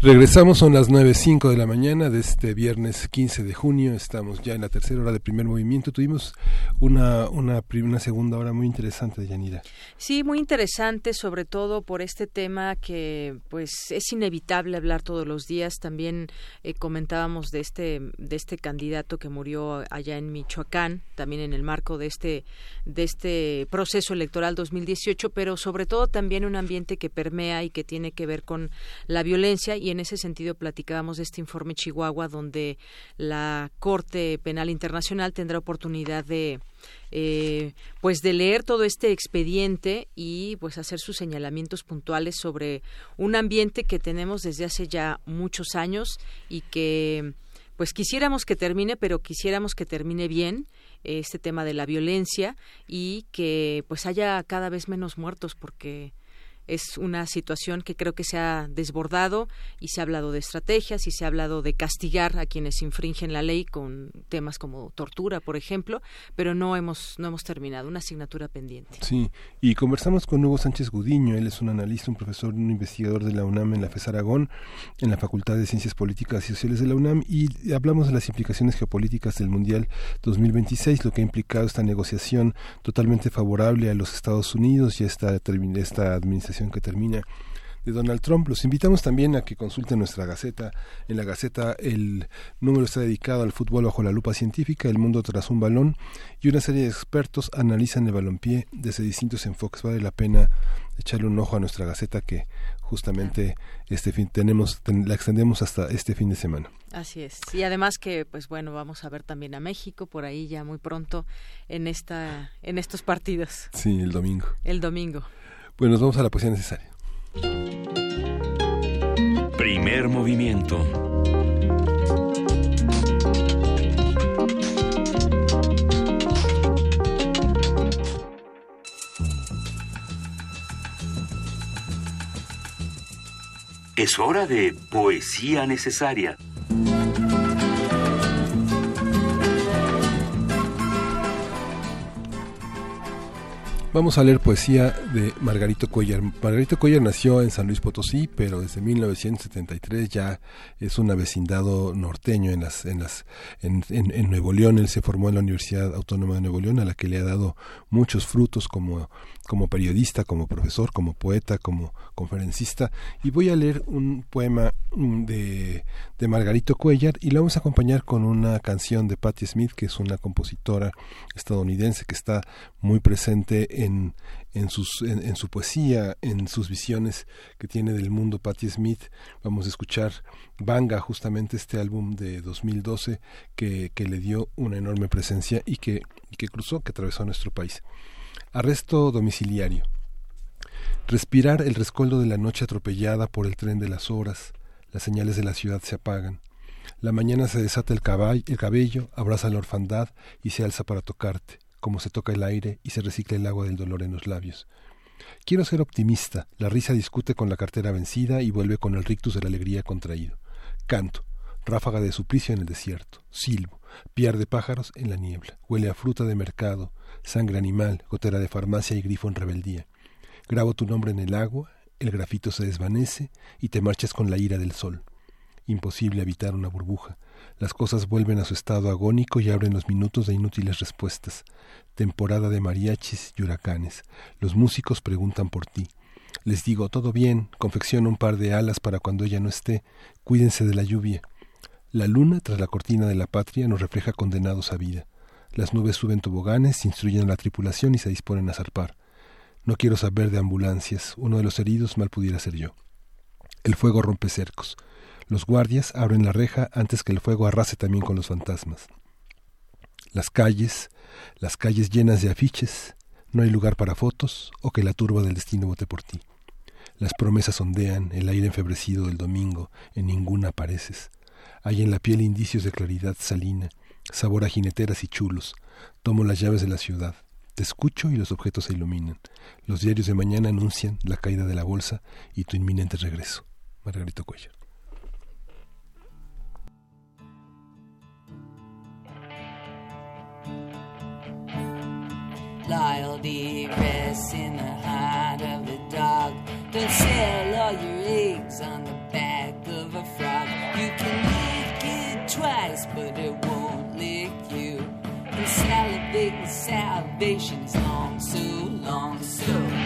Regresamos, son las 9.05 de la mañana de este viernes 15 de junio. Estamos ya en la tercera hora de primer movimiento. Tuvimos una, una, segunda hora muy interesante, Yanira. Sí, muy interesante, sobre todo por este tema que pues es inevitable hablar todos los días. También eh, comentábamos de este, de este candidato que murió allá en Michoacán, también en el marco de este, de este proceso electoral 2018, pero sobre todo también un ambiente que permea y que tiene que ver con la violencia y en en ese sentido platicábamos de este informe Chihuahua donde la Corte Penal Internacional tendrá oportunidad de eh, pues de leer todo este expediente y pues hacer sus señalamientos puntuales sobre un ambiente que tenemos desde hace ya muchos años y que pues quisiéramos que termine, pero quisiéramos que termine bien este tema de la violencia y que pues haya cada vez menos muertos porque es una situación que creo que se ha desbordado y se ha hablado de estrategias y se ha hablado de castigar a quienes infringen la ley con temas como tortura, por ejemplo, pero no hemos no hemos terminado una asignatura pendiente. Sí, y conversamos con Hugo Sánchez Gudiño, él es un analista, un profesor, un investigador de la UNAM en la FES Aragón, en la Facultad de Ciencias Políticas y Sociales de la UNAM y hablamos de las implicaciones geopolíticas del Mundial 2026, lo que ha implicado esta negociación totalmente favorable a los Estados Unidos y esta esta administración que termina de Donald Trump. Los invitamos también a que consulten nuestra Gaceta. En la Gaceta el número está dedicado al fútbol bajo la lupa científica, el mundo tras un balón, y una serie de expertos analizan el balompié desde distintos enfoques. Vale la pena echarle un ojo a nuestra Gaceta que justamente este fin tenemos la extendemos hasta este fin de semana. Así es. Y además que pues bueno, vamos a ver también a México por ahí ya muy pronto en esta en estos partidos. Sí, el domingo. El domingo. Bueno, nos vamos a la poesía necesaria. Primer movimiento. Es hora de poesía necesaria. Vamos a leer poesía de Margarito Cuellar. Margarito Cuellar nació en San Luis Potosí, pero desde 1973 ya es un avecindado norteño en las en las en, en, Nuevo León. Él se formó en la Universidad Autónoma de Nuevo León, a la que le ha dado muchos frutos como como periodista, como profesor, como poeta, como conferencista. Y voy a leer un poema mm, de, de Margarito Cuellar y lo vamos a acompañar con una canción de Patti Smith, que es una compositora estadounidense que está muy presente en, en, sus, en, su poesía, en sus visiones que tiene del mundo Patti Smith. Vamos a escuchar Banga, justamente este álbum de 2012 que, que le dio una enorme presencia y que, y que cruzó, que atravesó nuestro país. Arresto domiciliario. Respirar el rescoldo de la noche atropellada por el tren de las horas, las señales de la ciudad se apagan. La mañana se desata el, el cabello, abraza la orfandad y se alza para tocarte, como se toca el aire y se recicla el agua del dolor en los labios. Quiero ser optimista, la risa discute con la cartera vencida y vuelve con el rictus de la alegría contraído. Canto, ráfaga de suplicio en el desierto, silbo, piar de pájaros en la niebla, huele a fruta de mercado, sangre animal, gotera de farmacia y grifo en rebeldía. Grabo tu nombre en el agua, el grafito se desvanece y te marchas con la ira del sol. Imposible evitar una burbuja. Las cosas vuelven a su estado agónico y abren los minutos de inútiles respuestas. Temporada de mariachis y huracanes. Los músicos preguntan por ti. Les digo, todo bien, confecciono un par de alas para cuando ella no esté. Cuídense de la lluvia. La luna, tras la cortina de la patria, nos refleja condenados a vida. Las nubes suben toboganes, instruyen a la tripulación y se disponen a zarpar. No quiero saber de ambulancias. Uno de los heridos mal pudiera ser yo. El fuego rompe cercos. Los guardias abren la reja antes que el fuego arrase también con los fantasmas. Las calles, las calles llenas de afiches, no hay lugar para fotos o que la turba del destino vote por ti. Las promesas ondean, el aire enfebrecido del domingo, en ninguna apareces. Hay en la piel indicios de claridad salina, sabor a jineteras y chulos. Tomo las llaves de la ciudad. Te escucho y los objetos se iluminan. Los diarios de mañana anuncian la caída de la bolsa y tu inminente regreso. Margarito Cuellar. Loyalty rests in the heart of a dog. Don't sell all your eggs on the back of a frog. You can lick it twice, but it salvation is long, so long, so.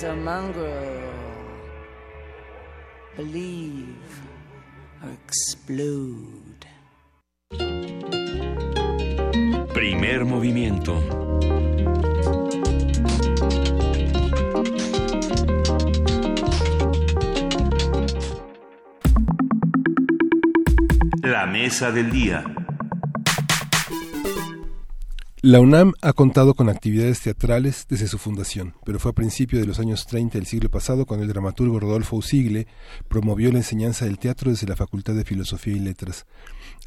Is a mongrel. Believe or explode. Primer movimiento. La mesa del día. La UNAM ha contado con actividades teatrales desde su fundación, pero fue a principios de los años 30 del siglo pasado cuando el dramaturgo Rodolfo Usigle promovió la enseñanza del teatro desde la Facultad de Filosofía y Letras.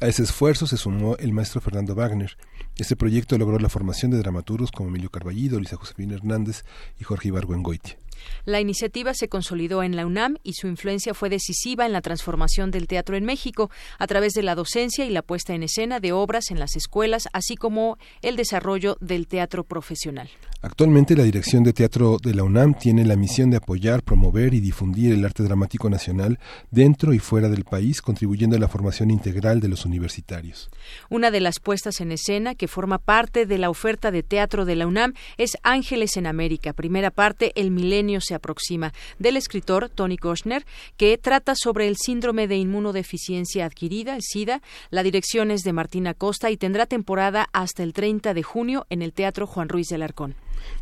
A ese esfuerzo se sumó el maestro Fernando Wagner. Este proyecto logró la formación de dramaturgos como Emilio Carballido, Luisa Josefina Hernández y Jorge Ibargüengoitia. La iniciativa se consolidó en la UNAM y su influencia fue decisiva en la transformación del teatro en México a través de la docencia y la puesta en escena de obras en las escuelas, así como el desarrollo del teatro profesional. Actualmente la Dirección de Teatro de la UNAM tiene la misión de apoyar, promover y difundir el arte dramático nacional dentro y fuera del país, contribuyendo a la formación integral de los universitarios. Una de las puestas en escena que forma parte de la oferta de teatro de la UNAM es Ángeles en América, primera parte El milenio se aproxima, del escritor Tony Kushner, que trata sobre el síndrome de inmunodeficiencia adquirida, el SIDA. La dirección es de Martina Costa y tendrá temporada hasta el 30 de junio en el Teatro Juan Ruiz del Arcón.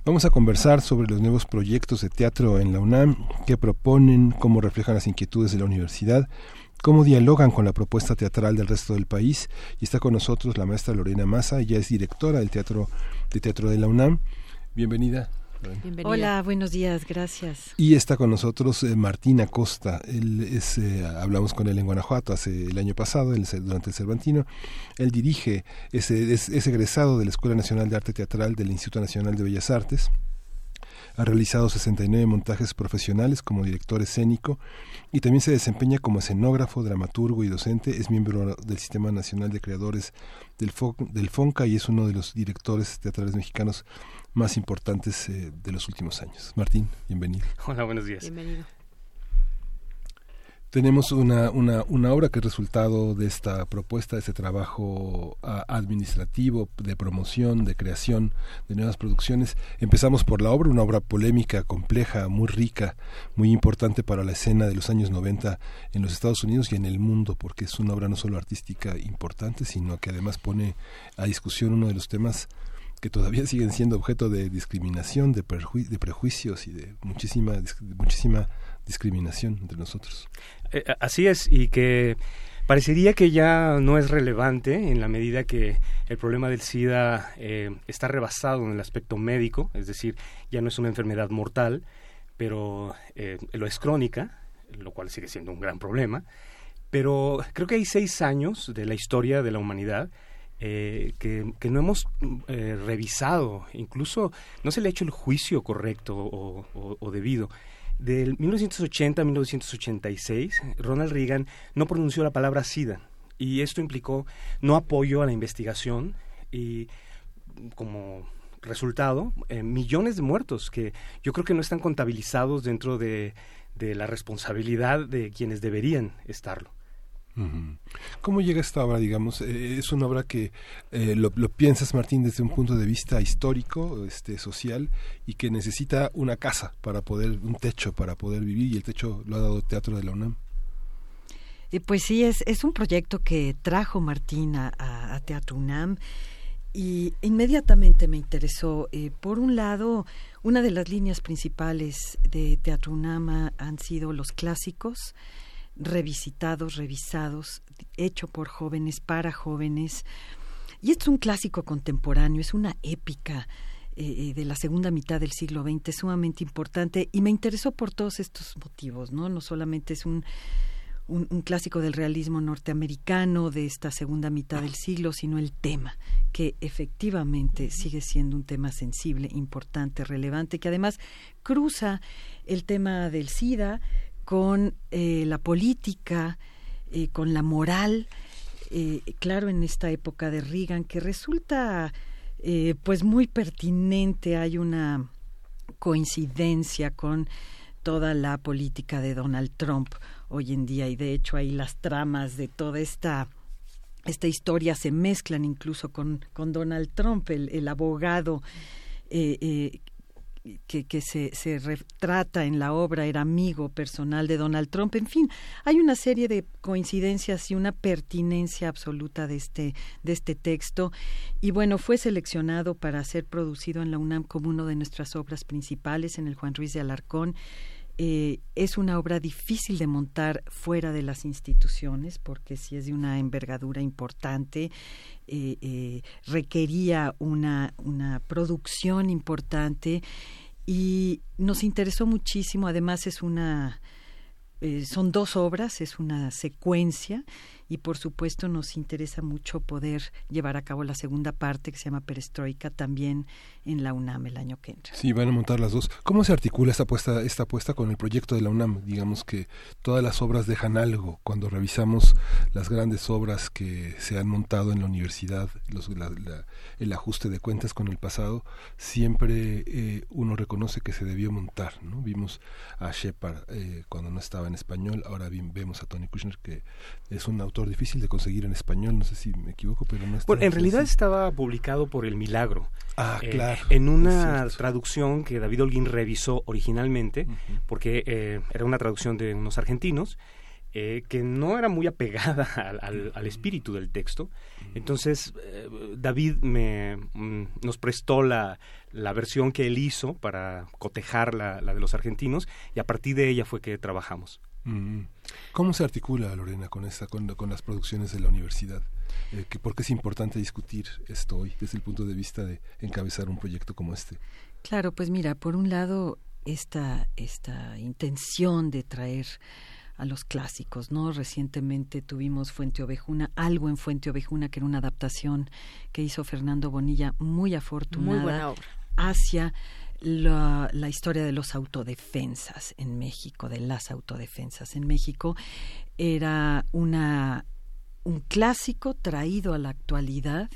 Vamos a conversar sobre los nuevos proyectos de teatro en la UNAM, qué proponen, cómo reflejan las inquietudes de la universidad, cómo dialogan con la propuesta teatral del resto del país. Y está con nosotros la maestra Lorena Massa, ella es directora del Teatro de Teatro de la UNAM. Bienvenida. Bienvenida. Hola, buenos días, gracias. Y está con nosotros eh, Martín Acosta. Él es, eh, hablamos con él en Guanajuato hace el año pasado, el, durante el Cervantino. Él dirige, es, es, es egresado de la Escuela Nacional de Arte Teatral del Instituto Nacional de Bellas Artes. Ha realizado 69 montajes profesionales como director escénico y también se desempeña como escenógrafo, dramaturgo y docente. Es miembro del Sistema Nacional de Creadores del FONCA y es uno de los directores teatrales mexicanos más importantes eh, de los últimos años. Martín, bienvenido. Hola, buenos días. Bienvenido. Tenemos una, una, una, obra que es resultado de esta propuesta, de este trabajo uh, administrativo, de promoción, de creación de nuevas producciones. Empezamos por la obra, una obra polémica, compleja, muy rica, muy importante para la escena de los años 90 en los Estados Unidos y en el mundo, porque es una obra no solo artística importante, sino que además pone a discusión uno de los temas que todavía siguen siendo objeto de discriminación, de, prejuicios y de muchísima, muchísima discriminación entre nosotros. Eh, así es, y que parecería que ya no es relevante en la medida que el problema del SIDA eh, está rebasado en el aspecto médico, es decir, ya no es una enfermedad mortal, pero eh, lo es crónica, lo cual sigue siendo un gran problema. Pero creo que hay seis años de la historia de la humanidad eh, que, no hemos eh, revisado, incluso no se le ha hecho el juicio correcto o, o, o debido. Del 1980 a 1986, Ronald Reagan no pronunció la palabra SIDA y esto implicó no apoyo a la investigación y como resultado eh, millones de muertos que yo creo que no están contabilizados dentro de, de la responsabilidad de quienes deberían estarlo. ¿Cómo llega esta obra, digamos? Eh, es una obra que eh, lo, piensas, Martín, desde un punto de vista histórico, este, social, y que necesita una casa para poder, un techo para poder vivir, y el techo lo ha dado Teatro de la UNAM. Eh, pues sí, es, es un proyecto que trajo Martín a, a, a Teatro UNAM y inmediatamente me interesó. Eh, por un lado, una de las líneas principales de Teatro UNAM han sido los clásicos, revisitados, revisados, hecho por jóvenes, para jóvenes. Y es un clásico contemporáneo, es una épica eh, de la segunda mitad del siglo XX, sumamente importante, y me interesó por todos estos motivos, ¿no? No solamente es un, un, un clásico del realismo norteamericano de esta segunda mitad del siglo, sino el tema, que efectivamente sigue siendo un tema sensible, importante, relevante, que además cruza el tema del SIDA, con eh, la política, eh, con la moral, eh, claro, en esta época de Reagan, que resulta pues muy pertinente, hay una coincidencia con toda la política de Donald Trump hoy en día y de hecho ahí las tramas de toda esta esta historia se mezclan incluso con, con Donald Trump, el, el abogado que, se, se, retrata en la obra, era amigo personal de Donald Trump. En fin, hay una serie de coincidencias y una pertinencia absoluta de este, de este texto. Y bueno, fue seleccionado para ser producido en la UNAM como una de nuestras obras principales en el Juan Ruiz de Alarcón. Eh, es una obra difícil de montar fuera de las instituciones porque si es de una envergadura importante eh, eh, requería una, una producción importante y nos interesó muchísimo. Además es una son dos obras, es una secuencia y por supuesto nos interesa mucho poder llevar a cabo la segunda parte que se llama Perestroika también en la UNAM el año que entra. Sí, van a montar las dos. ¿Cómo se articula esta apuesta, esta apuesta con el proyecto de la UNAM? Digamos que todas las obras dejan algo. Cuando revisamos las grandes obras que se han montado en la universidad, los, el ajuste de cuentas con el pasado, siempre eh, uno reconoce que se debió montar. ¿no? Vimos a Shepard eh, cuando no estaba en español, ahora vemos a Tony Kushner que es un autor difícil de conseguir en español, no sé si me equivoco, pero no está. Bueno, en realidad estaba publicado por El Milagro. Ah, eh, claro. En una traducción que David Holguín revisó originalmente, porque eh, era una traducción de unos argentinos, eh, que no era muy apegada al, espíritu del texto. Entonces, David me, mm, nos prestó la, la, versión que él hizo para cotejar la, la de los argentinos y a partir de ella fue que trabajamos. Mm. ¿Cómo se articula, Lorena, con, esta, con, las producciones de la universidad? Eh, ¿Por qué es importante discutir esto hoy desde el punto de vista de encabezar un proyecto como este? Claro, pues mira, por un lado, esta, esta intención de traer a los clásicos, ¿no? Recientemente tuvimos Fuente Ovejuna, algo en Fuente Ovejuna, que era una adaptación que hizo Fernando Bonilla, muy afortunada, muy buena obra. hacia la, historia de los autodefensas en México, de las autodefensas en México, era una, un clásico traído a la actualidad.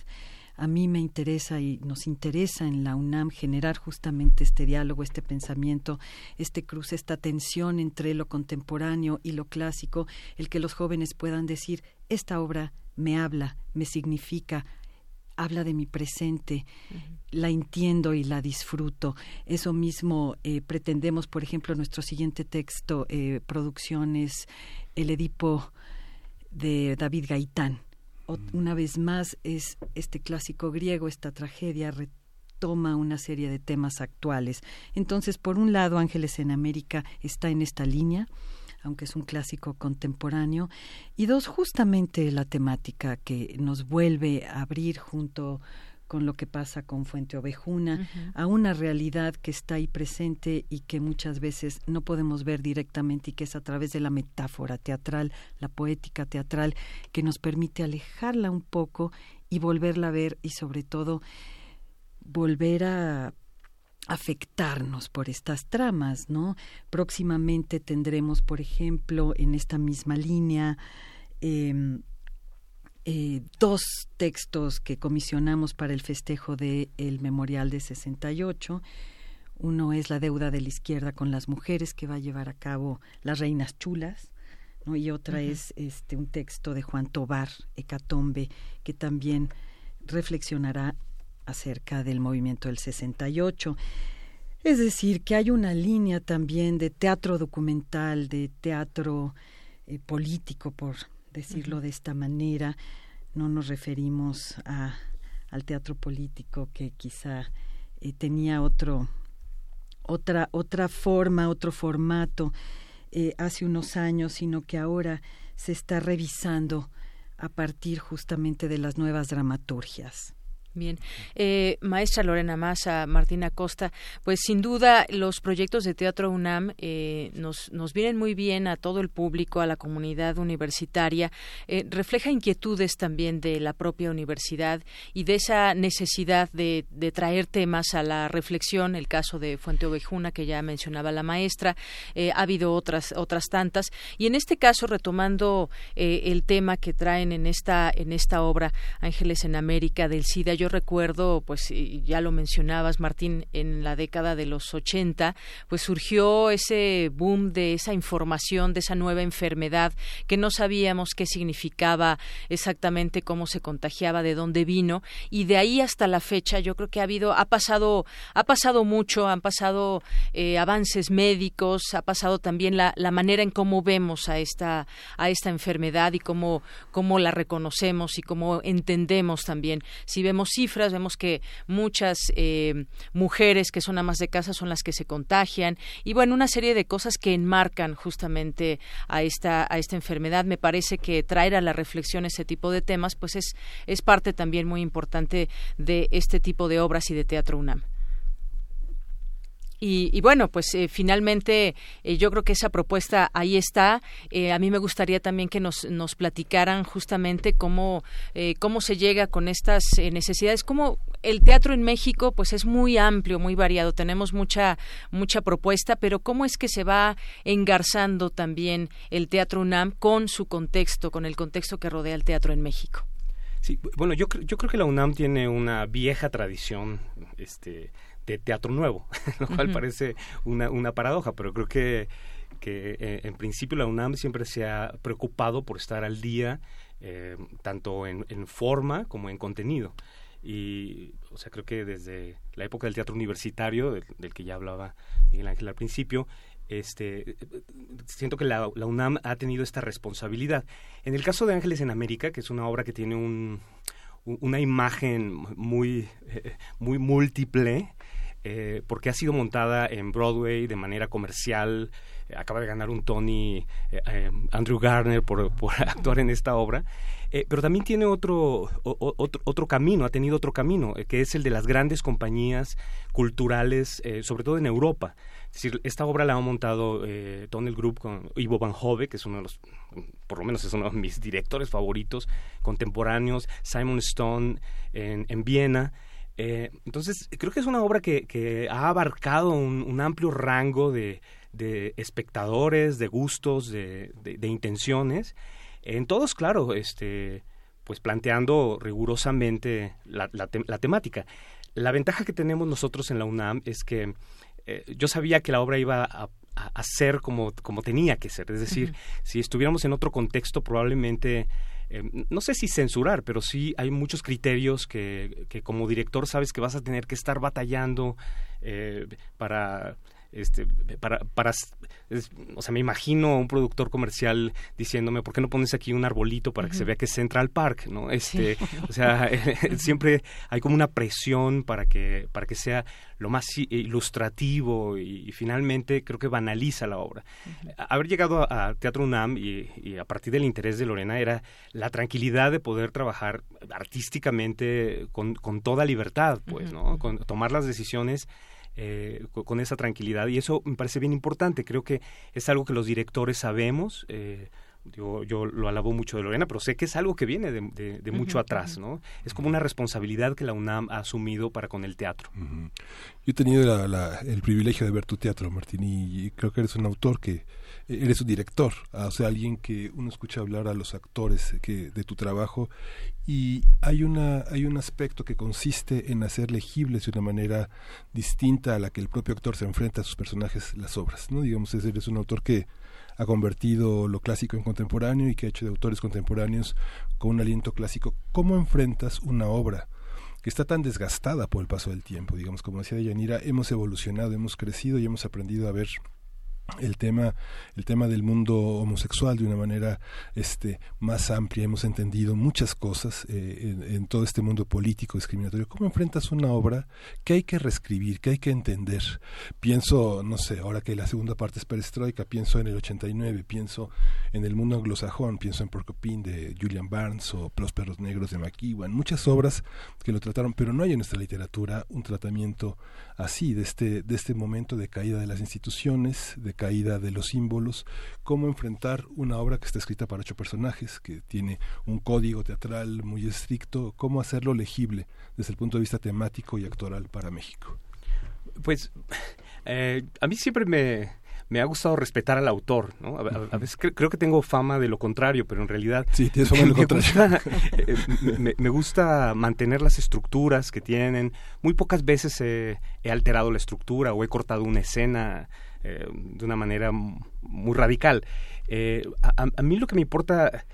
A mí me interesa y nos interesa en la UNAM generar justamente este diálogo, este pensamiento, este cruce, esta tensión entre lo contemporáneo y lo clásico, el que los jóvenes puedan decir, esta obra me habla, me significa, habla de mi presente, la entiendo y la disfruto. Eso mismo eh, pretendemos, por ejemplo, nuestro siguiente texto, eh, producciones El Edipo de David Gaitán. una vez más es este clásico griego, esta tragedia retoma una serie de temas actuales. Entonces, por un lado, Ángeles en América está en esta línea aunque es un clásico contemporáneo, y dos, justamente la temática que nos vuelve a abrir junto con lo que pasa con Fuente Ovejuna, a una realidad que está ahí presente y que muchas veces no podemos ver directamente y que es a través de la metáfora teatral, la poética teatral, que nos permite alejarla un poco y volverla a ver y sobre todo volver a afectarnos por estas tramas, ¿no? Próximamente tendremos, por ejemplo, en esta misma línea, em, eh, dos textos que comisionamos para el festejo del el Memorial de 68. Uno es La deuda de la izquierda con las mujeres que va a llevar a cabo las reinas chulas, ¿no? y otra es este un texto de Juan Tobar, Hecatombe, que también reflexionará acerca del movimiento del 68. Es decir, que hay una línea también de teatro documental, de teatro eh, político, por decirlo de esta manera. No nos referimos a, al teatro político que quizá eh, tenía otro, otra, otra forma, otro formato eh, hace unos años, sino que ahora se está revisando a partir justamente de las nuevas dramaturgias. Bien. Eh, maestra Lorena Massa, Martina Costa, pues sin duda los proyectos de Teatro UNAM eh, nos, nos vienen muy bien a todo el público, a la comunidad universitaria. Eh, refleja inquietudes también de la propia universidad y de esa necesidad de, traer temas a la reflexión, el caso de Fuente Ovejuna que ya mencionaba la maestra, ha habido otras, otras tantas. Y en este caso, retomando el tema que traen en esta, en esta obra, Ángeles en América del SIDA, yo yo recuerdo, pues ya lo mencionabas, Martín, en la década de los 80, pues surgió ese boom de esa información, de esa nueva enfermedad que no sabíamos qué significaba exactamente, cómo se contagiaba, de dónde vino, y de ahí hasta la fecha yo creo que ha habido, ha pasado, ha pasado mucho, han pasado eh, avances médicos, ha pasado también la, la manera en cómo vemos a esta, a esta enfermedad y cómo, cómo la reconocemos y cómo entendemos también. Si vemos cifras, vemos que muchas eh, mujeres que son amas de casa son las que se contagian y bueno, una serie de cosas que enmarcan justamente a esta, a esta enfermedad. Me parece que traer a la reflexión ese tipo de temas pues es, es parte también muy importante de este tipo de obras y de teatro UNAM. Y, bueno, pues eh, finalmente eh, yo creo que esa propuesta ahí está. Eh, a mí me gustaría también que nos, nos platicaran justamente cómo, cómo se llega con estas necesidades, cómo el teatro en México pues es muy amplio, muy variado, tenemos mucha, mucha propuesta, pero cómo es que se va engarzando también el teatro UNAM con su contexto, con el contexto que rodea el teatro en México. Sí, bueno, yo, yo creo que la UNAM tiene una vieja tradición, este de teatro nuevo, lo cual parece una, una paradoja, pero creo que, que eh, en principio la UNAM siempre se ha preocupado por estar al día, eh, tanto en, en, forma como en contenido. Y, o sea, creo que desde la época del teatro universitario, del, que ya hablaba Miguel Ángel al principio, este, siento que la, la, UNAM ha tenido esta responsabilidad. En el caso de Ángeles en América, que es una obra que tiene un, una imagen muy, muy múltiple, eh, porque ha sido montada en Broadway de manera comercial. Eh, acaba de ganar un Tony eh, Andrew Garner por, actuar en esta obra. pero también tiene otro, otro, camino, ha tenido otro camino, que es el de las grandes compañías culturales, sobre todo en Europa. Es decir, esta obra la ha montado eh, Group con Ivo Van Hove, que es uno de los, por lo menos es uno de mis directores favoritos contemporáneos, Simon Stone en, en Viena. Eh, entonces, creo que es una obra que, que ha abarcado un, amplio rango de, de, espectadores, de gustos, de, de, intenciones. En todos, claro, este, pues planteando rigurosamente la, la, temática. La ventaja que tenemos nosotros en la UNAM es que eh, yo sabía que la obra iba a, a, ser como, como tenía que ser. Es decir, si estuviéramos en otro contexto, probablemente eh, no sé si censurar, pero sí hay muchos criterios que, que como director sabes que vas a tener que estar batallando eh, para este, para, para o sea, me imagino a un productor comercial diciéndome, ¿por qué no pones aquí un arbolito para que se vea que es Central Park? ¿no? Este, O sea, siempre hay como una presión para que, para que sea lo más ilustrativo y, finalmente creo que banaliza la obra. Haber llegado a, Teatro UNAM y, a partir del interés de Lorena era la tranquilidad de poder trabajar artísticamente con, con toda libertad, pues, ¿no? Con, tomar las decisiones eh, con, esa tranquilidad. Y eso me parece bien importante. Creo que es algo que los directores sabemos. Eh, yo, yo lo alabo mucho de Lorena, pero sé que es algo que viene de, mucho atrás, ¿no? Es como una responsabilidad que la UNAM ha asumido para con el teatro. Yo he tenido el privilegio de ver tu teatro, Martín, y creo que eres un autor que eres un director, o sea, alguien que uno escucha hablar a los actores que, de tu trabajo y hay una hay un aspecto que consiste en hacer legibles de una manera distinta a la que el propio actor se enfrenta a sus personajes las obras, ¿no? Digamos, eres un autor que ha convertido lo clásico en contemporáneo y que ha hecho de autores contemporáneos con un aliento clásico. ¿Cómo enfrentas una obra? que está tan desgastada por el paso del tiempo, digamos, como decía Yanira, hemos evolucionado, hemos crecido y hemos aprendido a ver el tema el tema del mundo homosexual de una manera este más amplia. Hemos entendido muchas cosas eh, en, todo este mundo político discriminatorio. Cómo enfrentas una obra que hay que reescribir que hay que entender pienso no sé ahora que la segunda parte es perestroika pienso en el 89 pienso en el mundo anglosajón pienso en Porcupine de Julian Barnes o Los perros negros de McEwan. Muchas obras que lo trataron pero no hay en nuestra literatura un tratamiento así de este de este momento de caída de las instituciones de caída de los símbolos, cómo enfrentar una obra que está escrita para ocho personajes, que tiene un código teatral muy estricto, cómo hacerlo legible desde el punto de vista temático y actoral para México. Pues eh, a mí siempre me, me ha gustado respetar al autor, ¿no? A, veces creo que tengo fama de lo contrario, pero en realidad sí, tienes fama de lo me contrario. Gusta, eh, me, gusta mantener las estructuras que tienen. Muy pocas veces he, alterado la estructura o he cortado una escena eh, de una manera muy radical. Eh, a, mí lo que me importa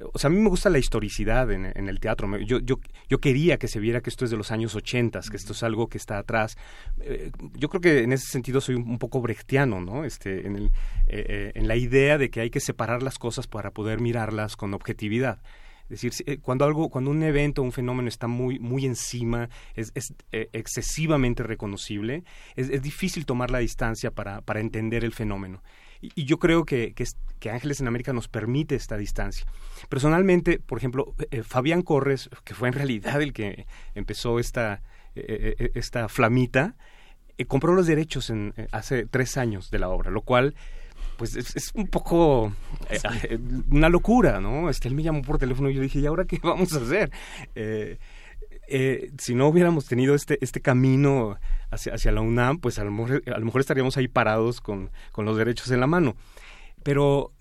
o sea, a mí me gusta la historicidad en, el teatro. Yo, yo, yo quería que se viera que esto es de los años 80, que esto es algo que está atrás. Eh, yo creo que en ese sentido soy un, poco brechtiano, ¿no? Este, en, el, eh, eh, en la idea de que hay que separar las cosas para poder mirarlas con objetividad. Es decir, cuando algo, cuando un evento, un fenómeno está muy, muy encima, es, es excesivamente reconocible, es, es, difícil tomar la distancia para, para entender el fenómeno. Y, yo creo que, que, Ángeles en América nos permite esta distancia. Personalmente, por ejemplo, eh, Fabián Corres, que fue en realidad el que empezó esta, eh, eh, esta flamita, compró los derechos en, hace tres años de la obra, lo cual pues es, un poco una locura, ¿no? Este, él me llamó por teléfono y yo dije, ¿y ahora qué vamos a hacer? Si no hubiéramos tenido este, este camino hacia, hacia la UNAM, pues a lo, mejor, a lo mejor estaríamos ahí parados con, con los derechos en la mano. Pero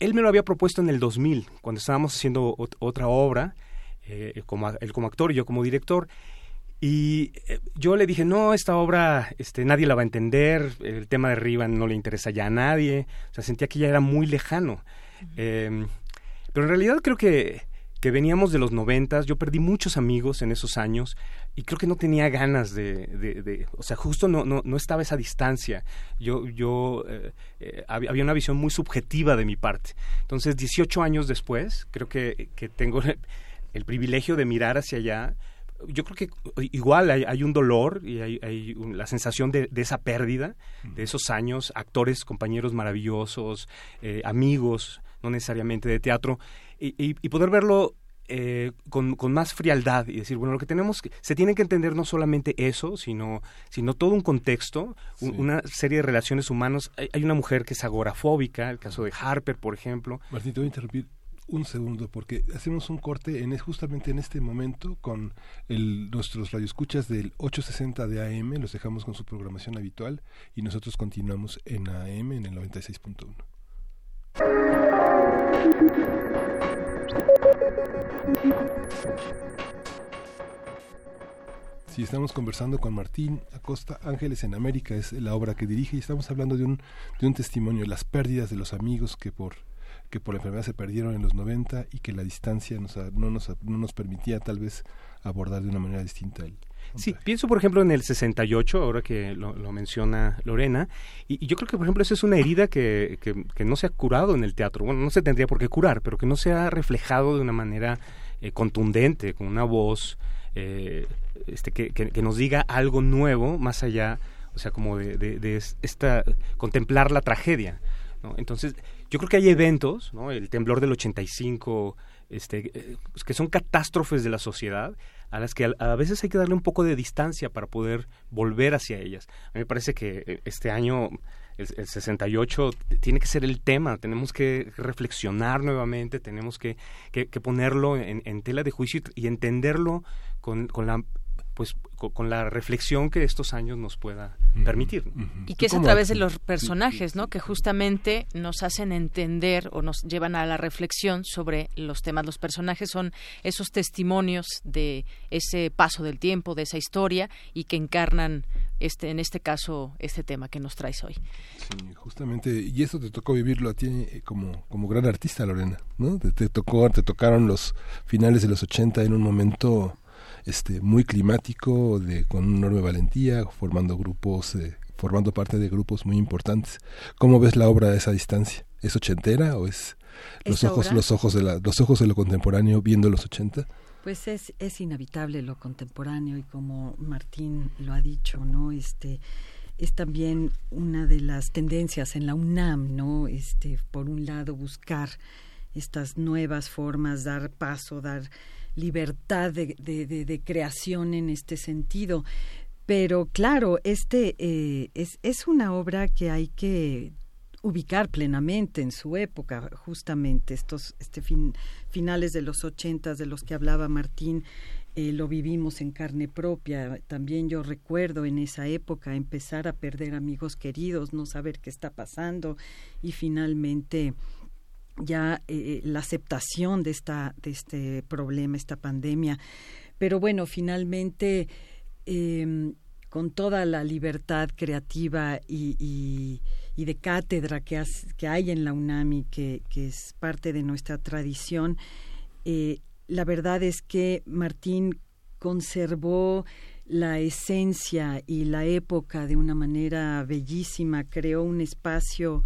él me lo había propuesto en el 2000, cuando estábamos haciendo otra obra, eh, como, él como actor y yo como director. Y eh, yo le dije, no, esta obra este, nadie la va a entender, el tema de arriba no le interesa ya a nadie, o sea, sentía que ya era muy lejano. Em, pero en realidad creo que que veníamos de los noventas, yo perdí muchos amigos en esos años y creo que no tenía ganas de, de, o sea, justo no, no, no, estaba esa distancia. Yo, yo eh, eh, había una visión muy subjetiva de mi parte. Entonces, 18 años después, creo que, que tengo el, privilegio de mirar hacia allá. Yo creo que igual hay, un dolor y hay, hay la sensación de, de, esa pérdida, de esos años, actores, compañeros maravillosos, eh, amigos, no necesariamente de teatro, y, poder verlo eh, con, más frialdad y decir, bueno, lo que tenemos, que, se tiene que entender no solamente eso, sino, sino todo un contexto, una serie de relaciones humanas. Hay, una mujer que es agorafóbica, el caso de Harper, por ejemplo. Martín, te voy a interrumpir un segundo, porque hacemos un corte en justamente en este momento con el, nuestros radioescuchas del 860 de AM, los dejamos con su programación habitual y nosotros continuamos en AM en el 96.1. Sí, estamos conversando con Martín Acosta. Ángeles en América es la obra que dirige y estamos hablando de un, de testimonio, las pérdidas de los amigos que por, la enfermedad se perdieron en los 90 y que la distancia nos, no, nos, no nos permitía tal vez abordar de una manera distinta el, Sí, pienso por ejemplo en el 68, ahora que lo, menciona Lorena, y, yo creo que por ejemplo esa es una herida que, que, no se ha curado en el teatro, bueno, no se tendría por qué curar, pero que no se ha reflejado de una manera eh, contundente, con una voz eh, este, que, que, nos diga algo nuevo más allá, o sea, como de, de, esta, contemplar la tragedia. ¿no? Entonces, yo creo que hay eventos, ¿no? el temblor del 85, este, eh, que son catástrofes de la sociedad, a las que a, veces hay que darle un poco de distancia para poder volver hacia ellas. A mí me parece que eh, este año, el, 68, tiene que ser el tema, tenemos que reflexionar nuevamente, tenemos que, que, ponerlo en, en, tela de juicio y entenderlo con, con la pues con, la reflexión que estos años nos pueda permitir. Y que es a través de los personajes, ¿no? Que justamente nos hacen entender o nos llevan a la reflexión sobre los temas. Los personajes son esos testimonios de ese paso del tiempo, de esa historia y que encarnan este en este caso este tema que nos traes hoy. Sí, justamente y eso te tocó vivirlo a ti eh, como como gran artista Lorena, ¿no? Te, te tocó te tocaron los finales de los 80 en un momento este muy climático, de, con una enorme valentía, formando grupos, eh, formando parte de grupos muy importantes. ¿Cómo ves la obra a esa distancia? ¿Es ochentera o es los ojos, los ojos de la, los ojos de lo contemporáneo viendo los ochenta? Pues es, es inevitable lo contemporáneo y como Martín lo ha dicho, ¿no? Este es también una de las tendencias en la UNAM, ¿no? Este, por un lado buscar estas nuevas formas, dar paso, dar libertad de, de, creación en este sentido. Pero claro, este eh, es, es una obra que hay que ubicar plenamente en su época, justamente estos este fin, finales de los ochentas de los que hablaba Martín, eh, lo vivimos en carne propia. También yo recuerdo en esa época empezar a perder amigos queridos, no saber qué está pasando y finalmente ya eh, la aceptación de esta de este problema, esta pandemia. Pero bueno, finalmente em, con toda la libertad creativa y, y, de cátedra que, que, hay en la UNAMI, que, que es parte de nuestra tradición, eh, la verdad es que Martín conservó la esencia y la época de una manera bellísima, creó un espacio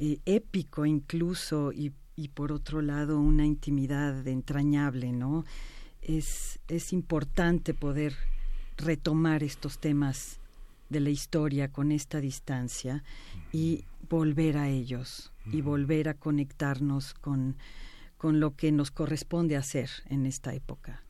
eh, épico incluso y, y, por otro lado una intimidad entrañable, ¿no? Es, es importante poder retomar estos temas de la historia con esta distancia y volver a ellos y volver a conectarnos con, con lo que nos corresponde hacer en esta época.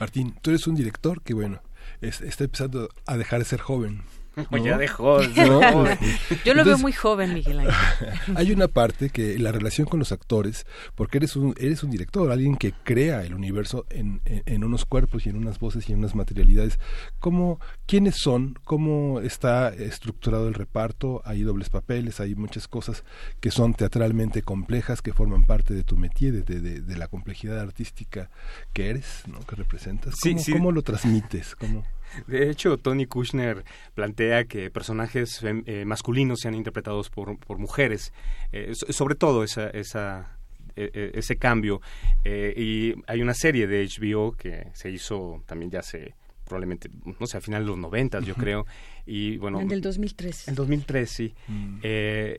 Martín, tú eres un director que, bueno, está empezando a dejar de ser joven. ¿No? ya dejó. Yo lo veo muy joven, Miguel Ángel. Hay una parte que la relación con los actores, porque eres un, eres un director, alguien que crea el universo en, en, unos cuerpos y en unas voces y en unas materialidades. ¿Cómo, ¿Quiénes son? ¿Cómo está estructurado el reparto? Hay dobles papeles, hay muchas cosas que son teatralmente complejas, que forman parte de tu métier, de, de, de la complejidad artística que eres, ¿no? que representas. ¿Cómo, ¿cómo lo transmites? ¿Cómo? De hecho, Tony Kushner plantea que personajes eh, masculinos sean interpretados por, por mujeres, eh, sobre todo esa, esa, e, e, ese cambio. Eh, y hay una serie de HBO que se hizo también ya hace probablemente, no sé, a finales de los noventas, yo creo. Y bueno. En el 2003. En 2003, sí. Mm. Eh,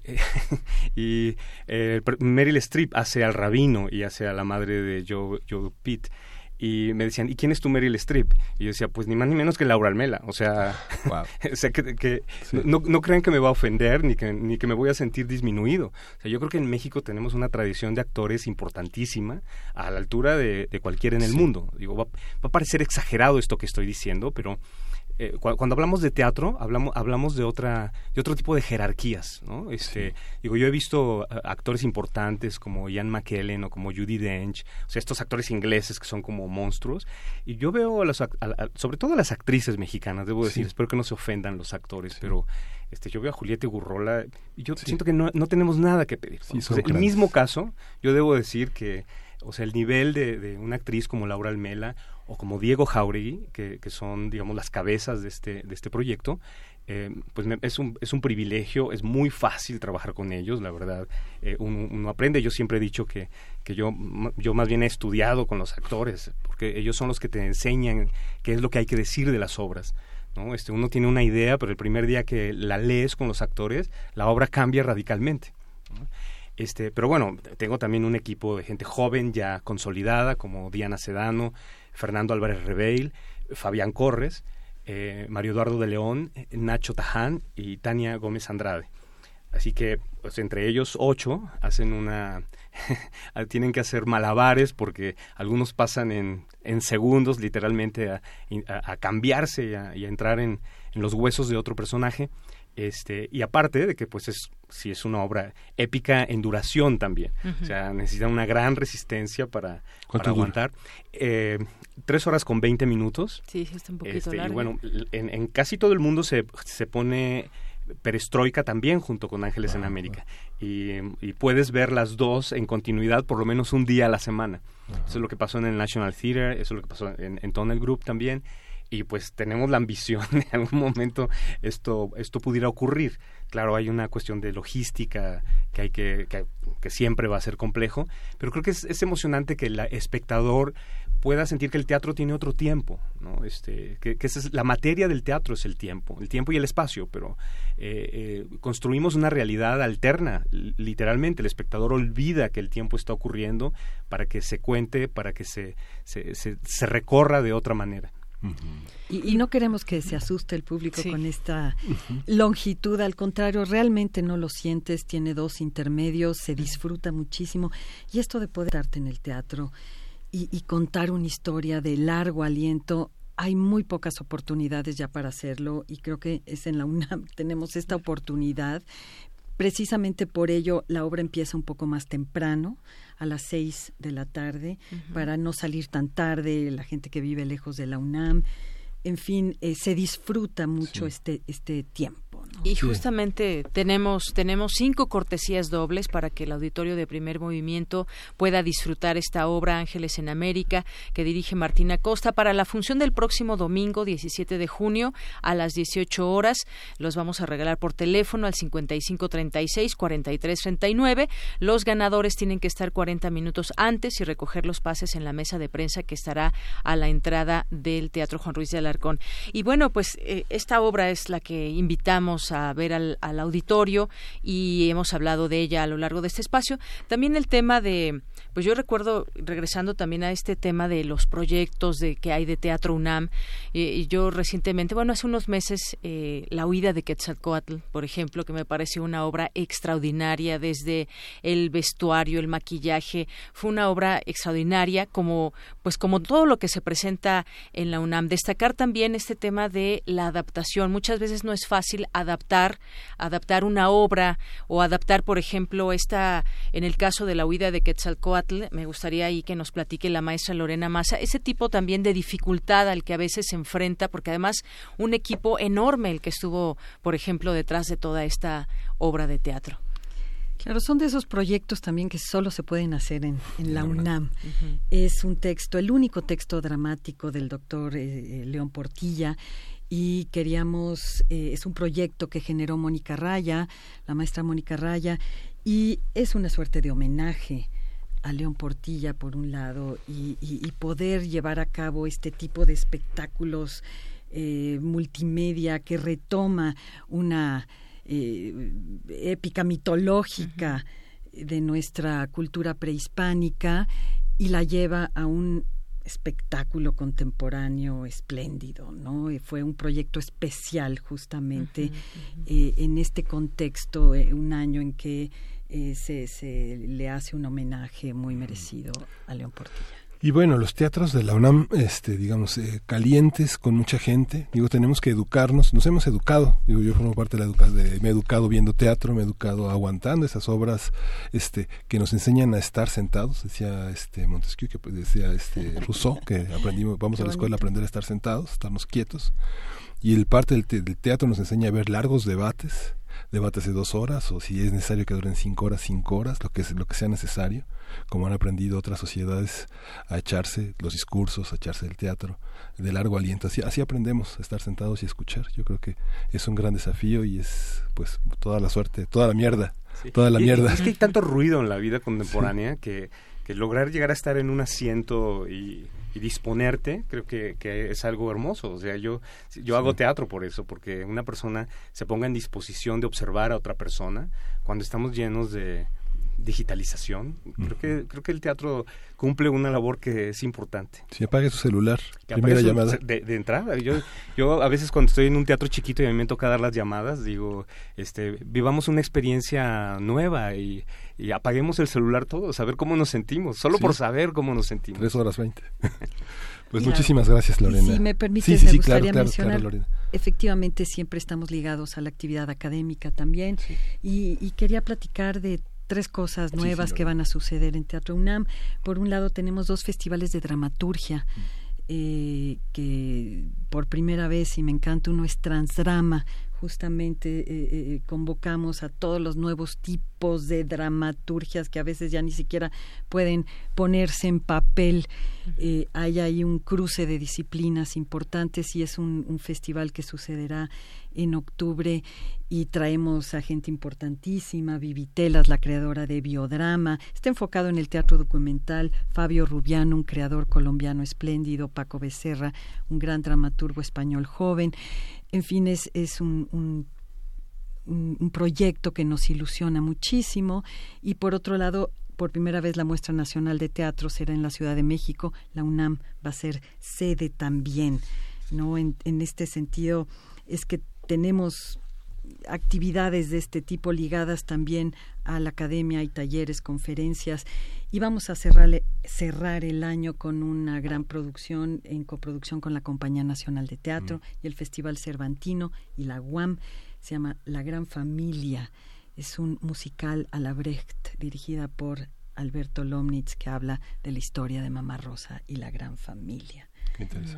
y eh, Meryl Streep hace al rabino y hace a la madre de Joe, Joe Pitt y me decían, ¿y quién es tu Meryl Streep? Y yo decía, pues ni más ni menos que Laura Almela. O sea, o sea que, no, no crean que me va a ofender ni que, ni que me voy a sentir disminuido. O sea, yo creo que en México tenemos una tradición de actores importantísima a la altura de, de cualquiera en el mundo. Digo, va, va, a parecer exagerado esto que estoy diciendo, pero eh, cuando hablamos de teatro, hablamos, hablamos de otra, de otro tipo de jerarquías, ¿no? Este, digo, yo he visto eh, actores importantes como Ian McKellen o como Judy Dench, o sea, estos actores ingleses que son como monstruos, y yo veo a las, sobre todo a las actrices mexicanas, debo decir, espero que no se ofendan los actores, pero este, yo veo a Julieta Gurrola y yo siento que no, no tenemos nada que pedir. el mismo caso, yo debo decir que, o sea, el nivel de, de una actriz como Laura Almela o como Diego Jauregui, que, que, son, digamos, las cabezas de este, de este proyecto, eh, pues es, un, es un privilegio, es muy fácil trabajar con ellos, la verdad, eh, uno, aprende, yo siempre he dicho que, que yo, yo más bien he estudiado con los actores, porque ellos son los que te enseñan qué es lo que hay que decir de las obras. ¿no? Este, uno tiene una idea, pero el primer día que la lees con los actores, la obra cambia radicalmente. Este, pero bueno, tengo también un equipo de gente joven ya consolidada, como Diana Sedano, Fernando Álvarez Rebeil, Fabián Corres, eh, Mario Eduardo de León, Nacho Taján y Tania Gómez Andrade. Así que pues, entre ellos ocho hacen una tienen que hacer malabares porque algunos pasan en, en segundos literalmente a, a, cambiarse y a, entrar en, en, los huesos de otro personaje este, y aparte de que pues es si es una obra épica en duración también. O sea, necesita una gran resistencia para, para aguantar. Eh, tres horas con veinte minutos. Sí, está un poquito este, Y bueno, en, en, casi todo el mundo se, se pone perestroika también junto con Ángeles en América. Y, y, puedes ver las dos en continuidad por lo menos un día a la semana. Eso es lo que pasó en el National Theater, eso es lo que pasó en, en Tunnel Group también y pues tenemos la ambición de en algún momento esto esto pudiera ocurrir. Claro hay una cuestión de logística que hay que, que, que siempre va a ser complejo pero creo que es, es, emocionante que el espectador pueda sentir que el teatro tiene otro tiempo no este que, que es, la materia del teatro es el tiempo el tiempo y el espacio pero eh, eh, construimos una realidad alterna literalmente. El espectador olvida que el tiempo está ocurriendo para que se cuente para que se, se, se recorra de otra manera y, y, no queremos que se asuste el público sí. con esta longitud, al contrario, realmente no lo sientes, tiene dos intermedios, se disfruta muchísimo. Y esto de poder darte en el teatro y, y contar una historia de largo aliento, hay muy pocas oportunidades ya para hacerlo. Y creo que es en la UNAM tenemos esta oportunidad. Precisamente por ello la obra empieza un poco más temprano, a las seis de la tarde, para no salir tan tarde, la gente que vive lejos de la UNAM. En fin, eh, se disfruta mucho este, este tiempo. Y justamente tenemos, tenemos cinco cortesías dobles para que el auditorio de primer movimiento pueda disfrutar esta obra Ángeles en América que dirige Martina Costa para la función del próximo domingo 17 de junio a las 18 horas. Los vamos a regalar por teléfono al 5536-4339. Los ganadores tienen que estar 40 minutos antes y recoger los pases en la mesa de prensa que estará a la entrada del Teatro Juan Ruiz de Alarcón. Y bueno, pues eh, esta obra es la que invitamos a ver al, auditorio y hemos hablado de ella a lo largo de este espacio. También el tema de, pues yo recuerdo, regresando también a este tema de los proyectos de que hay de Teatro UNAM, y yo recientemente, bueno, hace unos meses, eh, La huida de Quetzalcoatl, por ejemplo, que me pareció una obra extraordinaria desde el vestuario, el maquillaje, fue una obra extraordinaria como, pues como todo lo que se presenta en la UNAM. Destacar también este tema de la adaptación. Muchas veces no es fácil adaptar, adaptar una obra o adaptar, por ejemplo, esta, en el caso de la huida de Quetzalcoatl, me gustaría ahí que nos platique la maestra Lorena Massa, ese tipo también de dificultad al que a veces se enfrenta, porque además un equipo enorme el que estuvo, por ejemplo, detrás de toda esta obra de teatro. Claro, son de esos proyectos también que solo se pueden hacer en, la UNAM. Es un texto, el único texto dramático del doctor eh, eh, León Portilla y queríamos, eh, es un proyecto que generó Mónica Raya, la maestra Mónica Raya, y es una suerte de homenaje a León Portilla por un lado y, poder llevar a cabo este tipo de espectáculos eh, multimedia que retoma una eh, épica mitológica de nuestra cultura prehispánica y la lleva a un espectáculo contemporáneo espléndido, ¿no? fue un proyecto especial justamente eh, en este contexto, eh, un año en que eh, se, se, le hace un homenaje muy merecido a León Portilla. Y bueno, los teatros de la UNAM, este, digamos, eh, calientes, con mucha gente. Digo, tenemos que educarnos, nos hemos educado. Digo, yo formo parte de la educación, me he educado viendo teatro, me he educado aguantando esas obras este, que nos enseñan a estar sentados. Decía este Montesquieu, que pues, decía este Rousseau, que aprendimos, vamos a la escuela a aprender a estar sentados, estarnos quietos. Y el parte del, del teatro nos enseña a ver largos debates, debates de dos horas, o si es necesario que duren cinco horas, cinco horas, lo que, lo que sea necesario como han aprendido otras sociedades a echarse los discursos, a echarse el teatro de largo aliento. Así, así aprendemos a estar sentados y escuchar. Yo creo que es un gran desafío y es pues toda la suerte, toda la mierda, toda la mierda. Es que hay tanto ruido en la vida contemporánea que, que lograr llegar a estar en un asiento y, disponerte, creo que, que, es algo hermoso. O sea, yo, yo hago teatro por eso, porque una persona se ponga en disposición de observar a otra persona cuando estamos llenos de, digitalización. Creo que creo que el teatro cumple una labor que es importante. Si apague su celular, primera llamada. De, entrada, yo yo a veces cuando estoy en un teatro chiquito y a mí me toca dar las llamadas, digo, este, vivamos una experiencia nueva y, apaguemos el celular todos, saber cómo nos sentimos, solo por saber cómo nos sentimos. Tres horas veinte. Pues muchísimas gracias, Lorena. Si me permites, me gustaría mencionar, efectivamente siempre estamos ligados a la actividad académica también y, y, quería platicar de tres cosas nuevas que van a suceder en Teatro UNAM. Por un lado tenemos dos festivales de dramaturgia. Mm. Eh, que por primera vez, y me encanta, uno es Transdrama, justamente eh, eh, convocamos a todos los nuevos tipos de dramaturgias que a veces ya ni siquiera pueden ponerse en papel. hay ahí un cruce de disciplinas importantes y es un festival que sucederá en octubre y traemos a gente importantísima, Vivitelas, la creadora de Biodrama, está enfocado en el teatro documental, Fabio Rubiano, un creador colombiano espléndido, Paco Becerra, un gran dramaturgo español joven, en fin, es, es un, un proyecto que nos ilusiona muchísimo. Y por otro lado por primera vez la muestra nacional de teatro será en la Ciudad de México. La UNAM va a ser sede también no en, en este sentido es que tenemos actividades de este tipo ligadas también a la academia y talleres, conferencias y vamos a cerrar, cerrar el año con una gran producción en coproducción con la Compañía Nacional de Teatro mm. y el Festival Cervantino y la UAM, se llama La Gran Familia. Es un musical a la Brecht dirigida por Alberto Lomnitz que habla de la historia de Mamá Rosa y la gran familia.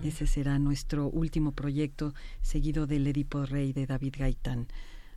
Ese será nuestro último proyecto, seguido del Edipo Rey de David Gaitán.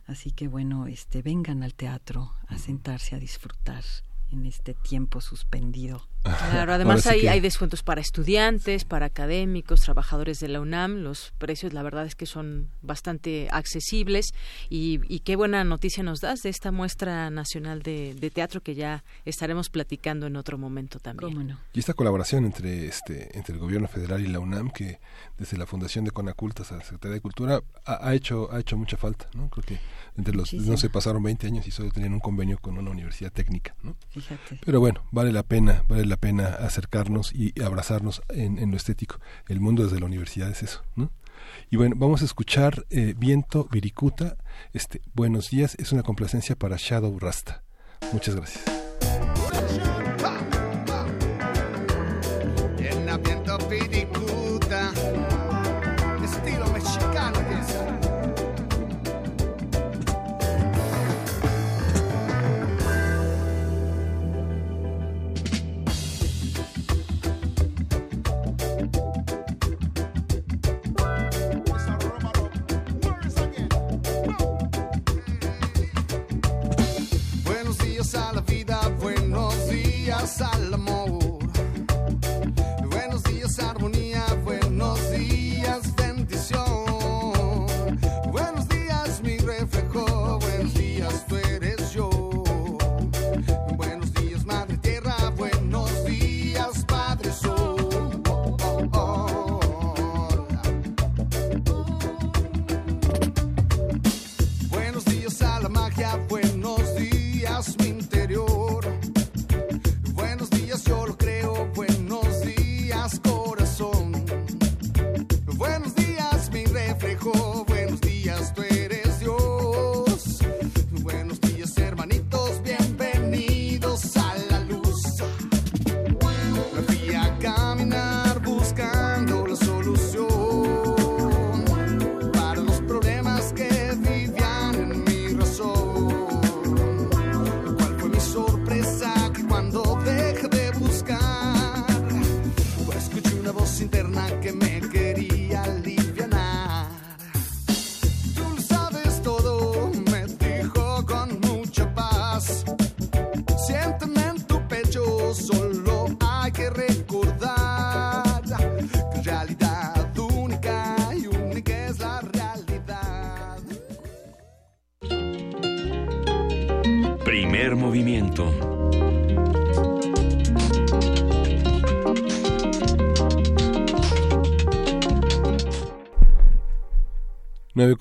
Así que bueno, este, vengan al teatro a sentarse a disfrutar en este tiempo suspendido. Claro, además hay, hay descuentos para estudiantes, para académicos, trabajadores de la UNAM. Los precios, la verdad es que son bastante accesibles. Y, qué buena noticia nos das de esta muestra nacional de, teatro que ya estaremos platicando en otro momento también. Y esta colaboración entre, este, entre el gobierno federal y la UNAM, que desde la fundación de Conacultas a la Secretaría de Cultura ha, hecho, ha hecho mucha falta. ¿no? Creo que entre los, no se pasaron 20 años y solo tenían un convenio con una universidad técnica. ¿no? Pero bueno, vale la pena, vale la pena acercarnos y abrazarnos en, lo estético. El mundo desde la universidad es eso, ¿no? Y bueno, vamos a escuchar eh, Viento Viricuta. Este, buenos días, es una complacencia para Shadow Rasta. Muchas gracias. Al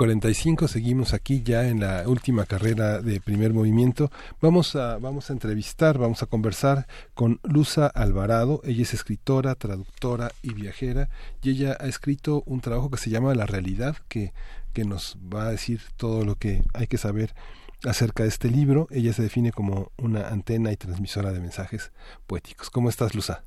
9.45, seguimos aquí ya en la última carrera de primer movimiento. Vamos a, vamos a entrevistar, vamos a conversar con Luza Alvarado. Ella es escritora, traductora y viajera y ella ha escrito un trabajo que se llama La realidad, que, que nos va a decir todo lo que hay que saber acerca de este libro. Ella se define como una antena y transmisora de mensajes poéticos. ¿Cómo estás, Luza?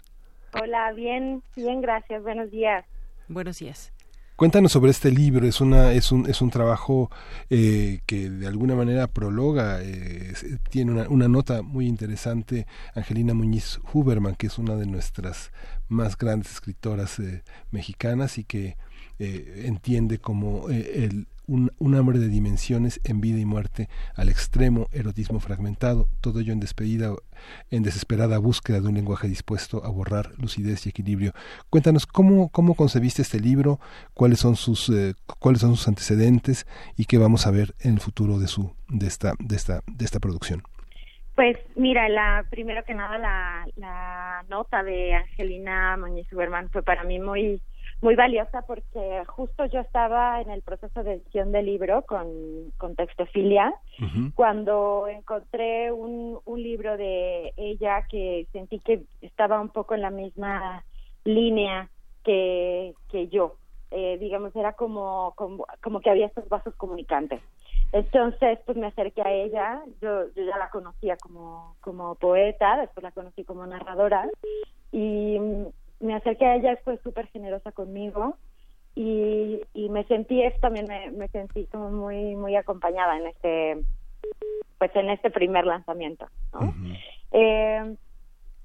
Hola, bien, bien, gracias. Buenos días. Buenos días. Cuéntanos sobre este libro, es una es un es un trabajo eh, que de alguna manera prologa, eh, tiene una, una nota muy interesante Angelina Muñiz Huberman, que es una de nuestras más grandes escritoras eh, mexicanas y que eh, entiende como eh, el un, un hambre de dimensiones en vida y muerte al extremo erotismo fragmentado, todo ello en despedida, en desesperada búsqueda de un lenguaje dispuesto a borrar lucidez y equilibrio. Cuéntanos cómo, cómo concebiste este libro, cuáles son sus, eh, cuáles son sus antecedentes y qué vamos a ver en el futuro de su, de esta, de esta, de esta producción. Pues mira, la primero que nada la, la nota de Angelina Muñiz Huberman fue para mí muy muy valiosa porque justo yo estaba en el proceso de edición del libro con, con Textofilia cuando encontré un, un libro de ella que sentí que estaba un poco en la misma línea que, que yo. Eh, digamos, era como, como, como que había estos vasos comunicantes. Entonces, pues me acerqué a ella, yo, yo ya la conocía como, como poeta, después la conocí como narradora, y me acerqué a ella, fue súper generosa conmigo, y, y me sentí, eso también me, me sentí como muy, muy acompañada en este, pues en este primer lanzamiento. ¿no? Eh,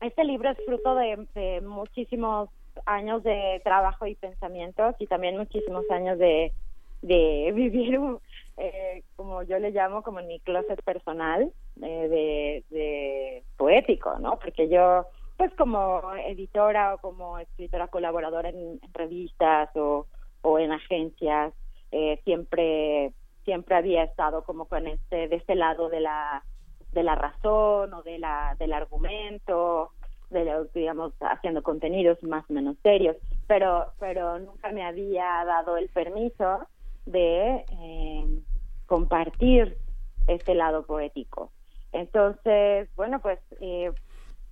este libro es fruto de, de muchísimos años de trabajo y pensamientos y también muchísimos años de, de vivir, eh, como yo le llamo, como en mi closet personal, eh, de, de poético, ¿no? Porque yo, pues como editora o como escritora colaboradora en, revistas o, o en agencias, eh, siempre siempre había estado como con este de este lado de la de la razón o de la del argumento de digamos haciendo contenidos más o menos serios pero pero nunca me había dado el permiso de eh, compartir este lado poético. Entonces bueno pues eh,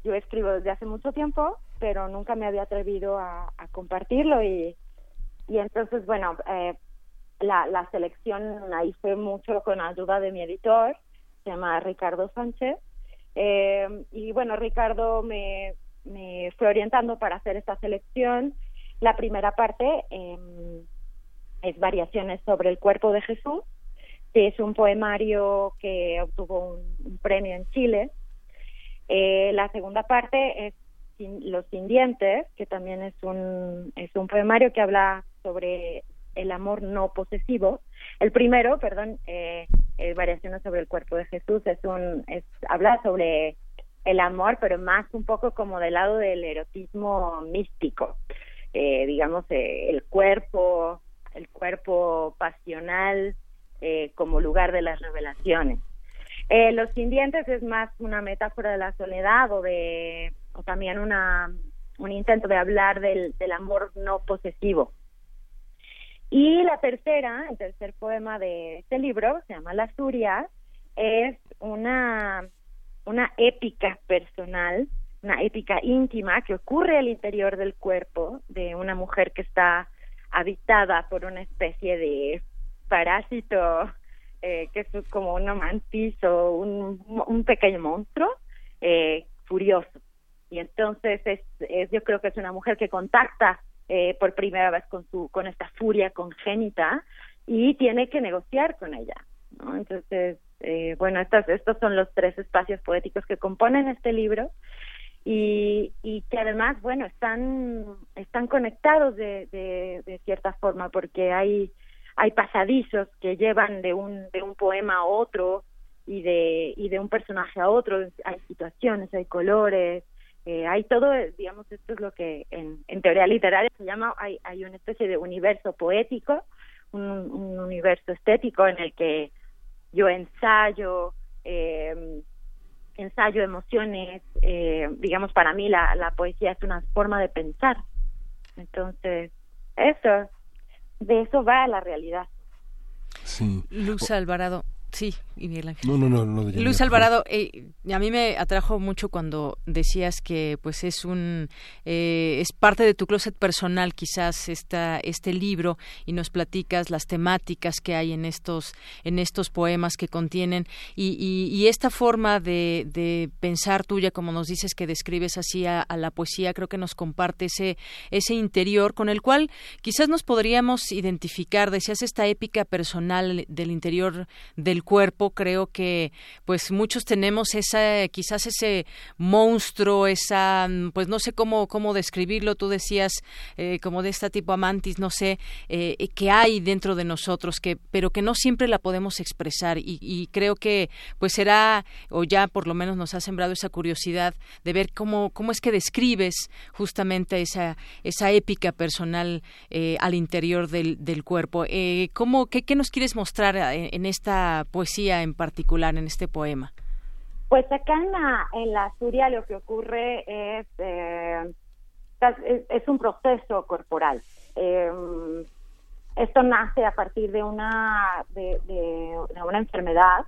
yo escribo desde hace mucho tiempo pero nunca me había atrevido a, compartirlo y y entonces bueno eh, la, la selección ahí fue mucho con ayuda de mi editor, se llama Ricardo Sánchez. Eh, y bueno, Ricardo me, me fue orientando para hacer esta selección. La primera parte eh, es Variaciones sobre el cuerpo de Jesús, que es un poemario que obtuvo un premio en Chile. Eh, la segunda parte es Los Sin Dientes, que también es un, es un poemario que habla sobre el amor no posesivo. El primero, perdón, eh, eh, Variaciones sobre el cuerpo de Jesús, es un, es, habla sobre el amor, pero más un poco como del lado del erotismo místico. Eh, digamos, eh, el cuerpo, el cuerpo pasional como lugar de las revelaciones. Eh, los sin dientes es más una metáfora de la soledad o de o también una un intento de hablar del, amor no posesivo. Y la tercera, el tercer poema de este libro, se llama La Suria, es una, una épica personal, una épica íntima que ocurre al interior del cuerpo de una mujer que está habitada por una especie de parásito eh, que es como una mantis o un, un pequeño monstruo eh, furioso. Y entonces es, es, yo creo que es una mujer que contacta eh, por primera vez con su con esta furia congénita y tiene que negociar con ella. ¿no? Entonces, eh, bueno, estos, estos son los tres espacios poéticos que componen este libro y, y que además, bueno, están, están conectados de, de cierta forma porque hay, hay pasadizos que llevan de un, de un poema a otro y de, y de un personaje a otro, hay situaciones, hay colores, eh, hay todo, digamos, esto es lo que en, en teoría literaria se llama, hay, hay una especie de universo poético, un, un universo estético en el que yo ensayo, eh, ensayo emociones, eh, digamos, para mí la, la poesía es una forma de pensar. Entonces, eso, de eso va la realidad. Sí. Luz Alvarado. Sí, y Miguel Ángel. No, no, no, no. Luis Alvarado, eh, a mí me atrajo mucho cuando decías que pues es un eh, es parte de tu closet personal quizás esta este libro y nos platicas las temáticas que hay en estos en estos poemas que contienen y, y, y esta forma de, de pensar tuya como nos dices que describes así a, a la poesía creo que nos comparte ese ese interior con el cual quizás nos podríamos identificar decías esta épica personal del interior del cuerpo creo que pues muchos tenemos esa quizás ese monstruo esa pues no sé cómo cómo describirlo. Tú decías eh, como de esta tipo amantis no sé eh, que hay dentro de nosotros que pero que no siempre la podemos expresar. Y, y creo que pues será o ya por lo menos nos ha sembrado esa curiosidad de ver cómo cómo es que describes justamente esa esa épica personal eh, al interior del, del cuerpo. Eh, cómo qué, qué nos quieres mostrar en, en esta poesía en particular en este poema Pues acá en la, en la Suria lo que ocurre es, eh, es, un proceso corporal. Eh, esto nace a partir de una, de, una enfermedad,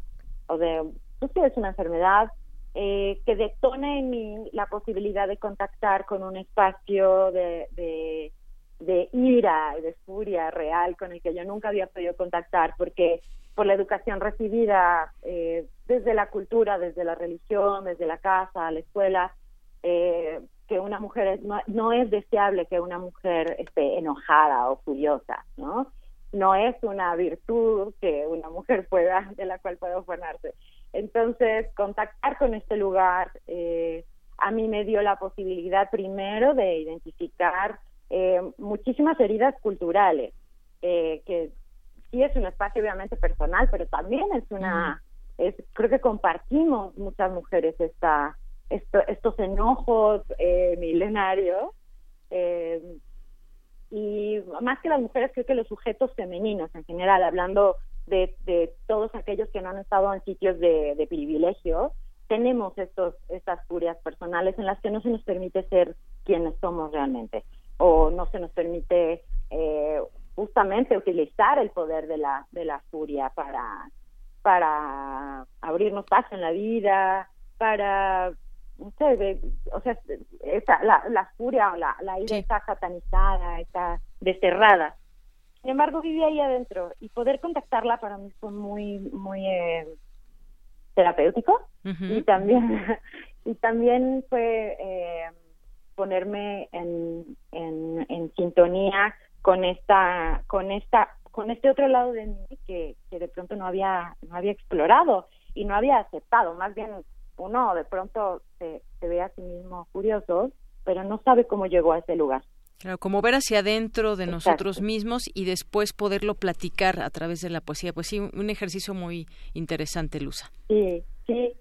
o de, no sé, es una enfermedad eh, que detona en mí la posibilidad de contactar con un espacio de, de, de ira y de furia real con el que yo nunca había podido contactar porque por la educación recibida eh, desde la cultura, desde la religión, desde la casa, la escuela, eh, que una mujer es, no, es deseable que una mujer esté enojada o furiosa, ¿no? No es una virtud que una mujer pueda, de la cual pueda formarse. Entonces, contactar con este lugar eh, a mí me dio la posibilidad primero de identificar eh, muchísimas heridas culturales, eh, que sí es un espacio obviamente personal, pero también es una, es, creo que compartimos muchas mujeres esta, esto- estos enojos eh, milenarios. eh, y más que las mujeres, creo que los sujetos femeninos en general, hablando de, de todos aquellos que no han estado en sitios de, de privilegio, tenemos estos, estas furias personales en las que no se nos permite ser quienes somos realmente, o no se nos permite eh, justamente utilizar el poder de la, de la furia para, para abrirnos paso en la vida, para no sé, o sea, esa, la, la furia o la, la ira está satanizada, está desterrada. Sin embargo, viví ahí adentro y poder contactarla para mí fue muy, muy eh, terapéutico y también y también fue eh, ponerme en, en, en sintonía con esta con esta con este otro lado de mí que, que de pronto no había no había explorado y no había aceptado más bien uno de pronto se, se ve a sí mismo curioso pero no sabe cómo llegó a ese lugar Claro, como ver hacia adentro de Exacto. nosotros mismos y después poderlo platicar a través de la poesía. Pues sí, un un ejercicio muy interesante, Lusa. sí sí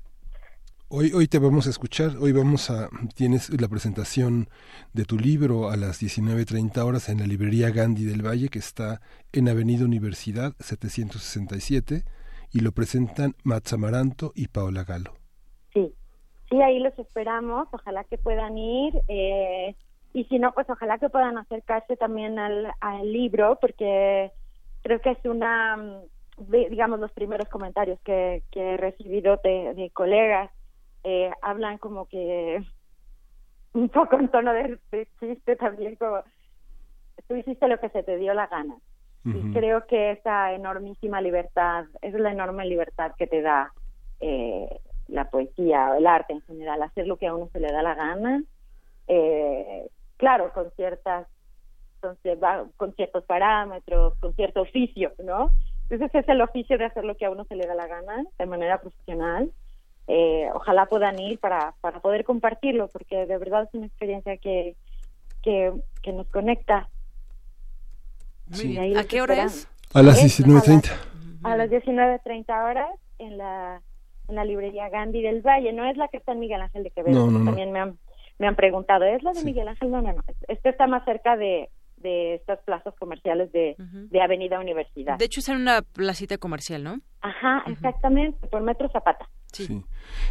Hoy, hoy te vamos a escuchar, hoy vamos a, tienes la presentación de tu libro a las 19.30 horas en la librería Gandhi del Valle, que está en Avenida Universidad 767, y lo presentan Mats Amaranto y Paola Galo. Sí, sí, ahí los esperamos. Ojalá que puedan ir. eh, y si no, pues ojalá que puedan acercarse también al, al libro, porque creo que es una, mm, digamos, los primeros comentarios que, que he recibido de, de colegas eh, hablan como que un poco en tono de, de chiste también, como tú hiciste lo que se te dio la gana. Y creo que esa enormísima libertad, es la enorme libertad que te da eh, la poesía o el arte en general, hacer lo que a uno se le da la gana, eh, claro, con ciertas, con, con ciertos parámetros, con cierto oficio, ¿no? Entonces es el oficio de hacer lo que a uno se le da la gana de manera profesional. Eh, ojalá puedan ir para, para poder compartirlo, porque de verdad es una experiencia que, que, que nos conecta. ¿A qué hora esperamos. es? A las Es 19.30. A las 19.30 horas en la, en la librería Gandhi del Valle. No es la que está en Miguel Ángel de Quevedo. No, no, no. También me han, me han preguntado, ¿es la de Miguel Ángel? No, no, no. Esta está más cerca de, de estas plazas comerciales de, de Avenida Universidad. De hecho, es en una placita comercial, ¿no? Ajá, exactamente, por Metro Zapata. Sí.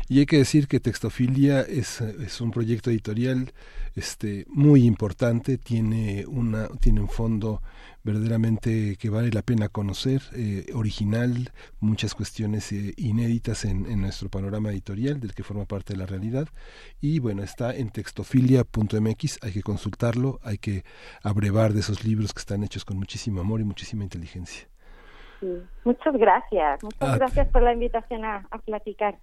Y hay que decir que Textofilia es, es un proyecto editorial este muy importante, tiene una tiene un fondo verdaderamente que vale la pena conocer, eh, original, muchas cuestiones eh, inéditas en, en nuestro panorama editorial del que forma parte de la realidad y bueno, está en textofilia.mx, hay que consultarlo, hay que abrevar de esos libros que están hechos con muchísimo amor y muchísima inteligencia. Sí. Muchas gracias, muchas Ah, gracias por la invitación a, a platicar.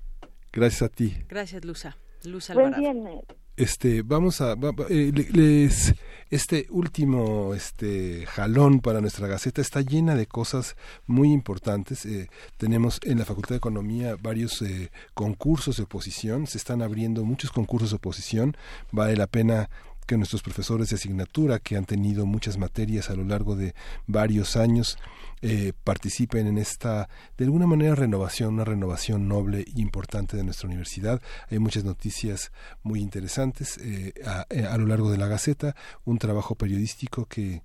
Gracias a ti. Gracias, Lusa. Buen Alvarado. viernes. este vamos a eh, le- les este último este jalón para nuestra gaceta está llena de cosas muy importantes eh, tenemos en la facultad de economía varios eh, concursos de oposición se están abriendo muchos concursos de oposición vale la pena que nuestros profesores de asignatura que han tenido muchas materias a lo largo de varios años eh, participen en esta, de alguna manera, renovación, una renovación noble y importante de nuestra universidad. Hay muchas noticias muy interesantes eh, a, eh, a lo largo de la Gaceta, un trabajo periodístico que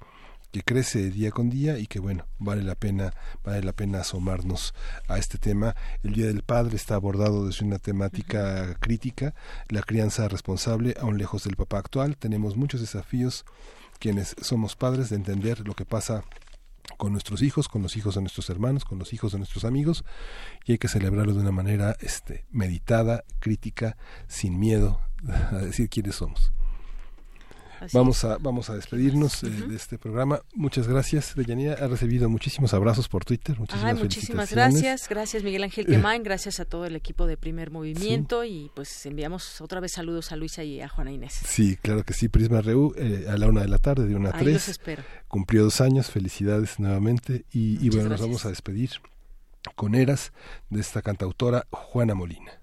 que crece día con día y que bueno vale la pena vale la pena asomarnos a este tema. El día del padre está abordado desde una temática crítica la crianza responsable aún lejos del papá actual. Tenemos muchos desafíos quienes somos padres de entender lo que pasa con nuestros hijos, con los hijos de nuestros hermanos, con los hijos de nuestros amigos, y hay que celebrarlo de una manera este, meditada, crítica, sin miedo a decir quiénes somos. Así Vamos a, vamos a despedirnos eh, de este programa. Muchas gracias, Deyanira. Ha recibido muchísimos abrazos por Twitter. Muchísimas, Ay, muchísimas gracias. Gracias, Miguel Ángel Eh, Quemain. Gracias a todo el equipo de Primer Movimiento. Y pues enviamos otra vez saludos a Luisa y a Juana Inés. Sí, claro que sí. Prisma Reu eh, a la una de la tarde, de una a tres. los espero. Cumplió dos años. Felicidades nuevamente. Y, bueno, nos vamos a despedir con Eras de esta cantautora Juana Molina.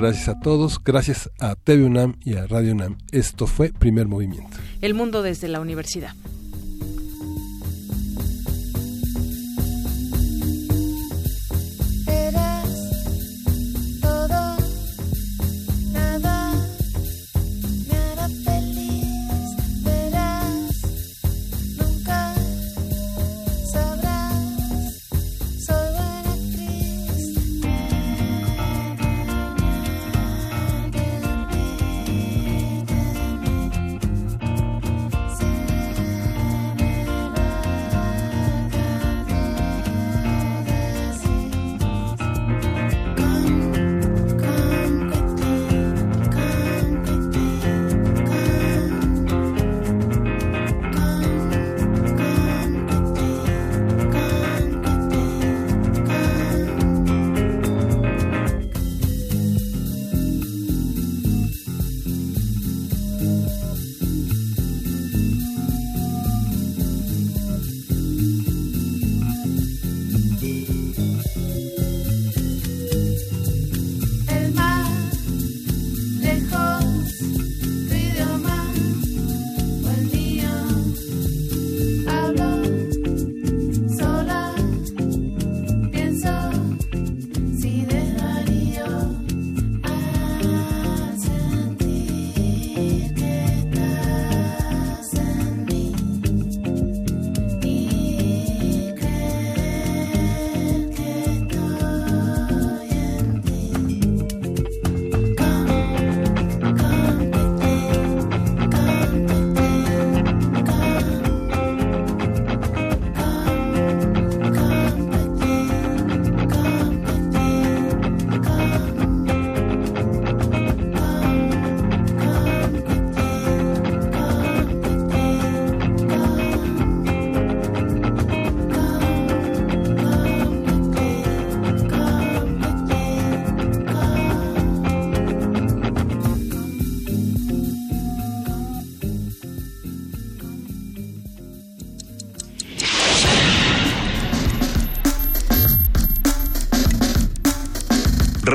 Gracias a todos, gracias a TV UNAM y a Radio UNAM. Esto fue Primer Movimiento. El mundo desde la universidad.